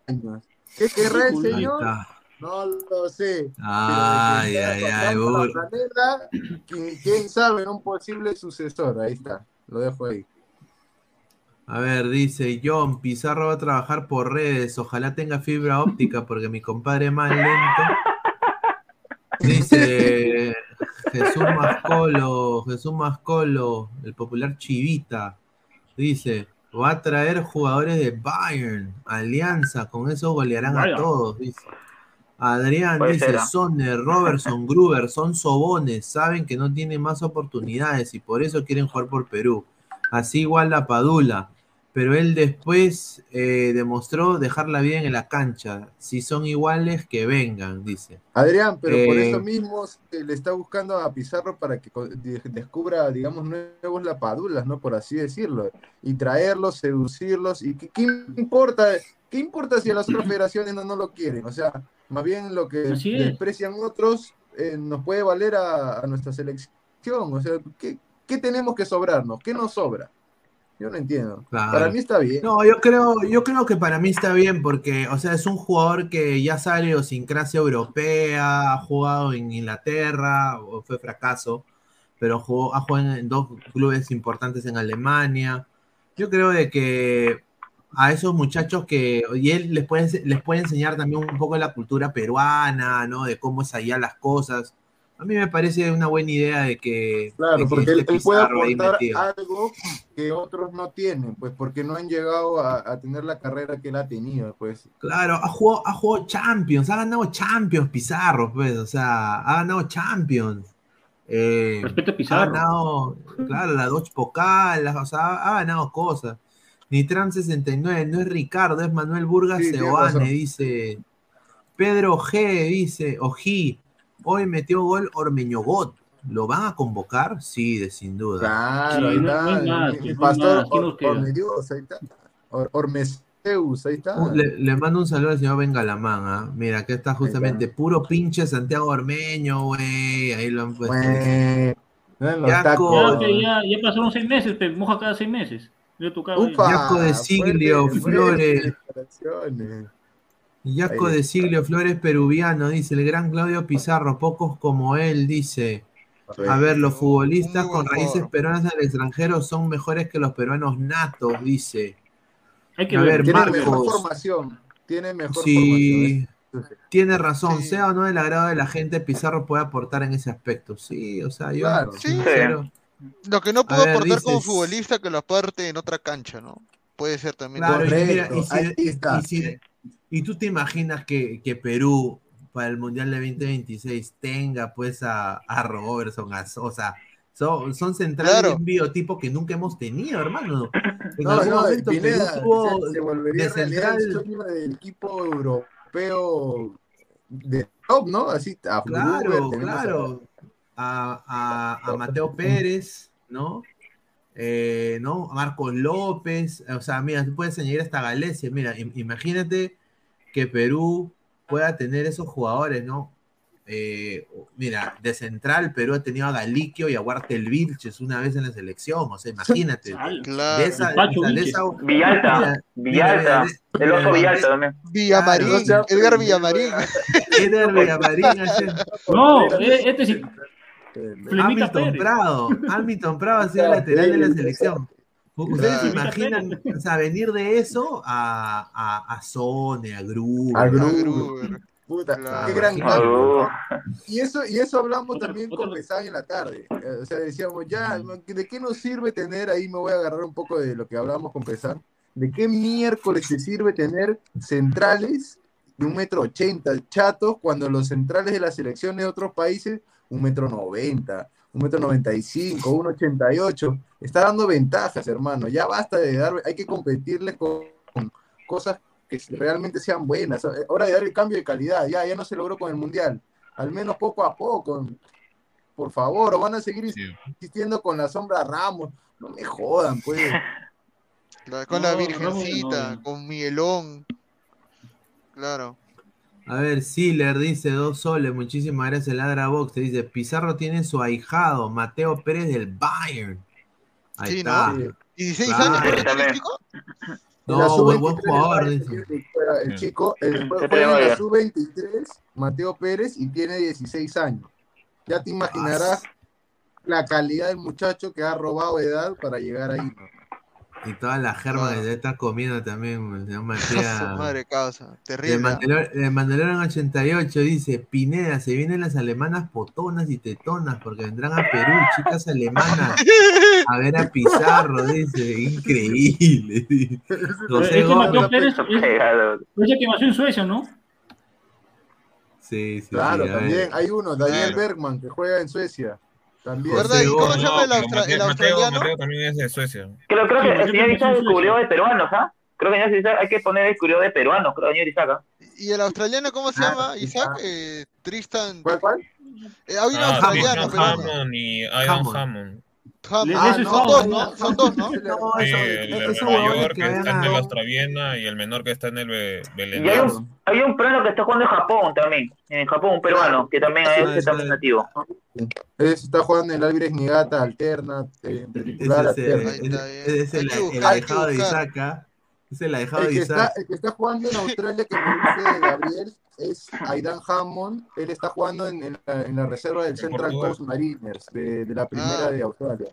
años. ¿Qué querrá el señor? No lo sé. Ay, ay, ay, ¿quién, quién sabe? Un posible sucesor. Ahí está. Lo dejo ahí. A ver, dice John, Pizarro va a trabajar por redes, ojalá tenga fibra óptica porque mi compadre es más lento. Dice Jesús Mascolo, Jesús Mascolo, el popular Chivita, dice, va a traer jugadores de Bayern, Alianza, con eso golearán a todos, dice. Adrián Puede dice, ser, ¿ah? Sonner, Robertson, Gruber, son sobones, saben que no tienen más oportunidades y por eso quieren jugar por Perú. Así igual la Padula, pero él después eh, demostró dejar la vida en la cancha. Si son iguales, que vengan, dice. Adrián, pero por Eh, eso mismo se le está buscando a Pizarro para que descubra, digamos, nuevos lapadulas, ¿no? Por así decirlo. Y traerlos, seducirlos. ¿Y qué, qué importa? ¿Qué importa si a las otras federaciones no, no lo quieren? O sea, más bien lo que desprecian otros eh, nos puede valer a, a nuestra selección. O sea, ¿qué, qué tenemos que sobrarnos? ¿Qué nos sobra? Yo no entiendo. Claro. Para mí está bien. No, yo creo, yo creo que para mí está bien porque, o sea, es un jugador que ya sabe la idiosincrasia europea, ha jugado en Inglaterra, o fue fracaso, pero jugó, ha jugado en dos clubes importantes en Alemania. Yo creo de que a esos muchachos que, y él les puede, les puede enseñar también un poco de la cultura peruana, ¿no? De cómo es allá las cosas. A mí me parece una buena idea de que, Claro, de que porque él, esté él puede aportar algo que otros no tienen, pues porque no han llegado a, a tener la carrera que él ha tenido, pues. Claro, ha jugado, ha jugado Champions, ha ganado Champions Pizarro, pues, o sea, ha ganado Champions. Eh, Respecto a ha Pizarro. ganado, claro, la Dodge Pokal, o sea, ha, ha ganado cosas. Nitram 69, no es Ricardo, es Manuel Burgas Sí, Seoane, dice. Pedro G dice, Ojí, hoy metió gol Ormeñogot. ¿Lo van a convocar? Sí, de sin duda. Claro, ahí está. ahí está. Or- Ormeseus, ahí está. Le, le mando un saludo al señor Bengalamán, ¿ah? Mira, aquí está justamente puro pinche Santiago Ormeño, güey. Ahí lo han puesto. Tacos. Ya, que ya, ya pasaron seis meses, te moja cada seis meses. Tocaba Yaco de Siglio, fuerte, fuerte Flores. Yaco Ahí de. Siglio Flores peruviano, dice el gran Claudio Pizarro, pocos como él, dice. A ver, los futbolistas con raíces peruanas al extranjero son mejores que los peruanos natos, dice. Hay que A ver. Tiene mejor formación. Tiene mejor Sí, formación. tiene razón, Sí. sea o no del agrado de la gente, Pizarro puede aportar en ese aspecto. Sí, o sea, yo. Claro. Sí. sincero, Lo que no puedo ver, aportar como futbolista que lo aparte en otra cancha, ¿no? Puede ser también. Claro, y, mira, y, si- ahí está. y si- y tú te imaginas que, que Perú para el Mundial de 2026 tenga pues a, a Robertson, a Sosa, son, son centrales Claro. de un biotipo que nunca hemos tenido, hermano. En No, algún no, momento Perú Pineda, tuvo se, se volvería de central, del equipo europeo de top, ¿no? Así, a claro, a- claro, a, a- a Mateo Pérez, ¿no? Eh, ¿no? A Marcos López, o sea, mira, tú puedes añadir hasta Galecia, mira, im- imagínate que Perú pueda tener esos jugadores, ¿no? Eh, mira, de central Perú ha tenido a Galiquio y a Huartel Vilches una vez en la selección, o sea, imagínate. Claro. De esa, esa- Villalta, mira, Villalta, mira, el oso Villalta también. Villamarín, Claro, Edgar Villamarín. Eder Villamarín. No, eh, este sí. Flemita Hamilton. Prado, Hamilton Prado ha sido lateral de la selección. ¿Ustedes se Claro. imaginan, o sea, venir de eso a, a, a Sone, a Gruber? A Gruber. Puta, Claro. qué gran cambio. ¿no? Y eso, y eso hablamos también con Pesán en la tarde. Eh, O sea, decíamos, ya, ¿de qué nos sirve tener, ahí me voy a agarrar un poco de lo que hablamos con Pesán, ¿de qué miércoles te sirve tener centrales un metro ochenta, chatos, cuando los centrales de las selecciones de otros países, un metro noventa, un metro noventa y cinco, un ochenta y ocho, está dando ventajas, hermano, ya basta de dar, hay que competirles con, con cosas que realmente sean buenas, hora de dar el cambio de calidad, ya, ya no se logró con el Mundial, al menos poco a poco, por favor, o van a seguir insistiendo con la sombra Ramos, no me jodan, pues. La- con la Virgencita, con Miguelón. Claro. A ver, Siler dice dos soles, muchísimas gracias, Ladra Box. Te dice, Pizarro tiene su ahijado, Mateo Pérez del Bayern. Ahí Sí, está. ¿no? 16 Claro. años, la No, buen, buen sub-23 jugador, dice. El chico, el, juega en la vaya. sub-23, Mateo Pérez, y tiene 16 años. Ya te imaginarás la calidad del muchacho que ha robado edad para llegar ahí. ¿no? Y toda la germa que debe estar comiendo también, el señor Matías. Su madre causa. El Terrible. Mandalor- el Mandalorian 88 dice, Pineda, se vienen las alemanas potonas y tetonas porque vendrán a Perú, chicas alemanas, a ver a Pizarro, dice, increíble. José es, es el que nació en Suecia, ¿no? Sí, sí, Claro, sí, también hay uno, Daniel Claro. Bergman, que juega en Suecia. También. ¿Verdad? ¿Y cómo se llama el, austra- Mateo, el australiano? Mateo también es de Suecia. Creo, creo que el señor Isaac descubrió de peruanos, ¿ah? Creo que el señor Isaac hay que poner descubrió de peruanos, creo, señor Isaac. ¿ah? ¿Y el australiano cómo se Ah, llama? Isaac, ah. eh, Tristan. ¿Cuál, cuál? Eh, hay un Ah, australiano, pero. Hammond y Ian Hammond. Hammond. Ah, es son Hammond, dos, ¿no? ¿no? Son dos, ¿no? No, Sí, eso- el huevones York que que está en el a- Austraviena y el menor que está en el Be- Y hay Belén. un, hay un peruano que está jugando en Japón también. En Japón, un peruano, que también Ah, es sí, está sí. nativo. Ese está jugando en el Álvarez Nigata, alterna, eh, es el, alterna. Es el, Hay el hay ahijado de buscar. El que, está, Isaac. el que está jugando en Australia, que me dice Gabriel, es Aidan Hammond. Él está jugando en, en la, en la reserva del Central. Coast Mariners, de, de la primera Ah. de Australia.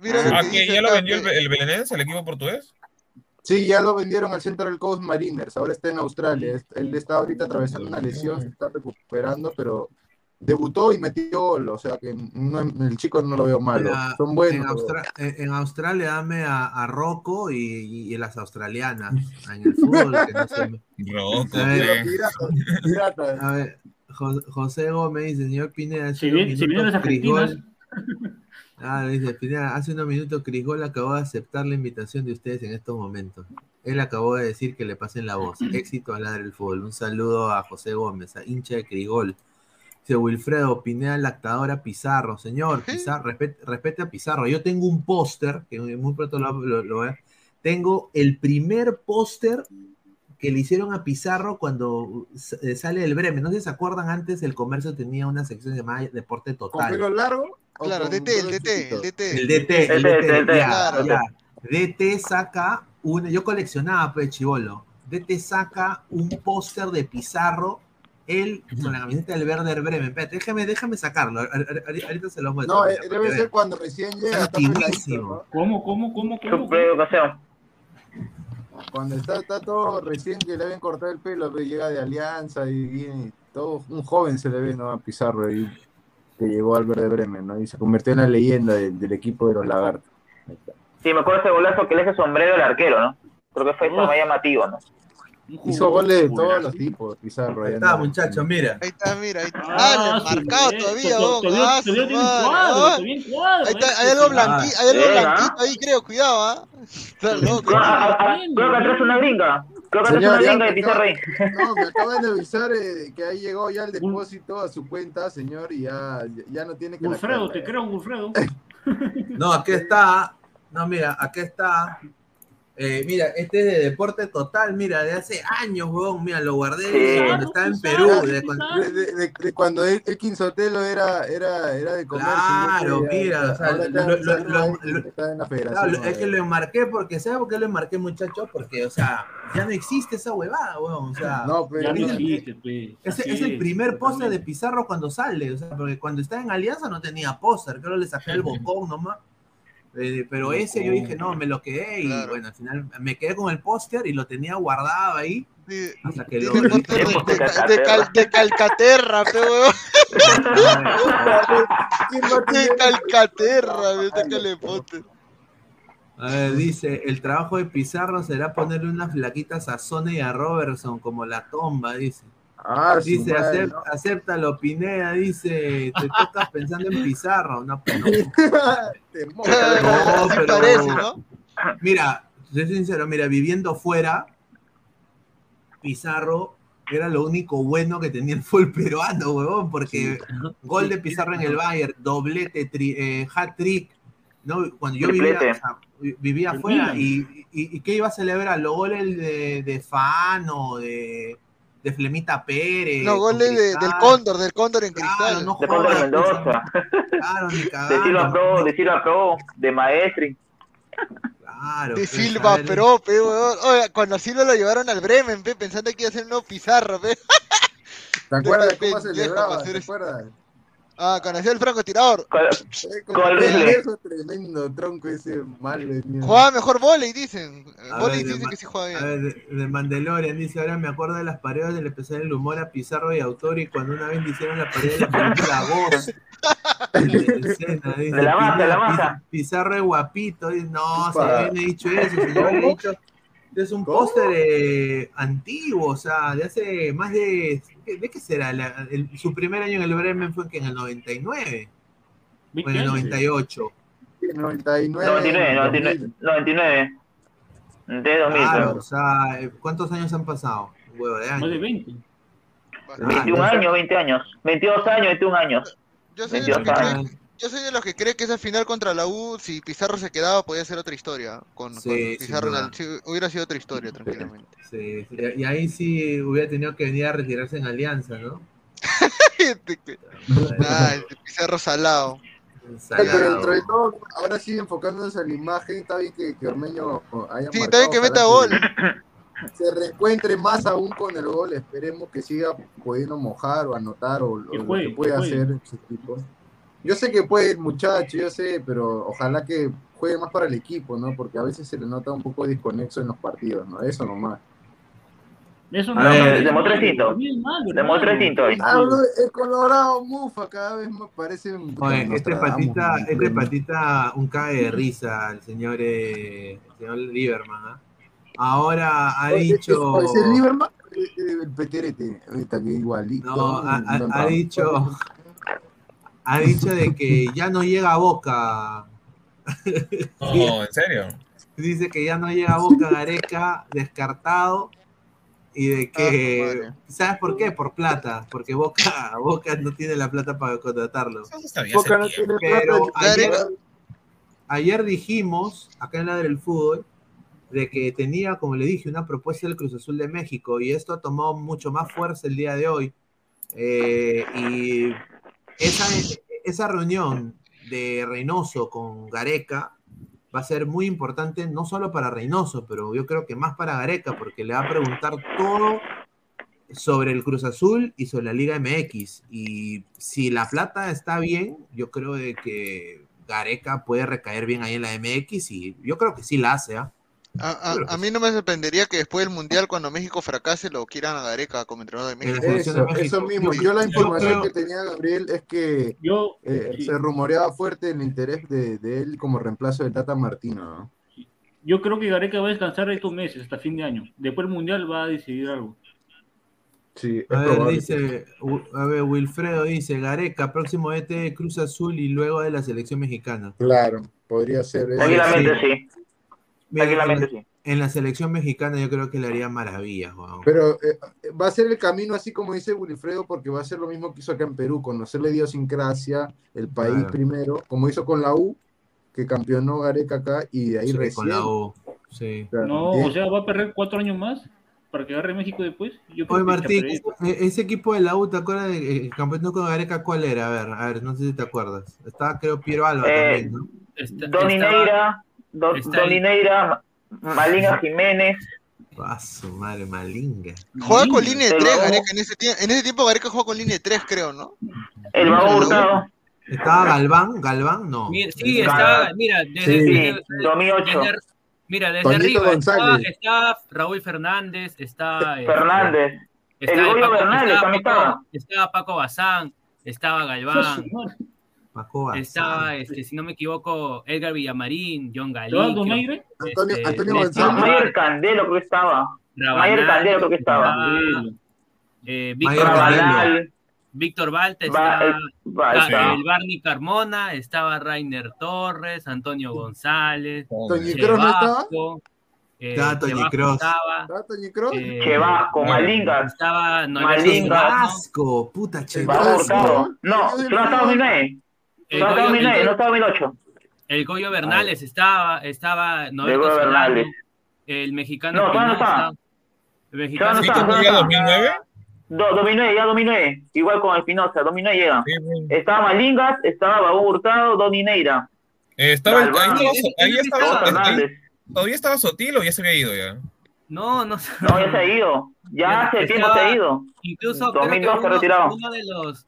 Mira lo Ah, que ya lo vendió el, que- el Belenenses, el equipo portugués. Sí, ya lo vendieron al Central Coast Mariners, ahora está en Australia. Él está ahorita atravesando una lesión, se está recuperando, pero debutó y metió gol, o sea que no, el chico no lo veo malo. Mira, Son en, buenos. Austra- en- en Australia dame a, a Rocco y, y las australianas. En el fútbol, que no sé. Rocco, A ver. Pirata, pirata. A ver, Jo- José Gómez dice, señor Pineda, hace Si unos bien- si argentinas. Gol- Ah, dice Pineda, hace unos minutos Cris Gol acabó de aceptar la invitación de ustedes en estos momentos. Él acabó de decir que le pasen la voz. Éxito al ladre del fútbol. Un saludo a José Gómez, a hincha de Crigol. Dice Wilfredo, Pineda lactadora Pizarro. Señor, Pizarro, respete, respete a Pizarro. Yo tengo un póster, que muy pronto lo, lo- lo voy a- Tengo el primer póster que le hicieron a Pizarro cuando eh, sale del Bremen. No sé si se acuerdan antes, el comercio tenía una sección llamada Deporte ¿Con Total. pelo largo? Claro, con DT, el DT, el DT. El DT, el El DT, claro. ya. DT saca una, yo coleccionaba pues chivolo. DT saca un póster de Pizarro, él con la camiseta del Werder Bremen. Espérate, déjame, déjame sacarlo. Ahorita se lo muestro. No, mira, eh, debe ser vean. cuando recién llega. Está. ¿no? ¿Cómo, cómo, cómo, cómo? Cuando está, está todo recién que le habían cortado el pelo, que llega de Alianza y viene todo, un joven se le ve, ¿no? A Pizarro ahí, que llegó al Verde Bremen, ¿no? Y se convirtió en la leyenda del, del equipo de los Lagartos. Sí, me acuerdo ese golazo que le hace sombrero al arquero, ¿no? Creo que fue eso más llamativo, ¿no? Hizo goles de todos los tipos, Pizarro. Ahí está, muchachos, mira. Ahí está, mira, ahí está. Ah, Ah, sí, marcado eh, todavía, to- oh, todavía- ah, todavía tiene cuadro, ah. todavía en cuadro, Ahí está, eh, hay algo blanquito, hay algo blanquito ahí, creo, cuidado, ¿ah? Está loco. Creo, que atrás una gringa. Creo que atrás Señor, una ya gringa de Pizarro ahí. No, me acaban de avisar eh, que ahí llegó ya el depósito a su cuenta, señor, y ya, ya no tiene que... Wilfredo, te creo, Wilfredo. No, aquí está. No, mira, aquí está. Eh, mira, este es de deporte total, mira, de hace años, weón. Mira, lo guardé Sí. cuando estaba en Perú. de cuando- claro. De, de- de- de cuando el, el Quinzotelo era, era, era de comercio. Claro, mira, o sea, es que lo enmarqué porque, ¿sabes por qué lo enmarqué, muchachos? Porque, o sea, ya no existe esa huevada, weón. O sea, No, pero Ya no existe, pues. es el primer póster de. Pizarro cuando sale, o sea, porque cuando está en Alianza no tenía póster, creo que le saqué el bocón nomás. Eh, pero ese yo dije, no, me lo quedé y Claro. bueno, al final me quedé con el póster y lo tenía guardado ahí Sí, hasta que Tiene lo... de, de, de, cal- de Calcaterra, pe, weón. De Calcaterra, sácale foto. A ver, dice, el trabajo de Pizarro será ponerle unas flaquitas a Sony y a Robertson como la tomba, dice. Ah, dice, madre, acep- ¿no? acéptalo, Pineda, dice, te tú estás pensando en Pizarro, no, no. Pero- parece, ¿no? Mira, soy sincero, mira, viviendo fuera, Pizarro era lo único bueno que tenía el fútbol peruano, huevón, porque gol de Pizarro en el Bayern, doblete, tri- eh, hat-trick, ¿no? Cuando yo vivía, o sea, vivía afuera Milan. y, y, y ¿qué iba a celebrar? Los goles de, de Fano, de, de Flemita Pérez. No, goles de- del. Cóndor, del Cóndor en Claro, cristal. no De Cóndor Mendoza. Claro, ni De. Silva Pro, de Silva Pro, de Maestri. Claro, De pues, Silva Pro, pe, weón. Cuando Silva lo llevaron al Bremen, pe, pensando que iba a ser un nuevo Pizarro, pe. ¿Te acuerdas de cómo pendejo, celebraba? ¿Te hacer eso. acuerdas? Ah, hacía el francotirador. Con, con el rifle. eso tremendo tronco ese malo. Jugaba mejor volei, dicen. A Volei dicen que sí juega A bien. ver, de, de Mandalorian dice, ahora me acuerdo de las paredes del especial del humor a Pizarro y Autori cuando una vez le hicieron la pared de la película Voz. Escena, dice, De la masa, de la Pizarro- masa. Pizarro es guapito. Dice, no, se habían dicho eso, se dicho. Es un póster eh, antiguo, o sea, de hace más de... ¿De qué será? La- el- su primer año en el Bremen fue que en el 99 o en el 20 años. 98. 99. 99, 99, 2000. 99. De 2000, Claro, o sea, eh, ¿cuántos años han pasado? Un huevo de Más de años. 20. Ah, 21 años, 20 años. 22 años, 21 años. Yo soy, de los 22 que años. Yo soy de los que cree que esa final contra la U, si Pizarro se quedaba, podía ser otra historia. Con, Sí, con sin Pizarro hubiera sido otra historia, tranquilamente. Sí, sí, y ahí sí hubiera tenido que venir a retirarse en Alianza, ¿no? ah, el Pizarro salado. Pero Salado. dentro de todo, ahora sí enfocándonos en la imagen, está bien que, que Ormeño haya Sí, marcado, está bien que meta gol. Se reencuentre más aún con el gol, esperemos que siga pudiendo mojar o anotar o, lo que juegue. hacer su equipo. Yo sé que puede el muchacho, yo sé, pero ojalá que juegue más para el equipo, ¿no? Porque a veces se le nota un poco desconexo en los partidos, ¿no? Eso nomás. Eso no es demostró malo, distinto. es. Ah, el Colorado Mufa cada vez me parece un Oye, este patita, este patita, un cae de risa, el señor, eh, el señor Lieberman, ¿ah? Ahora ha Oye, dicho, Lieberman, eh, eh, el peterete, ahorita que igualito. no, ha, dicho, ha dicho de que ya no llega a Boca. No, ¿en serio? Dice que ya no llega a Boca Gareca, descartado, y de que, ¿sabes por qué? Por plata, porque Boca, Boca no tiene la plata para contratarlo. Eso está bien. Boca no tiene Pero plata, ayer, ayer dijimos, acá en la del fútbol, de que tenía, como le dije, una propuesta del Cruz Azul de México, y esto ha tomado mucho más fuerza el día de hoy. Eh, y esa, esa reunión de Reynoso con Gareca va a ser muy importante, no solo para Reynoso, pero yo creo que más para Gareca, porque le va a preguntar todo sobre el Cruz Azul y sobre la Liga MX. Y si la plata está bien, yo creo de que Gareca puede recaer bien ahí en la MX y yo creo que sí la hace, ¿ah? A, a, a mí no me sorprendería que después del Mundial, cuando México fracase, lo quieran a Gareca como entrenador de México. de Eso, México. eso mismo. Yo- la yo información creo- que tenía Gabriel es que Yo, eh, sí. se rumoreaba fuerte el interés de, de él como reemplazo de Tata Martino, ¿no? yo creo que Gareca va a descansar estos meses, hasta fin de año. Después el Mundial va a decidir algo. Sí, A ver, probable. dice, a ver, Wilfredo dice, Gareca, próximo ET de Cruz Azul y luego de la selección mexicana. Claro, podría ser. Tranquilamente sí. Mira, Tranquilamente en, sí. en la selección mexicana yo creo que le haría maravillas, weón. Pero eh, va a ser el camino así como dice Wilfredo, porque va a ser lo mismo que hizo acá en Perú, conocer la idiosincrasia, el país Claro. primero, como hizo con la U, que campeonó Gareca acá, y de ahí Sí, recién. con la U. Sí. Claro, No, o sea, va a perder cuatro años más para que agarre México después. Yo creo Oye, Martín, e- ese equipo de la U, ¿te acuerdas del campeonato con Gareca cuál era? A ver, a ver, no sé si te acuerdas. Estaba, creo, Piero Alba Eh, también, ¿no? Está- Doni estaba- Neira, Don, está Doni ahí. Neira, Ma- Malinga Jiménez, Ah, su madre, malinga. Juega con línea de El 3, Babo- Gareca. En ese, en ese tiempo Gareca juega con línea de 3, creo, ¿no? el Babo Hurtado, ¿Estaba Galván? ¿Galván? No. Mira, sí, está, mira, desde, Sí. desde- 2008. desde- mira, desde Toñito arriba está, está Raúl Fernández, está eh, Fernández, está El Goyo Bernal estaba también Paco- estaba. estaba Paco Bazán, estaba Galván. Paco Estaba, este, si no me equivoco, Edgar Villamarín, John ¿Estaba Galí. Antonio, Este, Antonio González. Mayer Candelo creo que estaba. Mayer Candelo creo que estaba. estaba, eh, Víctor. Víctor Balta, va- Ca- está. el Barney Carmona, estaba Rainer Torres, Antonio González, Toñi no estaba. Eh, Estaba Toñi Kroos. estaba, ¿Estaba Toñi Kroos? eh, Chevasco, Malingas. estaba puta Va Chevasco. Hurtado. No, no estaba 2009. El No estaba Goyo, 2009, el- no estaba 2008. el Goyo Bernales estaba, estaba Norberto Goyo Serrano, Bernales. el mexicano No, todavía no estaba. el mexicano no ¿Sí estaba, que no llega estaba. 2009? Do- 2009, ya 2009. Igual con Espinosa, 2009 llega. Sí, bueno. Estaba Malingas, estaba Baú Hurtado, Doni Neira. Eh, estaba, ahí Galván. estaba, ahí estaba, Todo ahí- Fernández. todavía estaba Sotil o ya se había ido ya. No, no, No, ya se ha ido. Ya hace tiempo se ha ido. Incluso creo que 2002 se uno, retirado. uno de los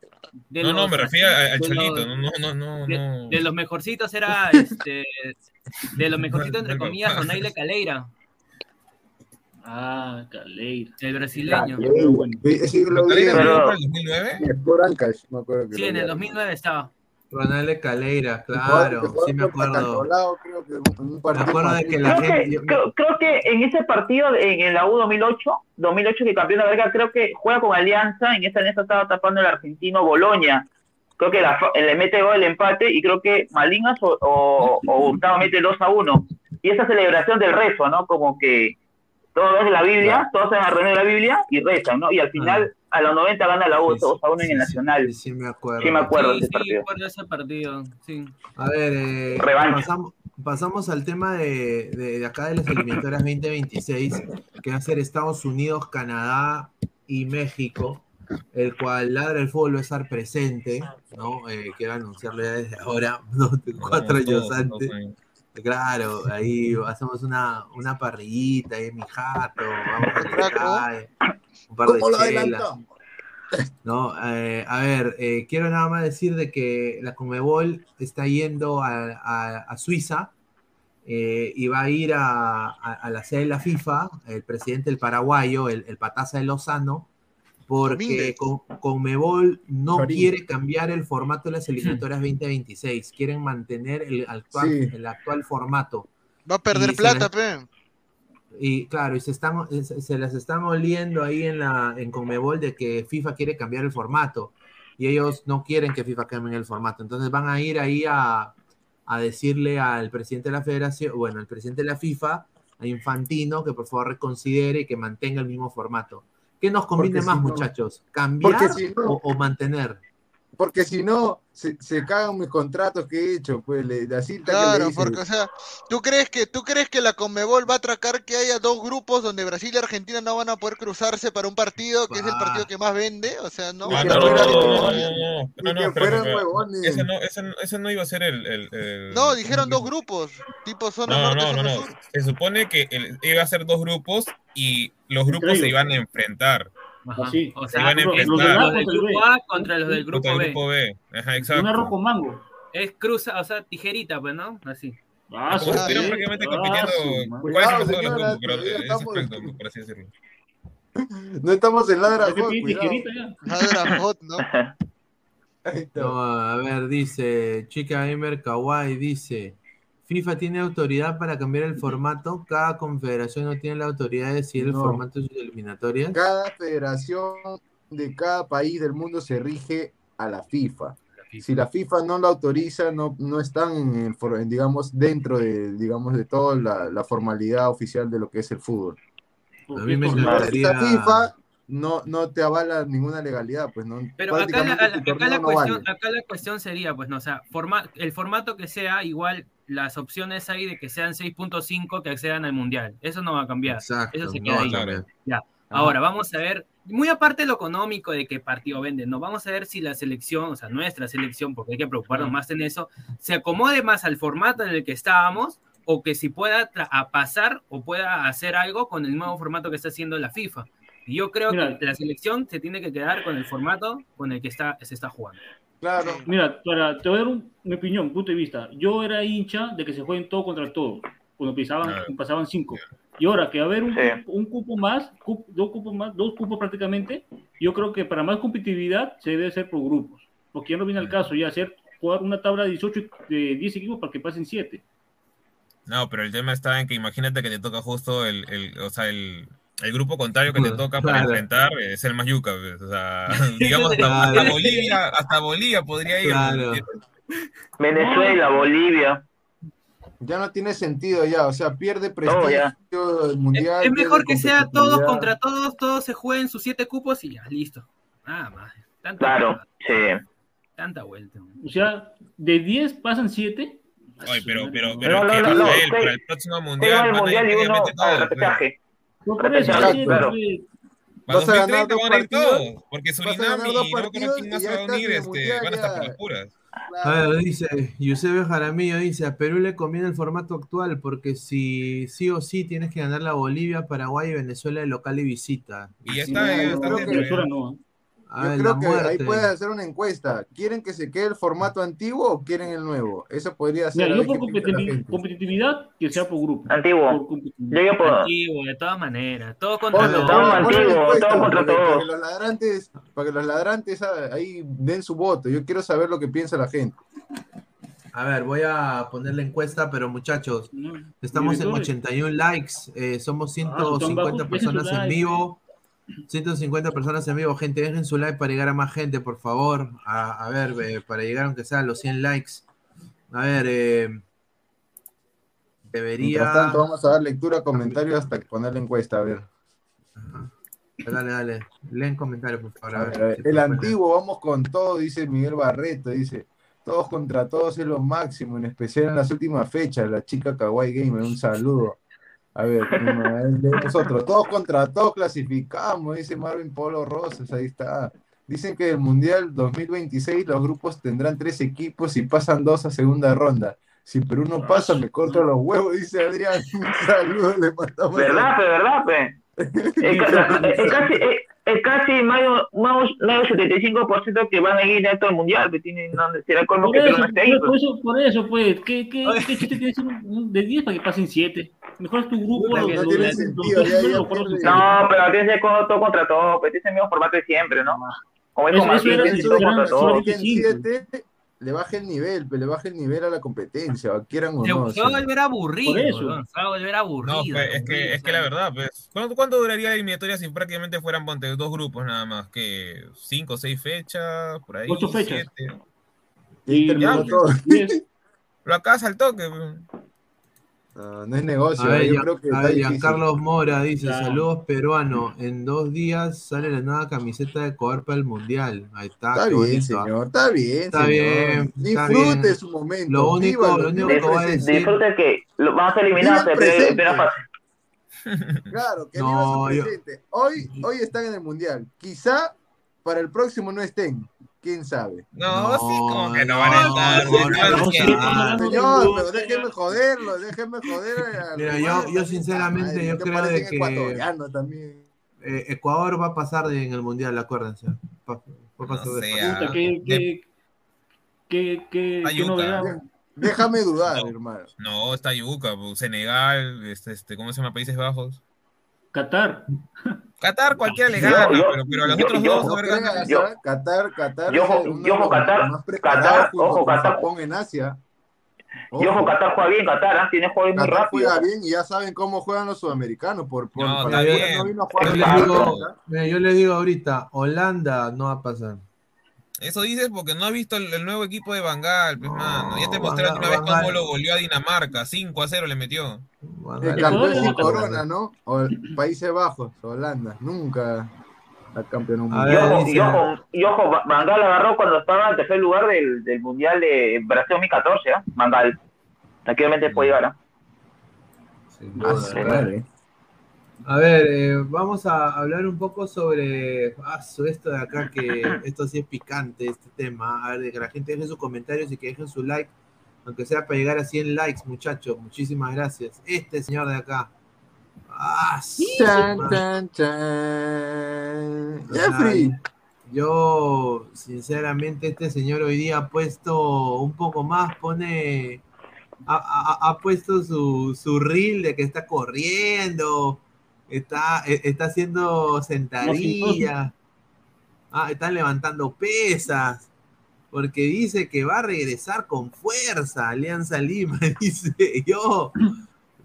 de No, no, los- me refiero a- al Cholito. los- No, no, no, no. de, no. de los mejorcitos era este de los mejorcitos entre comillas. Donaile Caleira Ah, Caleira. el brasileño Pero bueno, ese lo vi ¿Caleira en- no el 2009? en Sport Ancash, me acuerdo que sí en el 2009 estaba Ronaldo Caleira, claro, sí me acuerdo. Cantolao, creo que en un Me acuerdo de que la Creo gente. que, yo- creo, creo que en ese partido en, en la U 2008, 2008 que campeón de América, creo que juega con Alianza, en esa alianza estaba tapando el argentino Boloña. Creo que la, le mete gol el empate y creo que Malingas o, o, o Hurtado mete 2 a 1. Y esa celebración del rezo, ¿no? Como que todos es la Biblia, todos se van a reunir la Biblia y rezan, ¿no? Y al final, a los 90 gana la U Sí, 2 a 1 en el Nacional. sí, sí me acuerdo. Sí me acuerdo de sí ese sí partido. recuerdo ese partido sí A ver, eh, pasamos, pasamos al tema de, de- de acá de las eliminatorias 2026, que va a ser Estados Unidos, Canadá y México, el cual Ladra el Fútbol va a estar presente, ¿no? Eh, quiero anunciarlo ya desde ahora, ¿no? cuatro años antes. Claro, ahí hacemos una, una parrillita ahí en mi jato, vamos a cae, un par de ¿Cómo lo chelas. adelantamos? No, eh, a ver, eh, quiero nada más decir de que la Comebol está yendo a, a- a Suiza eh, y va a ir a, a- a la sede de la FIFA, el presidente del paraguayo, el, el Pataza de Lozano, porque con, Conmebol no quiere cambiar el formato de las eliminatorias 2026, quieren mantener el actual, Sí. el actual formato. Va a perder plata, pe. Y claro, y se, están, se, se las están oliendo ahí en la en Conmebol de que FIFA quiere cambiar el formato. Y ellos no quieren que FIFA cambie el formato. Entonces van a ir ahí a, a decirle al presidente de la federación, bueno, al presidente de la FIFA, a Infantino, que por favor reconsidere y que mantenga el mismo formato. ¿Qué nos conviene Porque más, si no- muchachos? ¿Cambiar porque si no- o, o mantener? Porque si no, se, se cagan mis contratos que he hecho, pues, le, que le Claro, dicen. porque, o sea, ¿tú crees que tú crees que la Conmebol va a atracar que haya dos grupos donde Brasil y Argentina no van a poder cruzarse para un partido que es el partido que más vende? O sea, no. Ah, no, no, no, no. Ese no, ese, no- ese no iba a ser el... el- el- No, dijeron dos grupos, tipo zona No, norte, no, no, zona no. sur. Se supone que el- iba a ser dos grupos y los grupos se iban a enfrentar. Ajá. Así. o Se sea a los, del grupo A contra los del grupo B grupo B. Ajá, Un arroz con mango. es cruza o sea tijerita pues no así Ah, estuvieran prácticamente compitiendo cuál es el mejor de los grupos, pero todavía ese estamos- aspecto, por así decirlo. No estamos en ladra, Hot. Ladra ¿no? A ver, dice Chica Gamer Kawaii, dice, FIFA tiene autoridad para cambiar el formato, cada confederación no tiene la autoridad de decidir el No. formato de sus eliminatorias. Cada federación de cada país del mundo se rige a la FIFA. Si la FIFA no lo autoriza, no, no están, en el en, digamos, dentro de, digamos, de toda la, la formalidad oficial de lo que es el fútbol. A mí me Si encantaría... la FIFA no, no te avala ninguna legalidad, pues no. Pero acá la, acá la torneo no cuestión, vale. acá la cuestión sería, pues, no, o sea, forma, el formato que sea, igual las opciones hay de que sean 6.5 que accedan al mundial. Eso no va a cambiar. Exacto, Eso se queda ahí. Ya. Ahora, vamos a ver, muy aparte de lo económico de qué partido venden, ¿no? Vamos a ver si la selección, o sea, nuestra selección, porque hay que preocuparnos más en eso, se acomode más al formato en el que estábamos o que si pueda a pasar o pueda hacer algo con el nuevo formato que está haciendo la FIFA. Y yo creo Mira. que la selección se tiene que quedar con el formato con el que está, se está jugando. Claro. Mira, para, te voy a dar un- mi opinión, punto de vista. Yo era hincha de que se jueguen todo contra todo, cuando pasaban, pasaban cinco. Y ahora que va a haber un, Sí. un cupo más, cup- dos cupos más, dos cupos prácticamente, yo creo que para más competitividad se debe hacer por grupos. Porque ya no viene al caso ya hacer jugar una tabla de 18 de 10 equipos para que pasen 7. No, pero el tema está en que imagínate que te toca justo el, el o sea, el, el grupo contrario que te toca para enfrentar es el más yuca, pues, o sea, digamos hasta, Claro. hasta Bolivia, hasta Bolivia podría ir. Claro. Venezuela, Bolivia. Ya no tiene sentido ya, o sea, pierde prestigio el mundial. Es mejor que sea todos contra todos, todos se jueguen sus siete cupos y ya, listo. Nada más. Tanta Claro, vuelta, sí. Tanta vuelta. O sea, de 10 pasan 7. Ay, pero, pero, No, pero, no, ¿qué, no, no, Rafael? juega- para el próximo mundial y uno al repechaje. No, por eso, sí, claro. sí. Para Vas a ganar 2030 dos van a ir todos, porque Surinam y no creo más y se ya va a unir, este, van a estar ya. por las puras. A ver, dice, Giuseppe Jaramillo dice, a Perú le conviene el formato actual porque si sí o sí tienes que ganar la Bolivia, Paraguay y Venezuela de local y visita. Y ya Sí, está, ya yo está creo que- ya. Venezuela no. ¿Eh? A Yo ver, creo que ahí puedes hacer una encuesta. ¿Quieren que se quede el formato antiguo o quieren el nuevo? Eso podría ser. Mira, yo por gente. competitividad, que sea por grupo. Antiguo. Por. Yo ya puedo. Antiguo, de todas maneras. Todo contra todos. todo antiguo, todo contra para que- todos. Para que los ladrantes, para que los ladrantes ah, ahí den su voto. Yo quiero saber lo que piensa la gente. A ver, voy a poner la encuesta, pero muchachos, estamos en directores. 81 likes, eh, somos Ah, están 150 bajos, dejen su personas en like. vivo. 150 personas en vivo, gente, dejen su like para llegar a más gente, por favor. A, a ver, eh, para llegar aunque sea a los 100 likes. A ver, eh, debería... Mientras tanto, vamos a dar lectura, comentarios hasta poner la encuesta. A ver. Dale, dale, leen comentarios, por favor. a A ver, ver, si el antiguo, vamos con todo, dice Miguel Barreto, dice, todos contra todos es lo máximo, en especial en las últimas fechas, la chica Kawaii Gamer, un saludo. A ver, nosotros, todos contra todos clasificamos, dice Marvin Polo Rosas, ahí está. Dicen que el Mundial 2026 los grupos tendrán tres equipos y pasan dos a segunda ronda. Si Perú no pasa, me corto los huevos, dice Adrián. Un saludo, le mandamos. ¿Verdad, pe? ¿Verdad, pe? Es, ca- es- es casi, es, es casi más, más, más del 75% que van a ir a todo el mundial. Que tienen, no, será como Por que eso, no esté ahí. por, pues. por eso, por eso, pues, ¿qué, qué, qué chiste tiene de 10 para que pasen 7? Mejor es tu grupo. No, los- no los- tiene los- sentido, los- ya- los- ya los- los- pierde. No, pero tiene que ser con- todo contra todo. Pues tiene el mismo formato de siempre, ¿no? Como Eso- eso era todo contra todo. solamente en cinco. 7 le baja el nivel, pe, le baja el nivel a la competencia, quieran o no. se va a volver aburrido. Se va a volver aburrido. No, pues, es que, es que la verdad, pues, ¿cuánto, cuánto duraría la eliminatoria si prácticamente fueran ponte, dos grupos nada más? que ¿Cinco o seis fechas? Por ahí. Ocho fechas. siete? Y Y terminó ya, todo. 10. Lo acá al toque. pues. No, no es negocio, A ver, yo Gian- creo que a está ver, difícil. Giancarlos Mora dice, Claro. saludos peruano, en dos días sale la nueva camiseta de Ecuador para el Mundial. Ahí está, Está bien, bonito, ¿ah? señor, está bien, Está señor. bien, está Disfrute bien. su momento. Lo único- lo único que voy a decir- Disfruta que lo, vamos a eliminar. Claro, que No, yo- presente. Hoy, hoy están en el Mundial. Quizá para el próximo no estén. ¿Quién sabe? No, No, sí, como que no, no, van a estar. no. Señor, pero déjenme joderlo, déjenme joder. Mira, yo- yo sinceramente, yo creo de que- ecuatoriano también. Eh, Ecuador va a pasar de- en el Mundial, acuérdense. Va, va a pasar No de sé, fase. Puta, qué, qué, qué, qué, qué Ayuca. novedad. Déjame dudar, hermano. No, está Yuca, pues, Senegal, este, este, ¿cómo se llama? Países Bajos. Qatar. Qatar cualquiera le Yo- gana, yo- pero, pero a los yo- otros yo- dos, No. Yo- ¿ah? Qatar, Qatar yo- yo- los Qatar- Qatar, ojo, Qatar. Japón en Asia. Y ojo, Qatar juega bien, Qatar, ¿ah? tiene juegos muy rápidos. juega bien y ya saben cómo juegan los sudamericanos. Por, por, No, para está que bien. no vino a Yo jugar les, Exacto. digo, mira, yo les digo ahorita, Holanda no va a pasar. Eso dices porque no has visto el, el nuevo equipo de Bangal, pues, mano. Ya te mostré la Van última vez cómo lo goleó a Dinamarca. 5 a 0 le metió. El campeón no corona, ¿no? O Países Bajos, Holanda. Nunca ha campeón A Y ojo, y ojo, y ojo, Ba- Bangal agarró cuando estaba en tercer lugar del, del Mundial de Brasil 2014, ¿ah? Bangal. Tranquilamente puede llegar, ¿ah? Sin Ah, duda, su a ver. A ver, eh, vamos a hablar un poco sobre ah, esto de acá, que esto sí es picante, este tema. A ver, que la gente deje sus comentarios y que dejen su like, aunque sea para llegar a 100 likes, muchachos. Muchísimas gracias. Este señor de acá. Ah. O sea, Jeffrey. Yo, sinceramente, este señor hoy día ha puesto un poco más, pone, ha, ha- ha puesto su, su reel de que está corriendo, está, e- está haciendo sentadillas, ah, están levantando pesas. porque dice que va a regresar con fuerza Alianza Lima. Dice yo,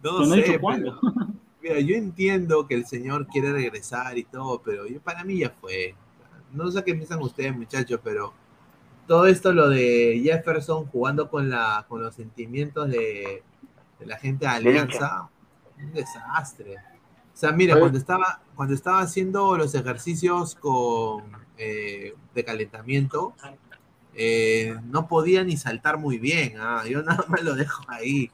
no, no sé. mira, yo entiendo que el señor quiere regresar y todo, pero yo, para mí ya fue. No sé qué piensan ustedes, muchachos, pero todo esto, lo de Jefferson jugando con, la, con los sentimientos de, de la gente de Alianza, un desastre. O sea, mira, cuando estaba, cuando estaba haciendo los ejercicios con, eh, de calentamiento, eh, no podía ni saltar muy bien. ¿ah? Yo nada más lo dejo ahí.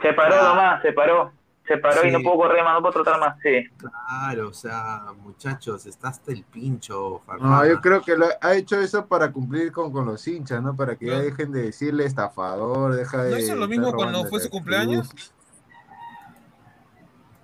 Se paró Ah. nomás, se paró. Se paró y no puedo correr más, no puedo trotar más. Sí. Claro, o sea, muchachos, está hasta el pincho, No, Farfán. yo creo que lo ha hecho eso para cumplir con, con los hinchas, ¿no? Para que ya dejen de decirle estafador, deja de. ¿No hizo lo mismo cuando fue su cumpleaños?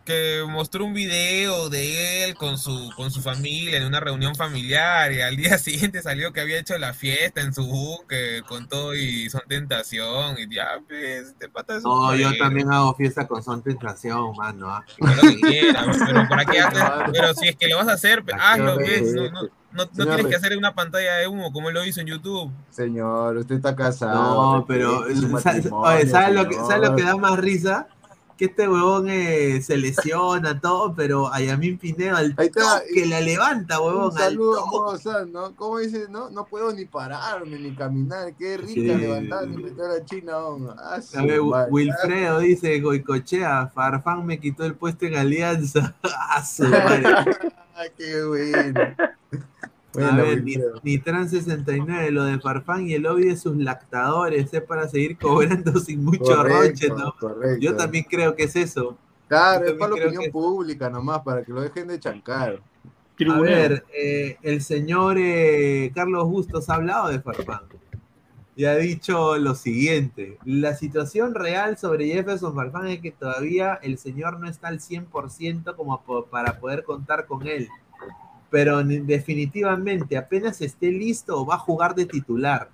Que mostró un video de él con su, con su familia en una reunión familiar y al día siguiente salió que había hecho la fiesta en su buque con todo y son tentación y ya, pues, este pata es un No, yo también hago fiesta con son tentación, mano. ¿ah? Que quieras, pero para qué haces, pero si es que lo vas a hacer, pues, hazlo, qué pues, no, re- no, no, no Señor tienes que hacer una pantalla de humo como lo hizo en YouTube. Señor, usted está casado. No, pero ¿sabes, matrimonio, oye, ¿sabes lo que. ¿sabes lo que da más risa? Que este huevón eh, se lesiona todo, pero a Yamín Pineo al toque la levanta, huevón. Un al saludo, o sea, ¿no? ¿Cómo dice? No, no puedo ni pararme ni caminar. Qué rica Sí. levantar y meter a China. oh. Ah, A ver. Wilfredo dice, Goicochea, Farfán me quitó el puesto en Alianza. A su madre. Ah, qué bueno. A Bueno, ver, ni, Wilfredo. Nitran 69, lo de Farfán y el lobby de sus lactadores es para seguir cobrando sin mucho Correcto, roche, ¿no? correcto. Yo también creo que es eso. Claro, es para la opinión que- pública nomás, para que lo dejen de chancar. A ver, eh, el señor eh, Carlos Bustos ha hablado de Farfán y ha dicho lo siguiente: la situación real sobre Jefferson Farfán es que todavía el señor no está al 100% como para poder contar con él, pero ni- definitivamente apenas esté listo va a jugar de titular,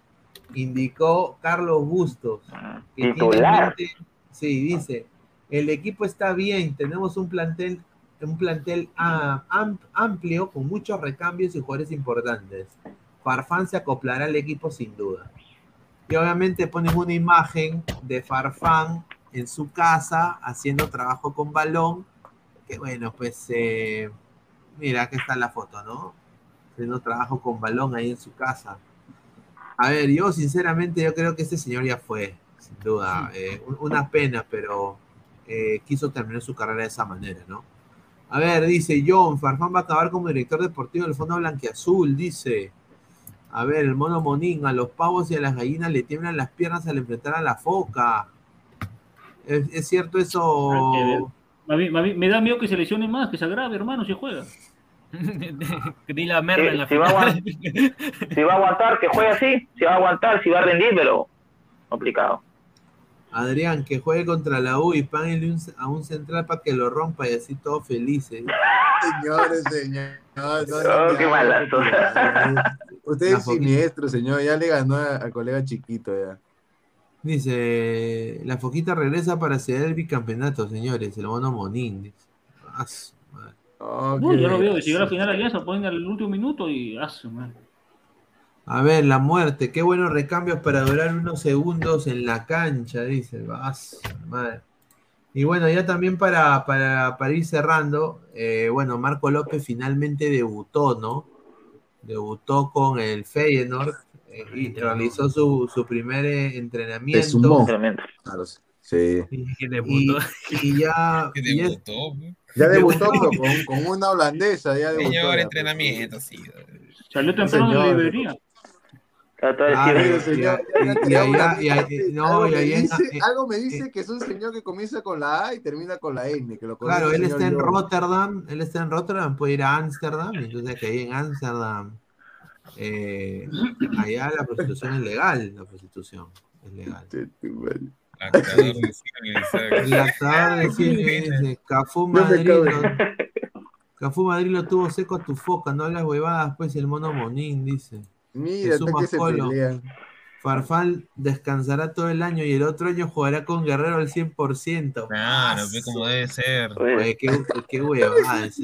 indicó Carlos Bustos. que ¿Titular? mente- sí, dice, el equipo está bien, tenemos un plantel un plantel ah, am- amplio con muchos recambios y jugadores importantes. Farfán se acoplará al equipo sin duda. Y obviamente ponen una imagen de Farfán en su casa haciendo trabajo con balón. Que bueno, pues eh, mira, aquí está la foto, ¿no? Haciendo trabajo con balón ahí en su casa. A ver, yo sinceramente yo creo que este señor ya fue, sin duda. Eh, un- una pena, pero eh, quiso terminar su carrera de esa manera, ¿no? A ver, dice John, Farfán va a acabar como director deportivo del Fondo Blanquiazul, dice. A ver, el mono Monín, a los pavos y a las gallinas le tiemblan las piernas al enfrentar a la foca. ¿Es, es cierto eso? Me da miedo que se lesione más, que se agrave, hermano, si juega. Dile a Merla en la Si, si va a aguantar, si va a aguantar, que juegue así. Si va a aguantar, si va a rendir, pero complicado. Adrián, que juegue contra la U y páguenle un- a un central para que lo rompa y así todos felices. Señores, señor. No, no, Oh, qué malazo. Usted es siniestro, señor. Ya le ganó al colega chiquito ya. Dice, la foquita regresa para ceder el bicampeonato, señores. El mono Monín. dice. Madre. No, yo lo veo, que si llega a la final Alianza, ponen al último minuto y su madre. A ver, la muerte, qué buenos recambios para durar unos segundos en la cancha, dice. Vas, madre. Y bueno, ya también para, para, para ir cerrando, eh, bueno, Marco López finalmente debutó, ¿no? Debutó con el Feyenoord eh, y realizó su, su primer eh, Se entrenamiento. sumó. Claro, sí. Y, Que y- debutó. y ya, y. Ya debutó con, con una holandesa. Ya debutó, Señor, ya, entrenamiento, sí. Salió temprano de la Señor. librería. Trato de Ah, decir, y- señor, y- ya- y ya allá- una- y ahí- no, algo, me dice, eh, que es un señor que comienza con la A y termina con la N. Que lo Claro, él está en. Rotterdam, él está en Rotterdam, puede ir a Ámsterdam, entonces que ahí en Ámsterdam, eh, allá la prostitución es legal, la prostitución es legal. Lactador de El lactador de cine dice, Cafú No Madrid, cabe. lo, Cafú Madrid lo tuvo seco a tu foca, no las huevadas, pues el mono Monín, dice. Mira, que se Mascolo. pelean. Farfán descansará todo el año y el otro año jugará con Guerrero al 100%. Claro, ve como debe ser. Oye, qué, qué huevada es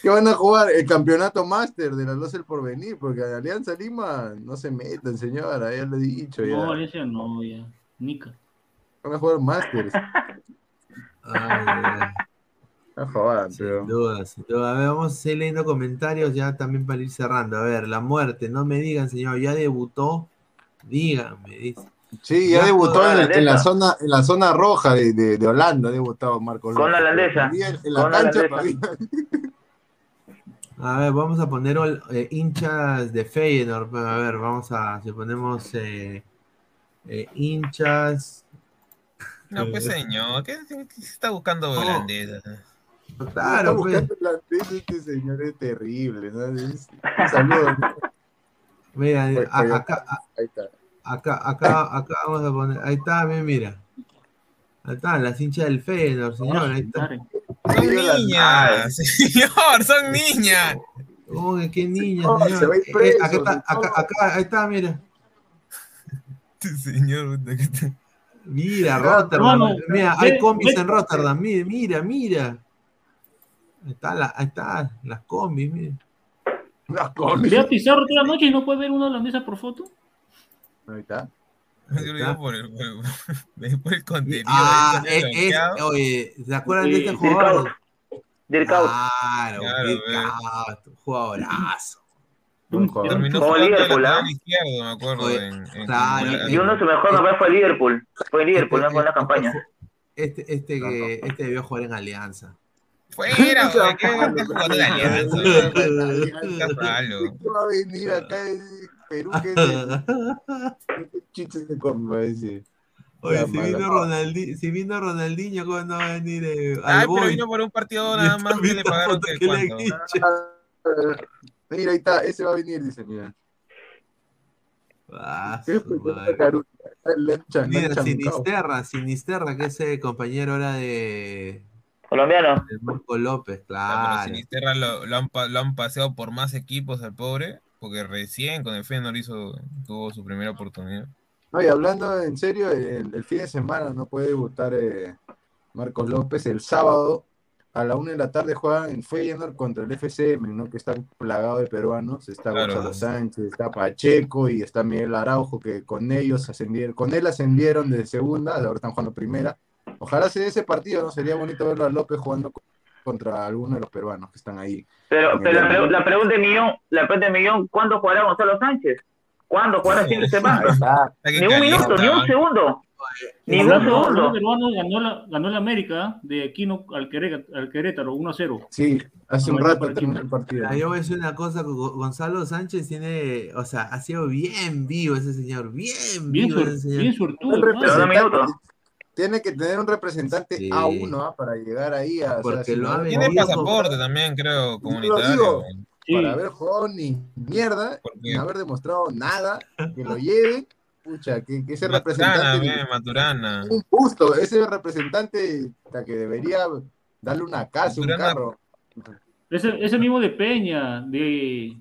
que van a jugar el campeonato máster de la Luz del Porvenir, porque a Alianza Lima no se meten, señora, ya lo he dicho. Ya. No, Alianza no, ya. Nica. Van a jugar. Ay, No jodan, sin pero. duda, sin duda. A ver, vamos a seguir leyendo comentarios ya también para ir cerrando. A ver, la muerte, no me digan, señor, ya debutó. Díganme, dice. Sí, ya Ya, debutó la en, la zona, en la zona roja de, de, de Holanda, ha debutado Marco Con la López. holandesa. Y En, en la Con la cancha holandesa. A ver, vamos a poner ol- eh, hinchas de Feyenoord. A ver, vamos a, si ponemos eh, eh, hinchas. No, pues señor, ¿qué, qué- qué está buscando holandesa? Claro, Está pues. buscando el holandés, este señor es terrible, ¿no? Es- un saludo. Mira, a- acá, Ahí está. acá, acá, acá vamos a poner. Ahí está, bien, mira. Ahí está, las hinchas del Feyenoord, señor. Ahí está. Son niñas, señor, son niñas. Uy, qué niña, No, señor. se va a ir Eh, eh, acá está, acá, acá, ahí está, mira. Señor, puta, que Mira, Rotterdam. Mira, hay combis ve- en Rotterdam. Mira, mira, mira. Ahí está, la, ahí está, las combis, mira. Las Ve a Pizarro toda la noche y no puede ver una holandesa por foto. Ahí está. Yo lo digo por el, por, por el contenido. Ah, es, es- oye, ¿se acuerdan de este jugador? Dirk Out. Claro, Claro, Dirk ve. Out, jugadorazo. Como Liverpool, ¿ah? lateral izquierdo, me acuerdo. Oye, en, en- claro, en- Y uno de sus mejores papeles fue Liverpool. Fue Liverpool, no fue en la Este- campaña. Este, este, que, este debió jugar en Alianza. Fuera, güey, ¿qué jugando alianza? Malo. ¿Qué va a venir acá de Perú? ¿Qué chistes de compa ese? Oye, si vino, Ronaldi, si vino Ronaldinho, ¿cómo no va a venir eh, al Ay, pero Boy? vino por un partido nada más que le pagaron que que le cuánto. Mira, ahí está, ese va a venir, dice, mira. Ah, Mira. Sinisterra, Sinisterra, que ese compañero ahora de, Colombiano. de Marco López, Ah, claro. Sinisterra lo, lo han, lo han paseado por más equipos al pobre, porque recién con el Feyenoord hizo, tuvo su primera oportunidad. No, y hablando en serio, el, el fin de semana no puede debutar eh, Marcos López. El sábado a la una de la tarde juegan en Feyenoord contra el FCM, ¿no? que está plagado de peruanos. Está Claro. Gonzalo Sánchez, está Pacheco y está Miguel Araujo, que con ellos ascendieron, con él ascendieron de segunda, ahora están jugando primera. Ojalá se dé ese partido, ¿no? Sería bonito verlo a López jugando co- contra alguno de los peruanos que están ahí. Pero, pero la, pre- la pregunta de millón, la pregunta de millón, ¿cuándo jugará Gonzalo Sánchez? ¿Cuándo jugará el fin de semana? Ni un minuto, ni un segundo. Ni un peruano, ganó la, ganó la América de Aquino al, Querétaro 1 a 0. Sí, hace un rato terminó el partido. Mira, yo voy a decir una cosa, Go- Gonzalo Sánchez tiene, o sea, ha sido bien vivo ese señor, bien, Bien, vivo ese señor. bien. Tiene que tener un representante Sí. A1 ¿ah? para llegar ahí a. o sea, Porque lo ha Tiene pasaporte también, creo, lo comunitario. digo. Sí. para haber jugado ni mierda, Porque- sin haber demostrado nada, que lo lleven, pucha, que, que ese Maturana, representante, bien, Maturana. un busto, ese representante que debería darle una casa, un carro. Ese, ese mismo de Peña, de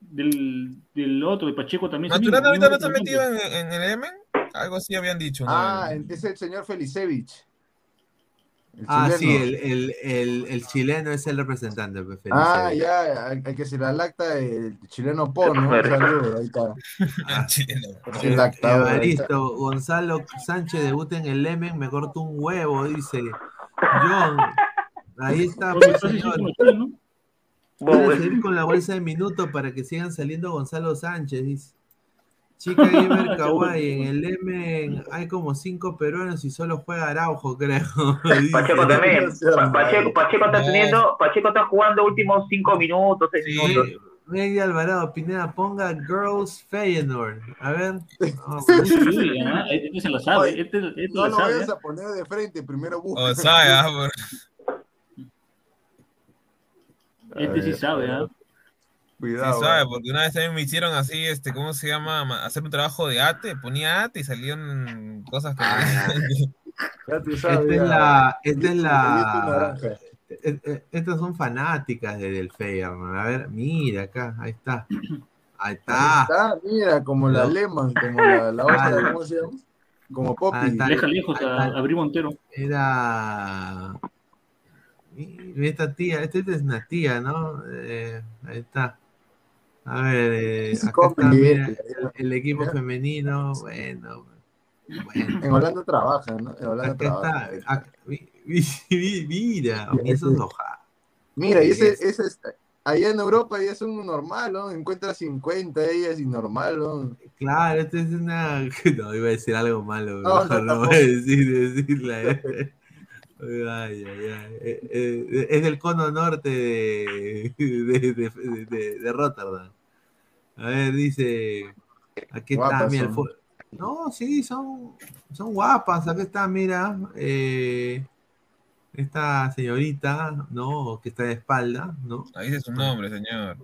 del, del otro, de Pacheco también. Maturana mismo- ahorita no está metido en, en el Emen. Algo así habían dicho. ¿no? Ah, es el señor Felicevich. El Ah, sí, el, el, el, el chileno es el representante. pues, Ah, ya, al que se la lacta el chileno Po, ¿no? Saludo, ahí está. Ah, chileno. El está. Gonzalo Sánchez debuta en el Lemen, me corto un huevo, dice John. Ahí está, pues, señor. Bueno, seguir con la bolsa de minutos para que sigan saliendo Gonzalo Sánchez, dice. Chica Gamer Kawaii, en el Lemen hay como cinco peruanos y solo juega Araujo, creo. Pacheco también. Pacheco, está teniendo, Pacheco está jugando últimos cinco minutos, seis Sí. minutos. Miguel Alvarado, Pineda, ponga Girls Feyenoord. A ver. Oh, Sí, ah, este se la sabe. Este, este No lo sabe. vayas ¿eh? a poner de frente, primero busca. O sea, ah, Este sí sabe, ¿ah? Sí Cuidado. sabe, eh. porque una vez también me hicieron así, este, ¿cómo se llama? Ma- Hacer un trabajo de ate, ponía ate y salían cosas que... Ya tú sabes. Esta es la, esta es la. Eh, eh, Estas son fanáticas de del. A ver, mira acá, ahí está. Ahí Ahí está. está, mira, como la. Lehman, como la, la otra, Ah, ¿cómo se llama? Como Ahí Poppy. está. Deja lejos a, a Bri Montero. Era. Esta tía, esta es una tía, ¿no? Eh, ahí está. A ver, eh, acá está, mira, el, el equipo femenino, bueno. bueno. En Holanda trabaja, ¿no? En Holanda Acá trabaja. está, acá- mi- mi- mi- mira, eso es hoja. Mira, y ese, ese es- allá en Europa ya es un normal, ¿no? Encuentra 50 ellas y normal, ¿no? Claro, esto es una. No, iba a decir algo malo, No, mejor no, no, voy a decir, decirla. Ay, ay, ay. Eh, eh, Es del cono norte de, de, de- de- de Rotterdam. A ver, dice. Aquí está, mira. son. No, sí, son, son guapas. Aquí está, mira. eh, esta señorita, ¿no? Que está de espalda, ¿no? Ahí dice su nombre, señor.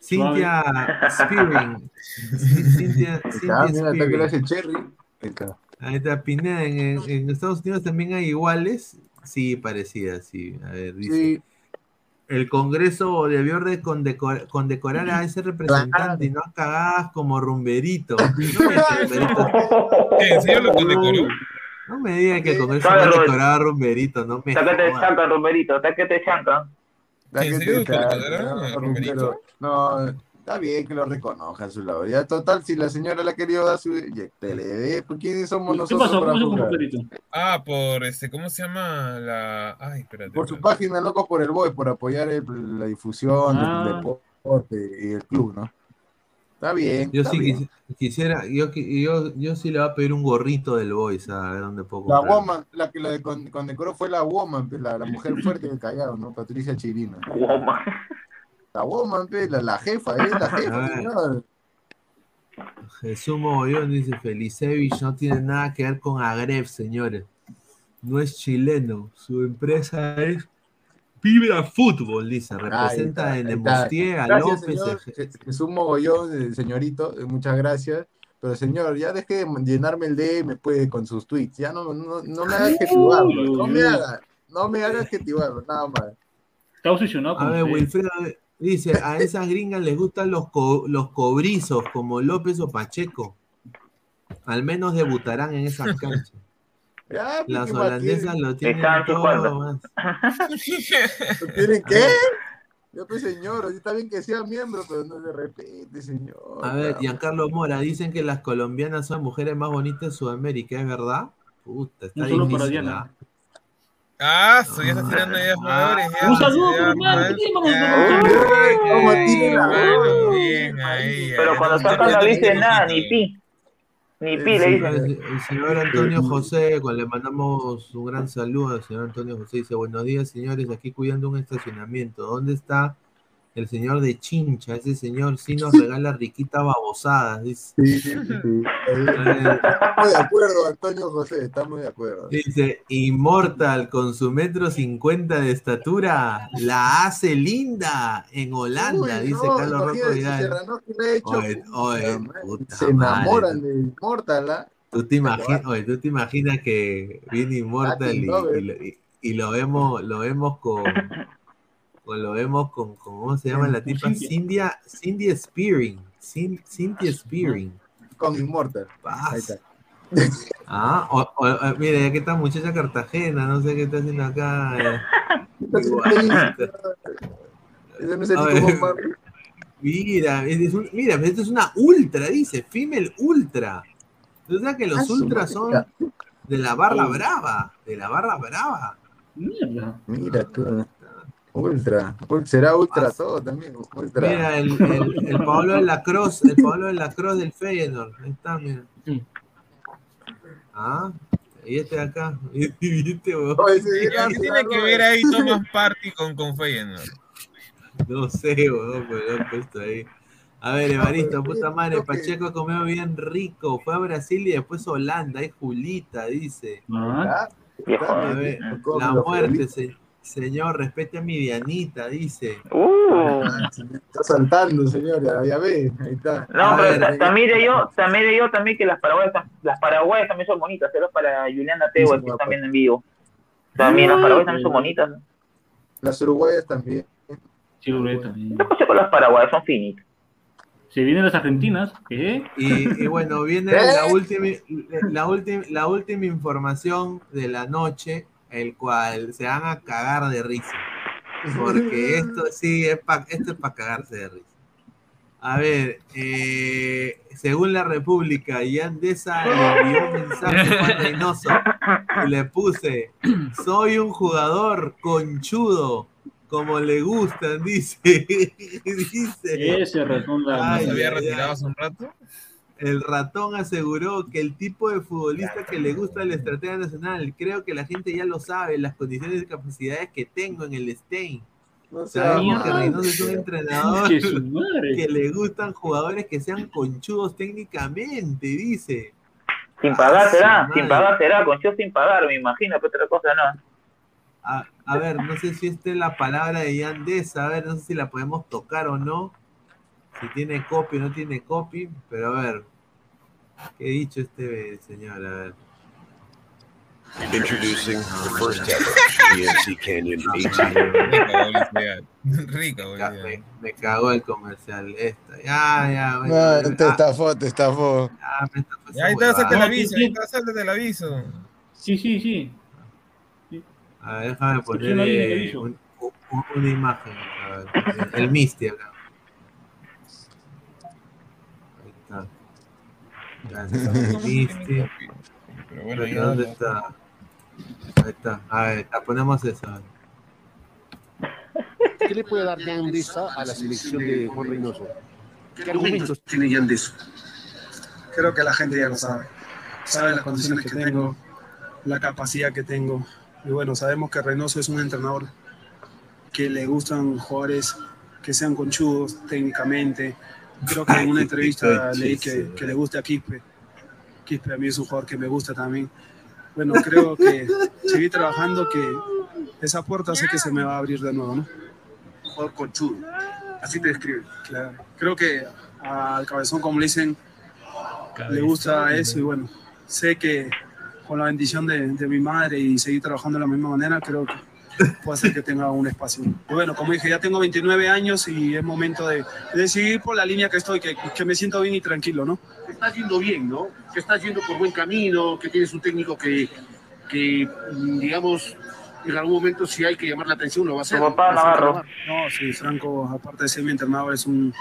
Cynthia Spearing. Cynthia, Ah, Cynthia mira, hasta que Spearing. le hace cherry. Ahí está. Ahí está, Pineda, en, en- en Estados Unidos también hay iguales. Sí, parecidas, sí. A ver, dice. Sí. El Congreso debió de condecor- condecorar a ese representante y no a cagadas como Rumberito. No me, Rumberito. ¿Qué, ¿En serio lo condecoró? No me digan que el Congreso no decoraba a Rumberito, no me Sácate jodan. chanca, Romerito, sácate chanca. Da ¿En que serio. Pero, No, está bien que lo reconozcan su labor. Ya, total, si la señora le ha querido dar su. te le dé, pues ¿quiénes somos ¿Qué nosotros pasó? para ¿Cómo se juzgar? Perito? Ah, por este, ¿cómo se llama la. Ay, espérate. Por su espérate. página Locos por el Boy, por apoyar el- la difusión Ah. del deporte y el club, ¿no? Está bien. Yo está sí bien. quisi- quisiera, yo, yo, yo sí le voy a pedir un gorrito del Boys, a ver dónde puedo La woman, la que la con- condecoró fue la woman, la, la mujer fuerte del Callao, ¿no? Patricia Chirina. Woman. La woman, pe, la, la jefa, es la A jefa, ver. señor. Jesús Mogollón dice, Felicevich no tiene nada que ver con Agref, señores. No es chileno, su empresa es Vibra Fútbol, dice. Representa Ahí en está, ahí está. Nemustier, a Gracias, López. Jesús Mogollón, eh, señorito, eh, muchas gracias. Pero señor, ya deje de llenarme el DM pues, con sus tweets. Ya no, no, no me haga adjetivarlo. No me haga, no me haga adjetivarlo, nada más. Está obsesionado A ver. Wilfredo dice, a esas gringas les gustan los, co- los cobrizos como López o Pacheco. Al menos debutarán en esas canchas. Ya, pues, Las ¿qué holandesas lo tienen Están todo. más. ¿Tienen qué? Ya pues señor, está bien que sea miembro, pero no se repite, señor. A ver, Giancarlo Mora, dicen que las colombianas son mujeres más bonitas de Sudamérica, ¿es verdad? Puta, está No solo para. Ah, está tirando ya jugadores. ya, Un saludo, hermano, Pero cuando ya, saca ya, no ya, dice ya, nada, ni pi. Ni pi le Sí, dice. El, el señor Antonio José, cual le mandamos un gran saludo al señor Antonio José, dice, buenos días señores, aquí cuidando un estacionamiento. ¿Dónde está el señor de Chincha? Ese señor sí nos regala riquitas babosadas. Dice, Sí, sí, sí. Eh, Estamos de acuerdo, Antonio José, estamos de acuerdo. Dice, Immortal con su metro cincuenta de estatura, la hace linda en Holanda, Uy, dice no, Carlos Rocco Vidal. Oye, oye, puta se enamoran madre. de Immortal, ¿ah? ¿Tú te, imaginas, oye, ¿Tú te imaginas que viene Immortal y, y- y lo vemos, lo vemos con, con- lo vemos con, con- ¿cómo se llama la tipa? Cynthia, Cindy Spearing, Cynthia Spearing. Con Immortal. Ahí está. Ah, o, o- o- mira, ya que está muchacha Cartagena, no sé qué está haciendo acá. eh. Mira, es- es un- mira, esto es una ultra, dice, female ultra. O sea que Ah, los su ultras son de la barra brava, de la barra brava. Mierda. Mira tú. Ultra. Ul- Será ultra todo también. Ultra. Mira, el, el, el Pablo de la Cruz, el Pablo de la Cruz del Feyenoord. Ahí está, mira. Ah, y este de acá. Oye, ese ¿Qué tiene que ver ahí Thomas Party con, con Feyenoord? No sé, weón, pero lo han puesto ahí. A ver, Evaristo, puta madre, Pacheco comió bien rico. Fue a Brasil y después a Holanda. Ahí Julita, dice. Ah, A ver, la muerte, se- señor, respete a mi Dianita, dice. Uh. Está saltando, señor. Ya, ve. Ahí está. No, A pero ver, ta- también de yo, también de yo también que las paraguayas, las paraguayas también son bonitas, pero para Juliana Tegua que están viendo en vivo. También las paraguayas también son bonitas. Las uruguayas también. sí, Uruguay también. ¿Qué pasa con las paraguayas? Son finitas. Se vienen las argentinas. Y, y bueno, viene ¿Eh? la última, la última, la última información de la noche. El cual se van a cagar de risa. Porque esto sí, es pa- esto es para cagarse de risa. A ver, eh, según la República, Yandesa le envió un mensaje a Reynoso y le puse, soy un jugador conchudo, como le gustan, dice. dice. Ese ratón la Ay, ¿Se había retirado hace un rato? El ratón aseguró que el tipo de futbolista que le gusta la estrategia nacional, creo que la gente ya lo sabe, las condiciones y capacidades que tengo en el Stein. Sabemos que Reynoso es un entrenador Que le gustan jugadores que sean conchudos técnicamente, dice. Sin pagar Ah, será, sin pagar será, con yo sin pagar, me imagino, pero otra cosa no. A, a ver, no sé si esta es la palabra de Yandés, a ver, no sé si la podemos tocar o no. Si tiene copy o no tiene copy, pero a ver. ¿Qué ha dicho este señor? A ver. Introducing the first ever GMC Canyon Rica 18. publicidad. Rica Ya, publicidad. me, me cagó el comercial. Esta. Ya, ya. bueno, No, ya, te estafó, te estafó. ah, me está Ya, ahí está, salte el No, aviso, sí, ahí sí. está, salte el aviso. Sí, sí, sí. A ver, déjame poner una eh, un- un- imagen. a ver, el Misty acá. Ahí está. Pero bueno, ya. ¿Dónde está? Ahí está. A ver, la ponemos esa. ¿Qué le puede dar Yandesa a la selección de Juan Reynoso? ¿Qué argumentos tiene Yandesa? Creo que la gente ya lo sabe. Sabe las condiciones que tengo, la capacidad que tengo. Y bueno, sabemos que Reynoso es un entrenador que le gustan jugadores que sean conchudos técnicamente. Creo que en una entrevista leí que, que le gusta a Quispe. Quispe a mí es un jugador que me gusta también. Bueno, creo que seguir trabajando, que esa puerta sé que se me va a abrir de nuevo, ¿no? Jugador conchudo. Así te describe. Claro. Creo que al cabezón, como le dicen, le gusta eso y bueno, sé que con la bendición de, de mi madre y seguir trabajando de la misma manera, creo que puede hacer que tenga un espacio. Y bueno, como dije, ya tengo 29 años y es momento de, de seguir por la línea que estoy, que, que me siento bien y tranquilo, ¿no? Te estás yendo bien, ¿no? Que estás yendo por buen camino, que tienes un técnico que, que digamos, en algún momento si hay que llamar la atención lo va a hacer. Tu papá, Navarro. No, sí, Franco, aparte de ser mi entrenador, es un-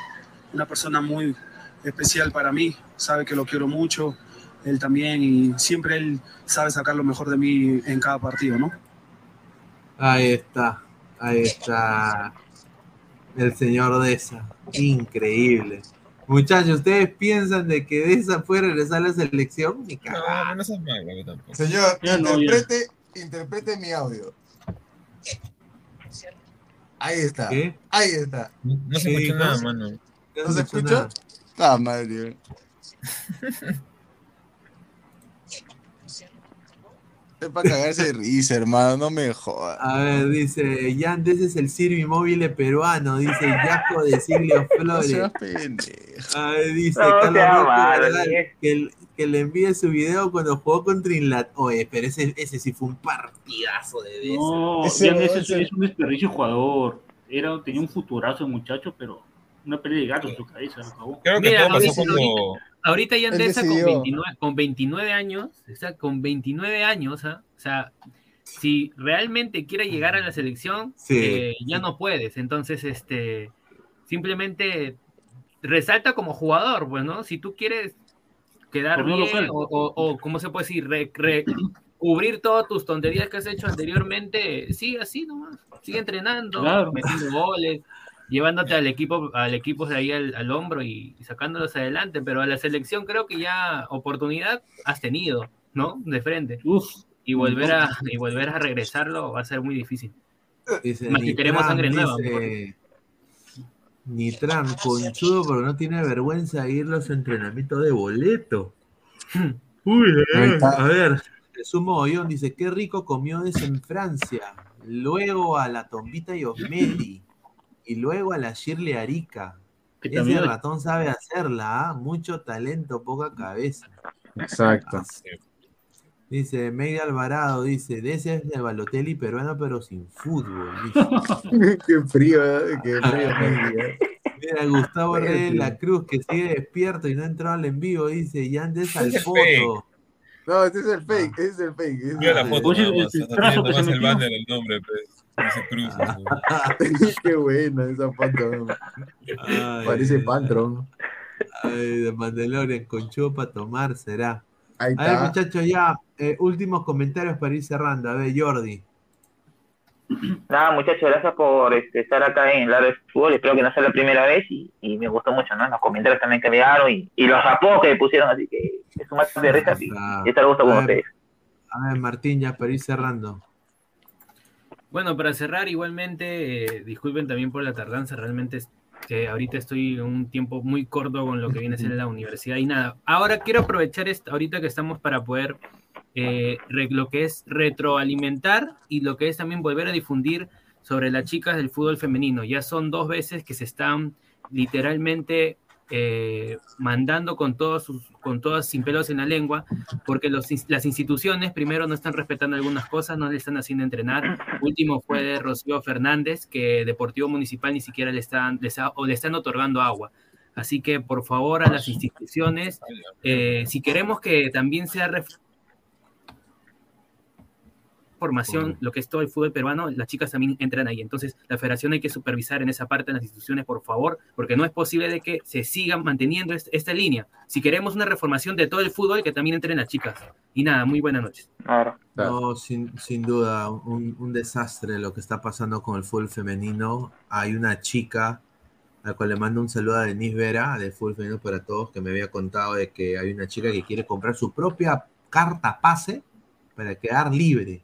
una persona muy especial para mí. Sabe que lo quiero mucho, él también, y siempre él sabe sacar lo mejor de mí en cada partido, ¿no? Ahí está. Ahí está. El señor Deza. Increíble. Muchachos, ¿ustedes piensan de que Deza puede regresar a la selección? Ni. No, no seas malo, tampoco. Señor, Ya no, ya. interprete, interprete mi audio. Ahí está. ¿Qué? Ahí está. No, no se no nada, mano. ¿No se escucha? Ah, madre. Es para cagarse de risa, hermano, no me jodas. A ver, dice, Yandes es el Sirvi móvil peruano, dice Jaco de Silvio No Flores. seas pendejo. A ver, dice No Carlos que, el- que le envíe su video cuando jugó contra Inglaterra. Oye, pero ese, ese sí fue un partidazo de Deza. No, Ese- Jan ese ese- es un desperdicio jugador. Era, tenía un futurazo el muchacho, pero una pelea de gato en su cabeza, lo acabó. Creo que Mira, todo pasó ahorita- como. Ahorita ya Andesa con decidió. 29, con 29 años, o sea, con 29 años, ¿ah? o sea, si realmente quiere llegar a la selección, Sí, eh, ya no puedes. Entonces, este, simplemente resalta como jugador, pues, ¿no? Si tú quieres quedar bien o, o, o, ¿cómo se puede decir? Re- re- cubrir todas tus tonterías que has hecho anteriormente, sigue así nomás, sigue entrenando, Claro. metiendo goles, llevándote al equipo, al equipo de ahí al, al hombro y, y sacándolos adelante, pero a la selección creo que ya oportunidad has tenido, ¿no? De frente. Y volver a, y volver a regresarlo va a ser muy difícil. Dice, Más que queremos Nitran, sangre nueva, dice, Nitran, conchudo, pero no tiene vergüenza de ir a los entrenamientos de boleto. Uy, eh, a ver, Jesús Mogollón dice, qué rico comió ese en Francia. Luego a la Tombita y Osmedi. Y luego a la Shirley Arica. Que Ese también- ratón sabe hacerla, ¿ah? mucho talento, poca cabeza. Exacto. Dice Media Alvarado, dice, de ese es el Balotelli peruano, pero sin fútbol. dice. Qué frío, ¿eh? qué frío. Miguel. Mira, Gustavo Reyes. La Cruz, que sigue despierto y no entró al en vivo, dice, Yandes al Ese poto. No, ese es el fake, ese es el fake. ese es Mira la el foto, está teniendo más el banner el nombre, pues. Dice Cruz. Qué buena esa pantron. Ay, Parece ay, pantron. Ay, de Mandalorian con chupo para tomar será. Ahí A ver, muchachos, ya, eh, últimos comentarios para ir cerrando. A ver, Jordi. Nada, muchachos, gracias por este, estar acá en la de fútbol. Espero que no sea la primera vez y, y me gustó mucho, ¿no? Los comentarios también que me dieron y, y los apodos que me pusieron, así que es un de risa y, y estar gusto con ustedes. A ver, Martín, ya para ir cerrando. Bueno, para cerrar, igualmente, eh, disculpen también por la tardanza, realmente es que ahorita estoy un tiempo muy corto con lo que viene a ser la universidad y nada. Ahora quiero aprovechar esta, ahorita que estamos para poder eh, re- lo que es retroalimentar y lo que es también volver a difundir sobre las chicas del fútbol femenino. Ya son dos veces que se están literalmente eh, mandando con todos sus, con todas sin pelos en la lengua, porque los las instituciones primero no están respetando algunas cosas, no le están haciendo entrenar. Último fue de Rocío Fernández, que Deportivo Municipal ni siquiera le están, les ha- le están otorgando agua. Así que por favor a las instituciones, eh, si queremos que también sea formación, lo que es todo el fútbol peruano, las chicas también entran ahí. Entonces, la federación hay que supervisar en esa parte en las instituciones, por favor, porque no es posible de que se siga manteniendo est- esta línea. Si queremos una reformación de todo el fútbol, que también entren las chicas. Y nada, muy buenas noches. No, sin, sin duda, un, un desastre lo que está pasando con el fútbol femenino. Hay una chica a la cual le mando un saludo a Denise Vera de Fútbol Femenino para Todos que me había contado de que hay una chica que quiere comprar su propia carta pase para quedar libre,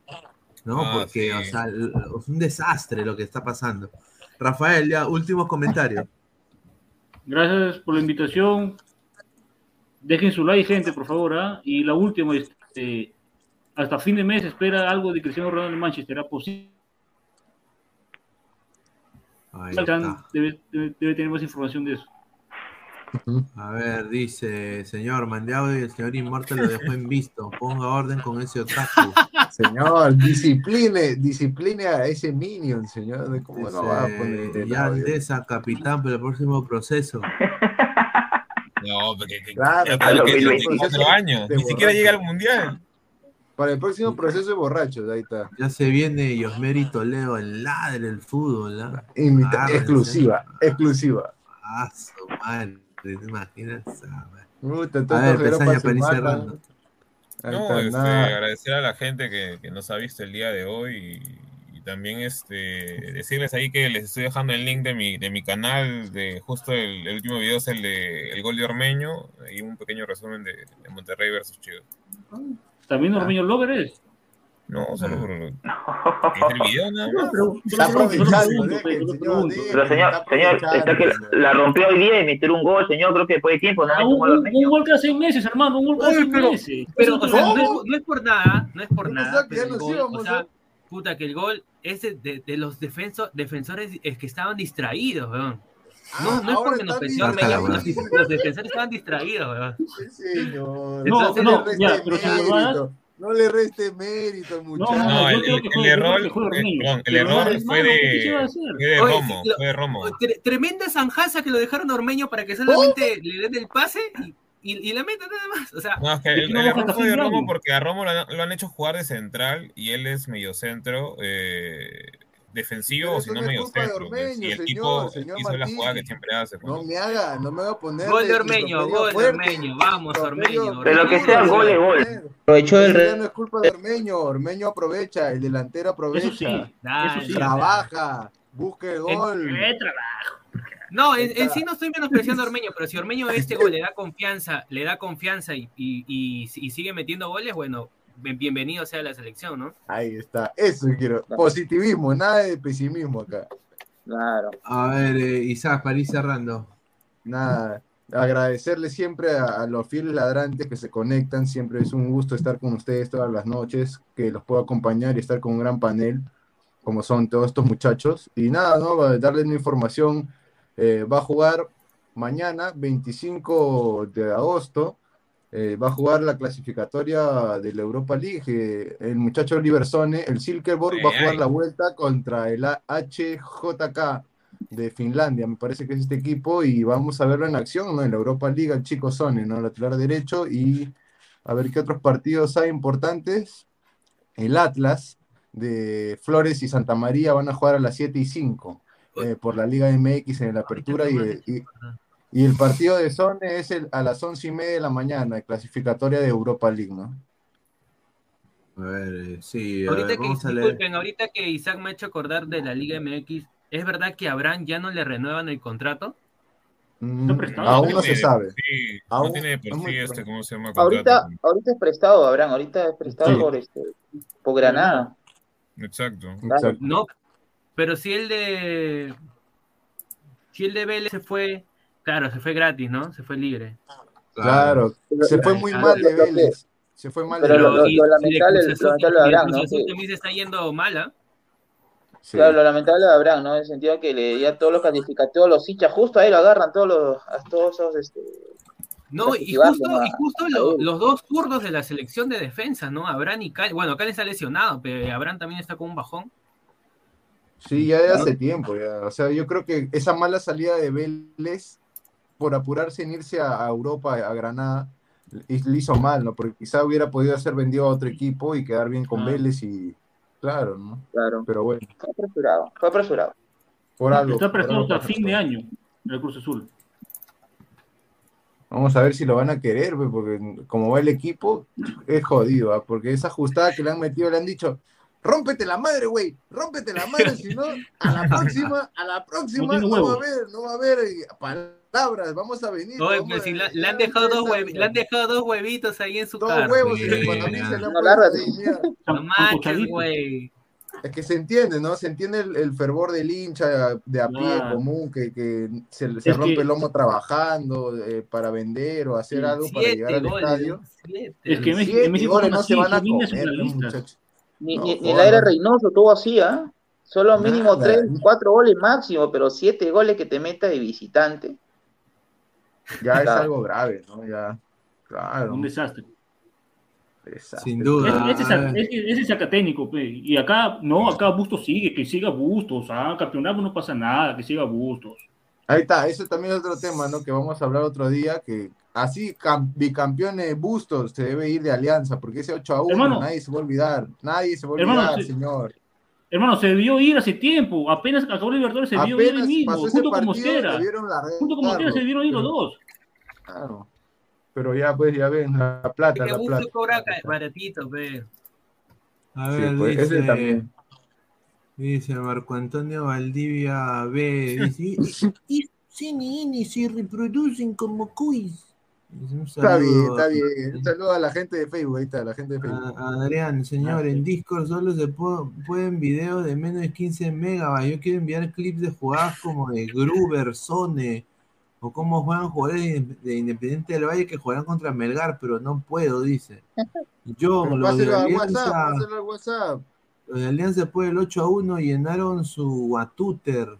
¿no? Ah, Porque, sí. o sea, es un desastre lo que está pasando. Rafael, ya, últimos comentarios. Gracias por la invitación. Dejen su like, gente, por favor. ¿ah? Y la última, este, hasta fin de mes espera algo de Cristiano Ronaldo en Manchester. ¿Será posible? Ahí Faltan- está. Debe, debe- debe tener más información de eso. A ver, dice, señor, mandé audio y el señor Inmortal lo dejó en visto. Ponga orden con ese otaku. Señor, discipline, discipline a ese minion, señor. ¿Cómo no va a poner Dice, el ya? Andesa, capitán, para el próximo proceso. No, porque que, Claro, que- cuatro años. de Ni siquiera llega al mundial. Para el próximo proceso de borrachos, ahí está. Ya se viene Yosmeri Toledo, el ladre del fútbol. ¿ah? Imita- Agárrense. exclusiva, exclusiva. Ah, su madre, ¿te imaginas? Ah, A ver, Pesaña, se para ir matan. cerrando. No, este, agradecer a la gente que, que nos ha visto el día de hoy y, y también este decirles ahí que les estoy dejando el link de mi, de mi canal, de justo el, el último video es el de el gol de Ormeño y un pequeño resumen de, de Monterrey versus Chivas. También Ormeño Lover es. No, solo por es el video nada más. Está aprovechando, deje, señor, deje, Pero señor, señor, está que la rompió hoy día y metió un gol, señor, creo que después de tiempo, no Ah, metió un, un gol un- gol cada seis meses, hermano. Un gol cada seis meses. Pero, o sea, no es, no es por nada, no es por nada. o sea, ¿eh? puta, que el gol es de, los defenso, defensores es que estaban distraídos, weón. No, Ah, no es porque nos pensó los, los defensores estaban distraídos, weón. Señor, No, no, no, ya, pero si lo. No le reste mérito al muchacho. No, el, el- el error, fue eh, perdón, el no, error fue ¿qué de, fue Romo, fue de Romo. Tre- tremenda zanjaza que lo dejaron a Ormeño para que solamente le den el pase y, y, y la meta nada más. O sea, No, es que el, no error fue de Romo porque a Romo lo, han- lo han hecho jugar de central y él es mediocentro eh, defensivo o si no no es culpa de mediocentro. pues, Ormeño, y el señor, tipo señor hizo la Martín. jugada que siempre hace. pues. No me haga, no me haga poner. Gol de Ormeño, gol de Ormeño, vamos Ormeño. Pero que sea gol es gol. Aprovechó del re- no es culpa de Ormeño, Ormeño aprovecha, el delantero aprovecha. Eso sí, eso sí. Trabaja, busque el gol. ¿Qué trabajo? No, en, en sí no estoy menospreciando a Ormeño, pero si Ormeño a este gol le da confianza, le da confianza y, y, y- y sigue metiendo goles, bueno, bienvenido sea a la selección, ¿no? Ahí está, eso quiero. Positivismo, nada de pesimismo acá. Claro. A ver, eh, Isaac, para ir cerrando. Nada, agradecerle siempre a, a los fieles ladrantes que se conectan. Siempre es un gusto estar con ustedes todas las noches, que los puedo acompañar y estar con un gran panel, como son todos estos muchachos. Y nada, ¿no? Darles una información. eh, va a jugar mañana, 25 de agosto. Eh, va a jugar la clasificatoria de la Europa League. eh, el muchacho Oliver Sone, el Silkeborg, va a jugar ay. la vuelta contra el HJK de Finlandia, me parece que es este equipo, y vamos a verlo en acción, ¿no? En la Europa League, el chico Sone, ¿no? Lateral derecho, y A ver qué otros partidos hay importantes. El Atlas de Flores y Santa María van a jugar a las 7 y 5 eh, por la Liga MX en la apertura y, y- y el partido de Sone es el, a las 11 y media de la mañana, clasificatoria de Europa League, ¿no? A ver, eh, sí, a Ahorita ver, que, vamos a leer. disculpen, ahorita que Isaac me ha hecho acordar de la Liga MX, ¿es verdad que a Abraham ya no le renuevan el contrato? Mm, aún no se sabe. Sí, Aún- no tiene por sí este, ¿cómo se llama? Ahorita, Contrato. ahorita es prestado, Abraham, ahorita es prestado Sí. por este, por Granada. Exacto. No, pero si el de. Si el de Vélez se fue. Claro, se fue gratis, ¿no? Se fue libre. Claro, se fue muy Ah, mal de lo- lo- Vélez. Se fue mal Pero de lo- Vélez. lo- y- lo lo Azul- lamentable de Abraham, ¿no? También se está yendo mala. Claro, lo lamentable de Abraham, ¿no? En el sentido que le ya todos los calificativos, todos los hinchas, justo ahí lo agarran todos los, a todos esos, este, No, y justo, a- y justo lo- los dos zurdos de la selección de defensa, ¿no? Abraham y Cal. Bueno, Cal está lesionado, pero Abraham también está con un bajón. Sí, ya de hace tiempo, ya. O sea, yo creo que esa mala salida de Vélez por apurarse en irse a, a Europa, a Granada, le hizo mal, ¿no? Porque quizá hubiera podido ser vendido a otro equipo y quedar bien con Ah. Vélez y claro, ¿no? Claro. Pero bueno, fue apresurado, fue apresurado. por algo. Está algo hasta fin de año en el Cruz Azul. Vamos a ver si lo van a querer, pues, porque como va el equipo, es jodido, ¿ah? porque esa ajustada que le han metido le han dicho, rómpete la madre, güey, rómpete la madre, si no, a la próxima, a la próxima no, va a haber, no va a haber eh, palabras, vamos a venir. Pero a- si la- le, han dejado dos huev- le han dejado dos huevitos ahí en su Dos carro. huevos y Sí, cuando a mí se le han No. No manches, güey. Es que se entiende, ¿no? Se entiende el, el fervor del hincha de a pie común que, que se, se rompe que- el lomo trabajando eh, para vender o hacer algo para llegar al goles, estadio. siete. Es que México, Siete en México goles no se van a comer, pues, muchachos. Ni, No, ni, Reynoso tuvo así, ¿ah? Solo mínimo Nada. tres, cuatro goles máximo, pero siete goles que te meta de visitante. Ya es algo grave, ¿no? Ya, claro. Un desastre. desastre. Sin duda. Ese, ese, ese- ese es pe. Y acá, no, acá Bustos sigue, que siga Bustos. Ah, campeonato no pasa nada, que siga Bustos. Ahí está, eso también es otro tema, ¿no? Que vamos a hablar otro día, que así cam- bicampeones Bustos se debe ir de alianza, porque ese 8 a 1 Hermano. nadie se va a olvidar, nadie se va a Hermano, olvidar, sí. señor. Hermano, se debió ir hace tiempo. Apenas acabó el Libertadores, se debió ir mismo, ese junto partido, debieron largarlo. Junto con Mosquera se debieron ir los dos. Claro. Pero ya, pues, ya ven, la plata, Que la plata. Cobra baratito, pe. A Sí, ver, pues, ese dice, también. dice Marco Antonio Valdivia B. Dice, y, y CNN se reproducen como cuis. Está bien, está a- bien. Un saludo a la gente de Facebook, ahí está, la gente de Facebook. a- a Adrián, señor, en Discord solo se pu- pueden videos de menos de 15 megabytes. Yo quiero enviar clips de jugadas como de Gruber, Sone, o cómo juegan jugadores de, de Independiente del Valle que jugarán contra Melgar, pero no puedo, dice. Yo, Pero los de Alianza, al WhatsApp. los de Alianza después del 8 a 1 llenaron su Watuter.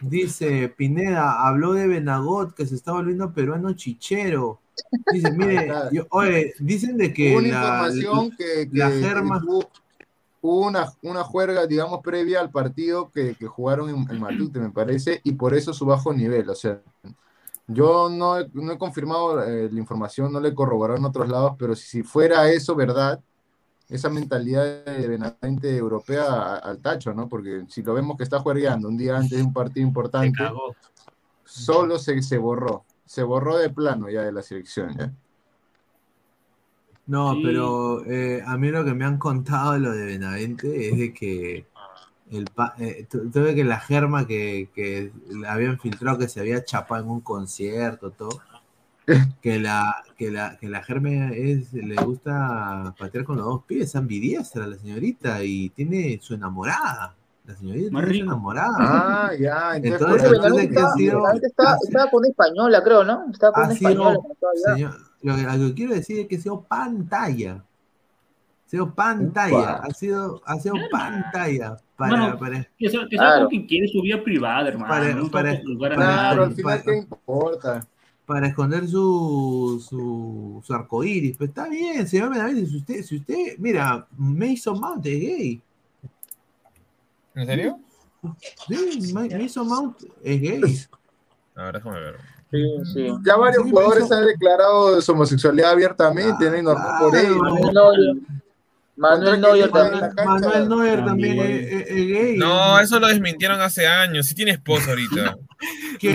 Dice Pineda, habló de Benagot que se está volviendo peruano chichero. Dice, mire, yo- oye, dicen de que una la, información que, que- la que germa- hubo, hubo una, una juerga, digamos, previa al partido que, que jugaron en, en Matute, me parece, y por eso su bajo nivel. O sea, yo no he, no he confirmado eh, la información, no le he corroborado en otros lados, pero si, si fuera eso verdad, esa mentalidad de Benavente europea al tacho, ¿no? Porque si lo vemos que está juergueando un día antes de un partido importante, solo se, se borró, se borró de plano ya de la selección, ¿ya? No, Sí. pero eh, a mí lo que me han contado de lo de Benavente es de que el pa- eh, tu- tuve que la germa que, que le habían filtrado que se había chapado en un concierto, todo. Que la, que la, que la germa es, le gusta patear con los dos pies, ambidiestra la señorita, y tiene su enamorada. La señorita Más tiene su rico. enamorada. Ah, ya, entonces, Entonces, por Ese eso- entonces, Benavente ¿qué ha estaba, sido? Estaba, Ha estaba con una española, creo, ¿no? Estaba con una sido, española. señor, lo, que, lo que quiero decir es que ha sido pantalla. Ha sido pantalla. Upa. Ha sido, ha sido pantalla para, Hermano, para, que sea, que sea Claro. con quien quiere su vida privada, hermano. Para- no para- al final, para- ¿qué importa? Para esconder su, su, su arcoíris. Pero está bien, señor Benavente. Si usted, si usted, mira, Mason Mount es gay. ¿En serio? Sí, Ma- Mason Mount es gay. A ver, déjame ver. Sí, sí. Ya varios jugadores han declarado su homosexualidad abiertamente, ¿no? Y normal por ello. Manuel Neuer. Manuel Neuer también. Manuel Neuer también es, es- es gay. No, eso lo desmintieron hace años. Sí tiene esposa ahorita. Pues.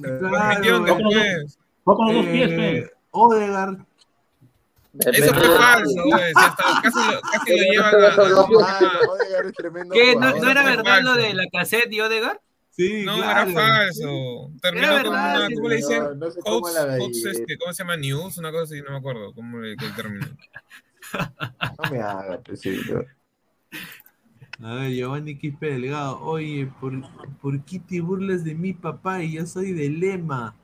Después. Dos pies, Eh, Odegaard. Eso fue falso, güey. Casi casi lo ¿Qué? ¿No, era verdad lo falso. de la cassette y Odegaard? Sí, No, claro. era falso. Terminó Era con verdad, una, sí, ¿cómo le dicen? no, no sé cómo la este, ¿Cómo se llama? News, una cosa así, no me acuerdo. ¿Cómo le qué término? No me hagas, pesito. A ver, Giovanni Quispe Delgado. Oye, ¿por, ¿por qué te burlas de mi papá y yo soy de Lema?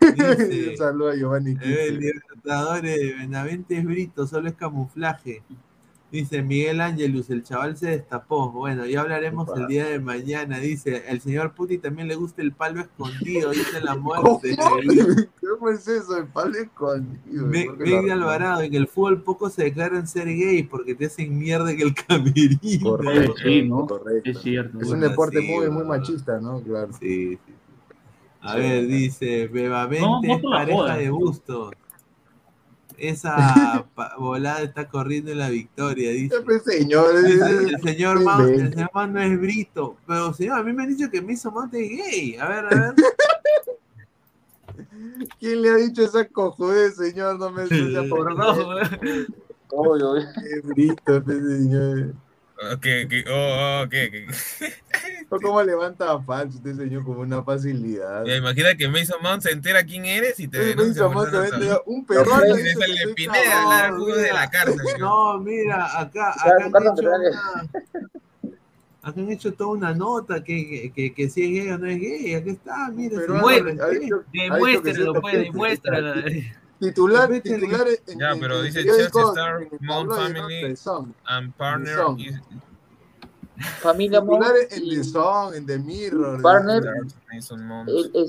Dice, Un saludo a Giovanni Quispe. Libertadores de Benavente es brito, solo es camuflaje. Dice Miguel Ángelus, el chaval se destapó. Bueno, ya hablaremos el día de mañana. Dice, el señor Puti también le gusta el palo escondido, dice la muerte. ¿Cómo es eso? El palo escondido. Me- ¿Por qué lo Meg Alvarado, en el fútbol poco se declaran ser gay porque te hacen mierda en el camerino. Correcto, Sí, ¿no? correcto. Es cierto. Es un deporte sí, muy, machista, ¿no? Claro. Sí, sí. A ver, dice, Bebamente No, pareja de Bustos. Esa volada está corriendo en la victoria, dice. Pues, señor, el señor Mount, el señor Mount no es brito. Pero señor, a mí me han dicho que me hizo Mount es gay. A ver, a ver. ¿Quién le ha dicho esa cojudez, señor? No me suya por No, Obvio, obvio. Qué brito, pues, señor. Ok, ok, oh, oh, ok, ok. O ¿Cómo levanta a falso este señor con una facilidad? Ya, imagina que Mason Mount se entera quién eres y te Ese denuncia. Mason Mount no te un peruano. Que de soy Pineda, de la cárcel. No, mira, acá, acá han hecho una, acá han hecho toda una nota que, que, que, que si es gay o no es gay. Aquí está, mira. Demuéstralo, pues, demuéstralo. Titular, titular en, Ya, en- pero dice Chelsea Star, Mount. Family. And partner is Familia Titular en The Sun, en The Mirror. Partner.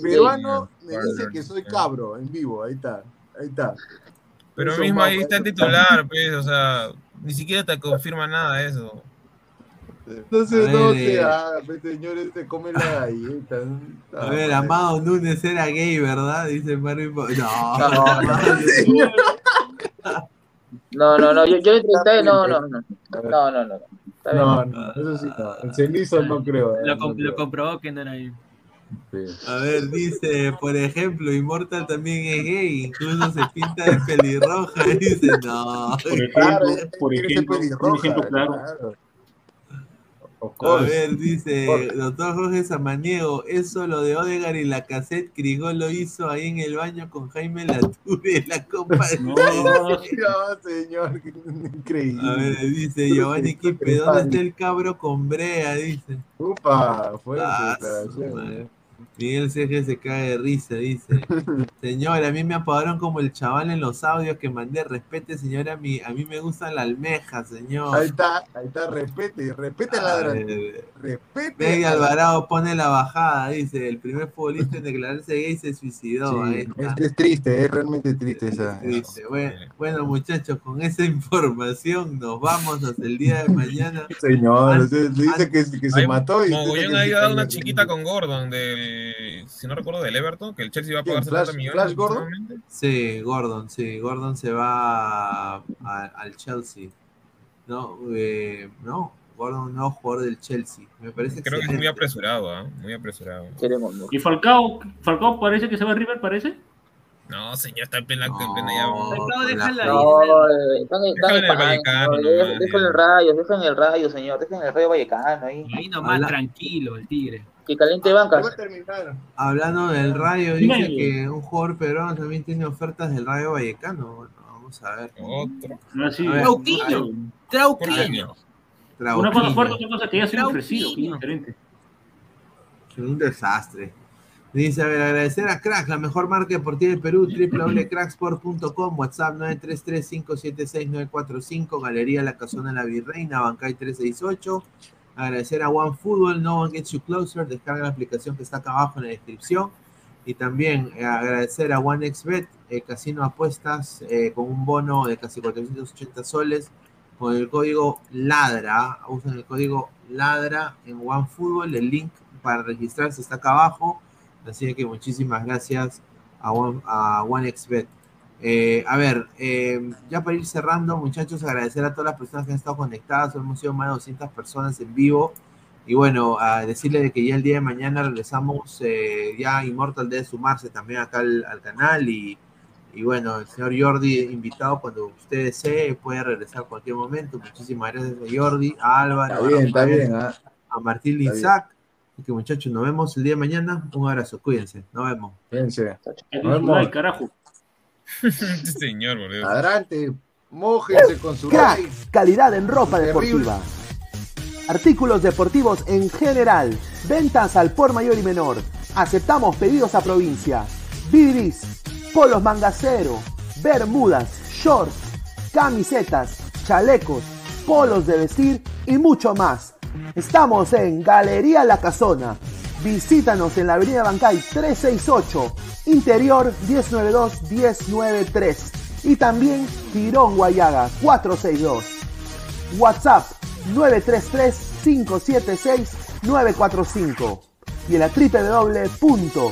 Peruano me Partner, dice que soy cabro en vivo, ahí está, ahí está. Pero mismo ahí está el titular, pues, o sea, ni siquiera te confirma nada eso. No sé, A no se eh. haga, pues, señor, este come la galleta. A ver, Amado Núñez era gay, ¿verdad? Dice Marvin. Bo- No, No, no. Señor, No, no, no, yo, yo le no, no, no. No, no, no. Está bien. No, no, eso sí no. En cenizo no creo. eh, Lo, no com- lo comprobó que no era ahí. Sí. A ver, dice, por ejemplo, Immortal también es gay, incluso se pinta de pelirroja. Dice, no. Por ejemplo, Claro, por ejemplo, pelirroja, ejemplo claro. Of A ver, dice, doctor Jorge Samaniego, eso lo de Odegar y la cassette, Crigol lo hizo ahí en el baño con Jaime Latube en la copa. No, No, señor, increíble. A ver, dice Giovanni Quispe, ¿dónde está el cabro con brea? Dice. Upa, fuerte Miguel CG se cae de risa, dice. Señora, a mí me apodaron como el chaval en los audios que mandé. Respete, señora, a mí, a mí me gusta la almeja, señor. Ahí está, ahí está, respete, respete A la Respete. Meggy a la- Alvarado pone la bajada, dice. El primer futbolista en declararse gay se suicidó. Ahí Sí, está. es, triste, es realmente triste esa. Triste. Bueno, bueno, muchachos, con esa información nos vamos hasta el día de mañana. Señor, An- usted dice que, que se Hay- mató y. Mogollón ha dado una chiquita con Gordon si no recuerdo, del Everton, que el Chelsea va a pagar Flash- 70 millones. Flash Gordon? Sí, Gordon, sí, Gordon se va a- a- al Chelsea. No, eh, no, Gordon no jugador del Chelsea. Me parece Creo que es muy apresurado, ¿ah? Muy apresurado. Queremos, no. ¿Y Falcao, Falcao parece que se va a River, parece? No, señor, está en plena, en No, plena ya. Falcao, con déjala la- ahí. No, Déjalo en el Vallecano no, Dejen ya. el rayo, dejen el rayo, señor, dejen el rayo Vallecano ahí. Ahí nomás, Habla- tranquilo, el tigre. Que caliente bancas. Hablando del Rayo, dice que un jugador peruano también tiene ofertas del Rayo Vallecano. Bueno, vamos a ver. Otro. Así, A ver, Trauquillo. Trauquillo. Una cosa Trauquillo. fuerte, otra cosa que haya sido ofrecido, que es Trauquillo. diferente. Un desastre. Dice, a ver, agradecer a Crack, la mejor marca deportiva del Perú, www.cracksport.com, WhatsApp 933-576-945, Galería La Casona de la Virreina, Bancay 368. Agradecer a OneFootball, No One Gets You Closer, descarga la aplicación que está acá abajo en la descripción. Y también eh, agradecer a OneXBet, eh, casino de apuestas, eh, con un bono de casi 480 soles, con el código LADRA, usan el código LADRA en OneFootball, el link para registrarse está acá abajo. Así que muchísimas gracias a, One, a OneXBet. Eh, a ver, eh, ya para ir cerrando, muchachos, agradecer a todas las personas que han estado conectadas. Hemos sido más de 200 personas en vivo. Y bueno, a decirle de que ya el día de mañana regresamos, eh, ya Immortal debe sumarse también acá al, al canal. Y, y, bueno, el señor Jordi, invitado cuando usted desee, puede regresar a cualquier momento. Muchísimas gracias a Jordi, a Álvaro, Está bien, a, está bien, ah. a Martín Lizac. Así que muchachos, nos vemos el día de mañana. Un abrazo, cuídense. Nos vemos. Es Nos vemos. like, carajo. Este señor, Dios. Adelante, mójense con su Crack, calidad en ropa deportiva. Artículos deportivos en general. Ventas al por mayor y menor. Aceptamos pedidos a provincia. Bidris, polos mangacero, bermudas, shorts, camisetas, chalecos, polos de vestir y mucho más. Estamos en Galería La Casona. Visítanos en la Avenida Bancay 368, Interior 1092-1093 y también Tirón Guayaga 462. WhatsApp 933-576-945 y en la www.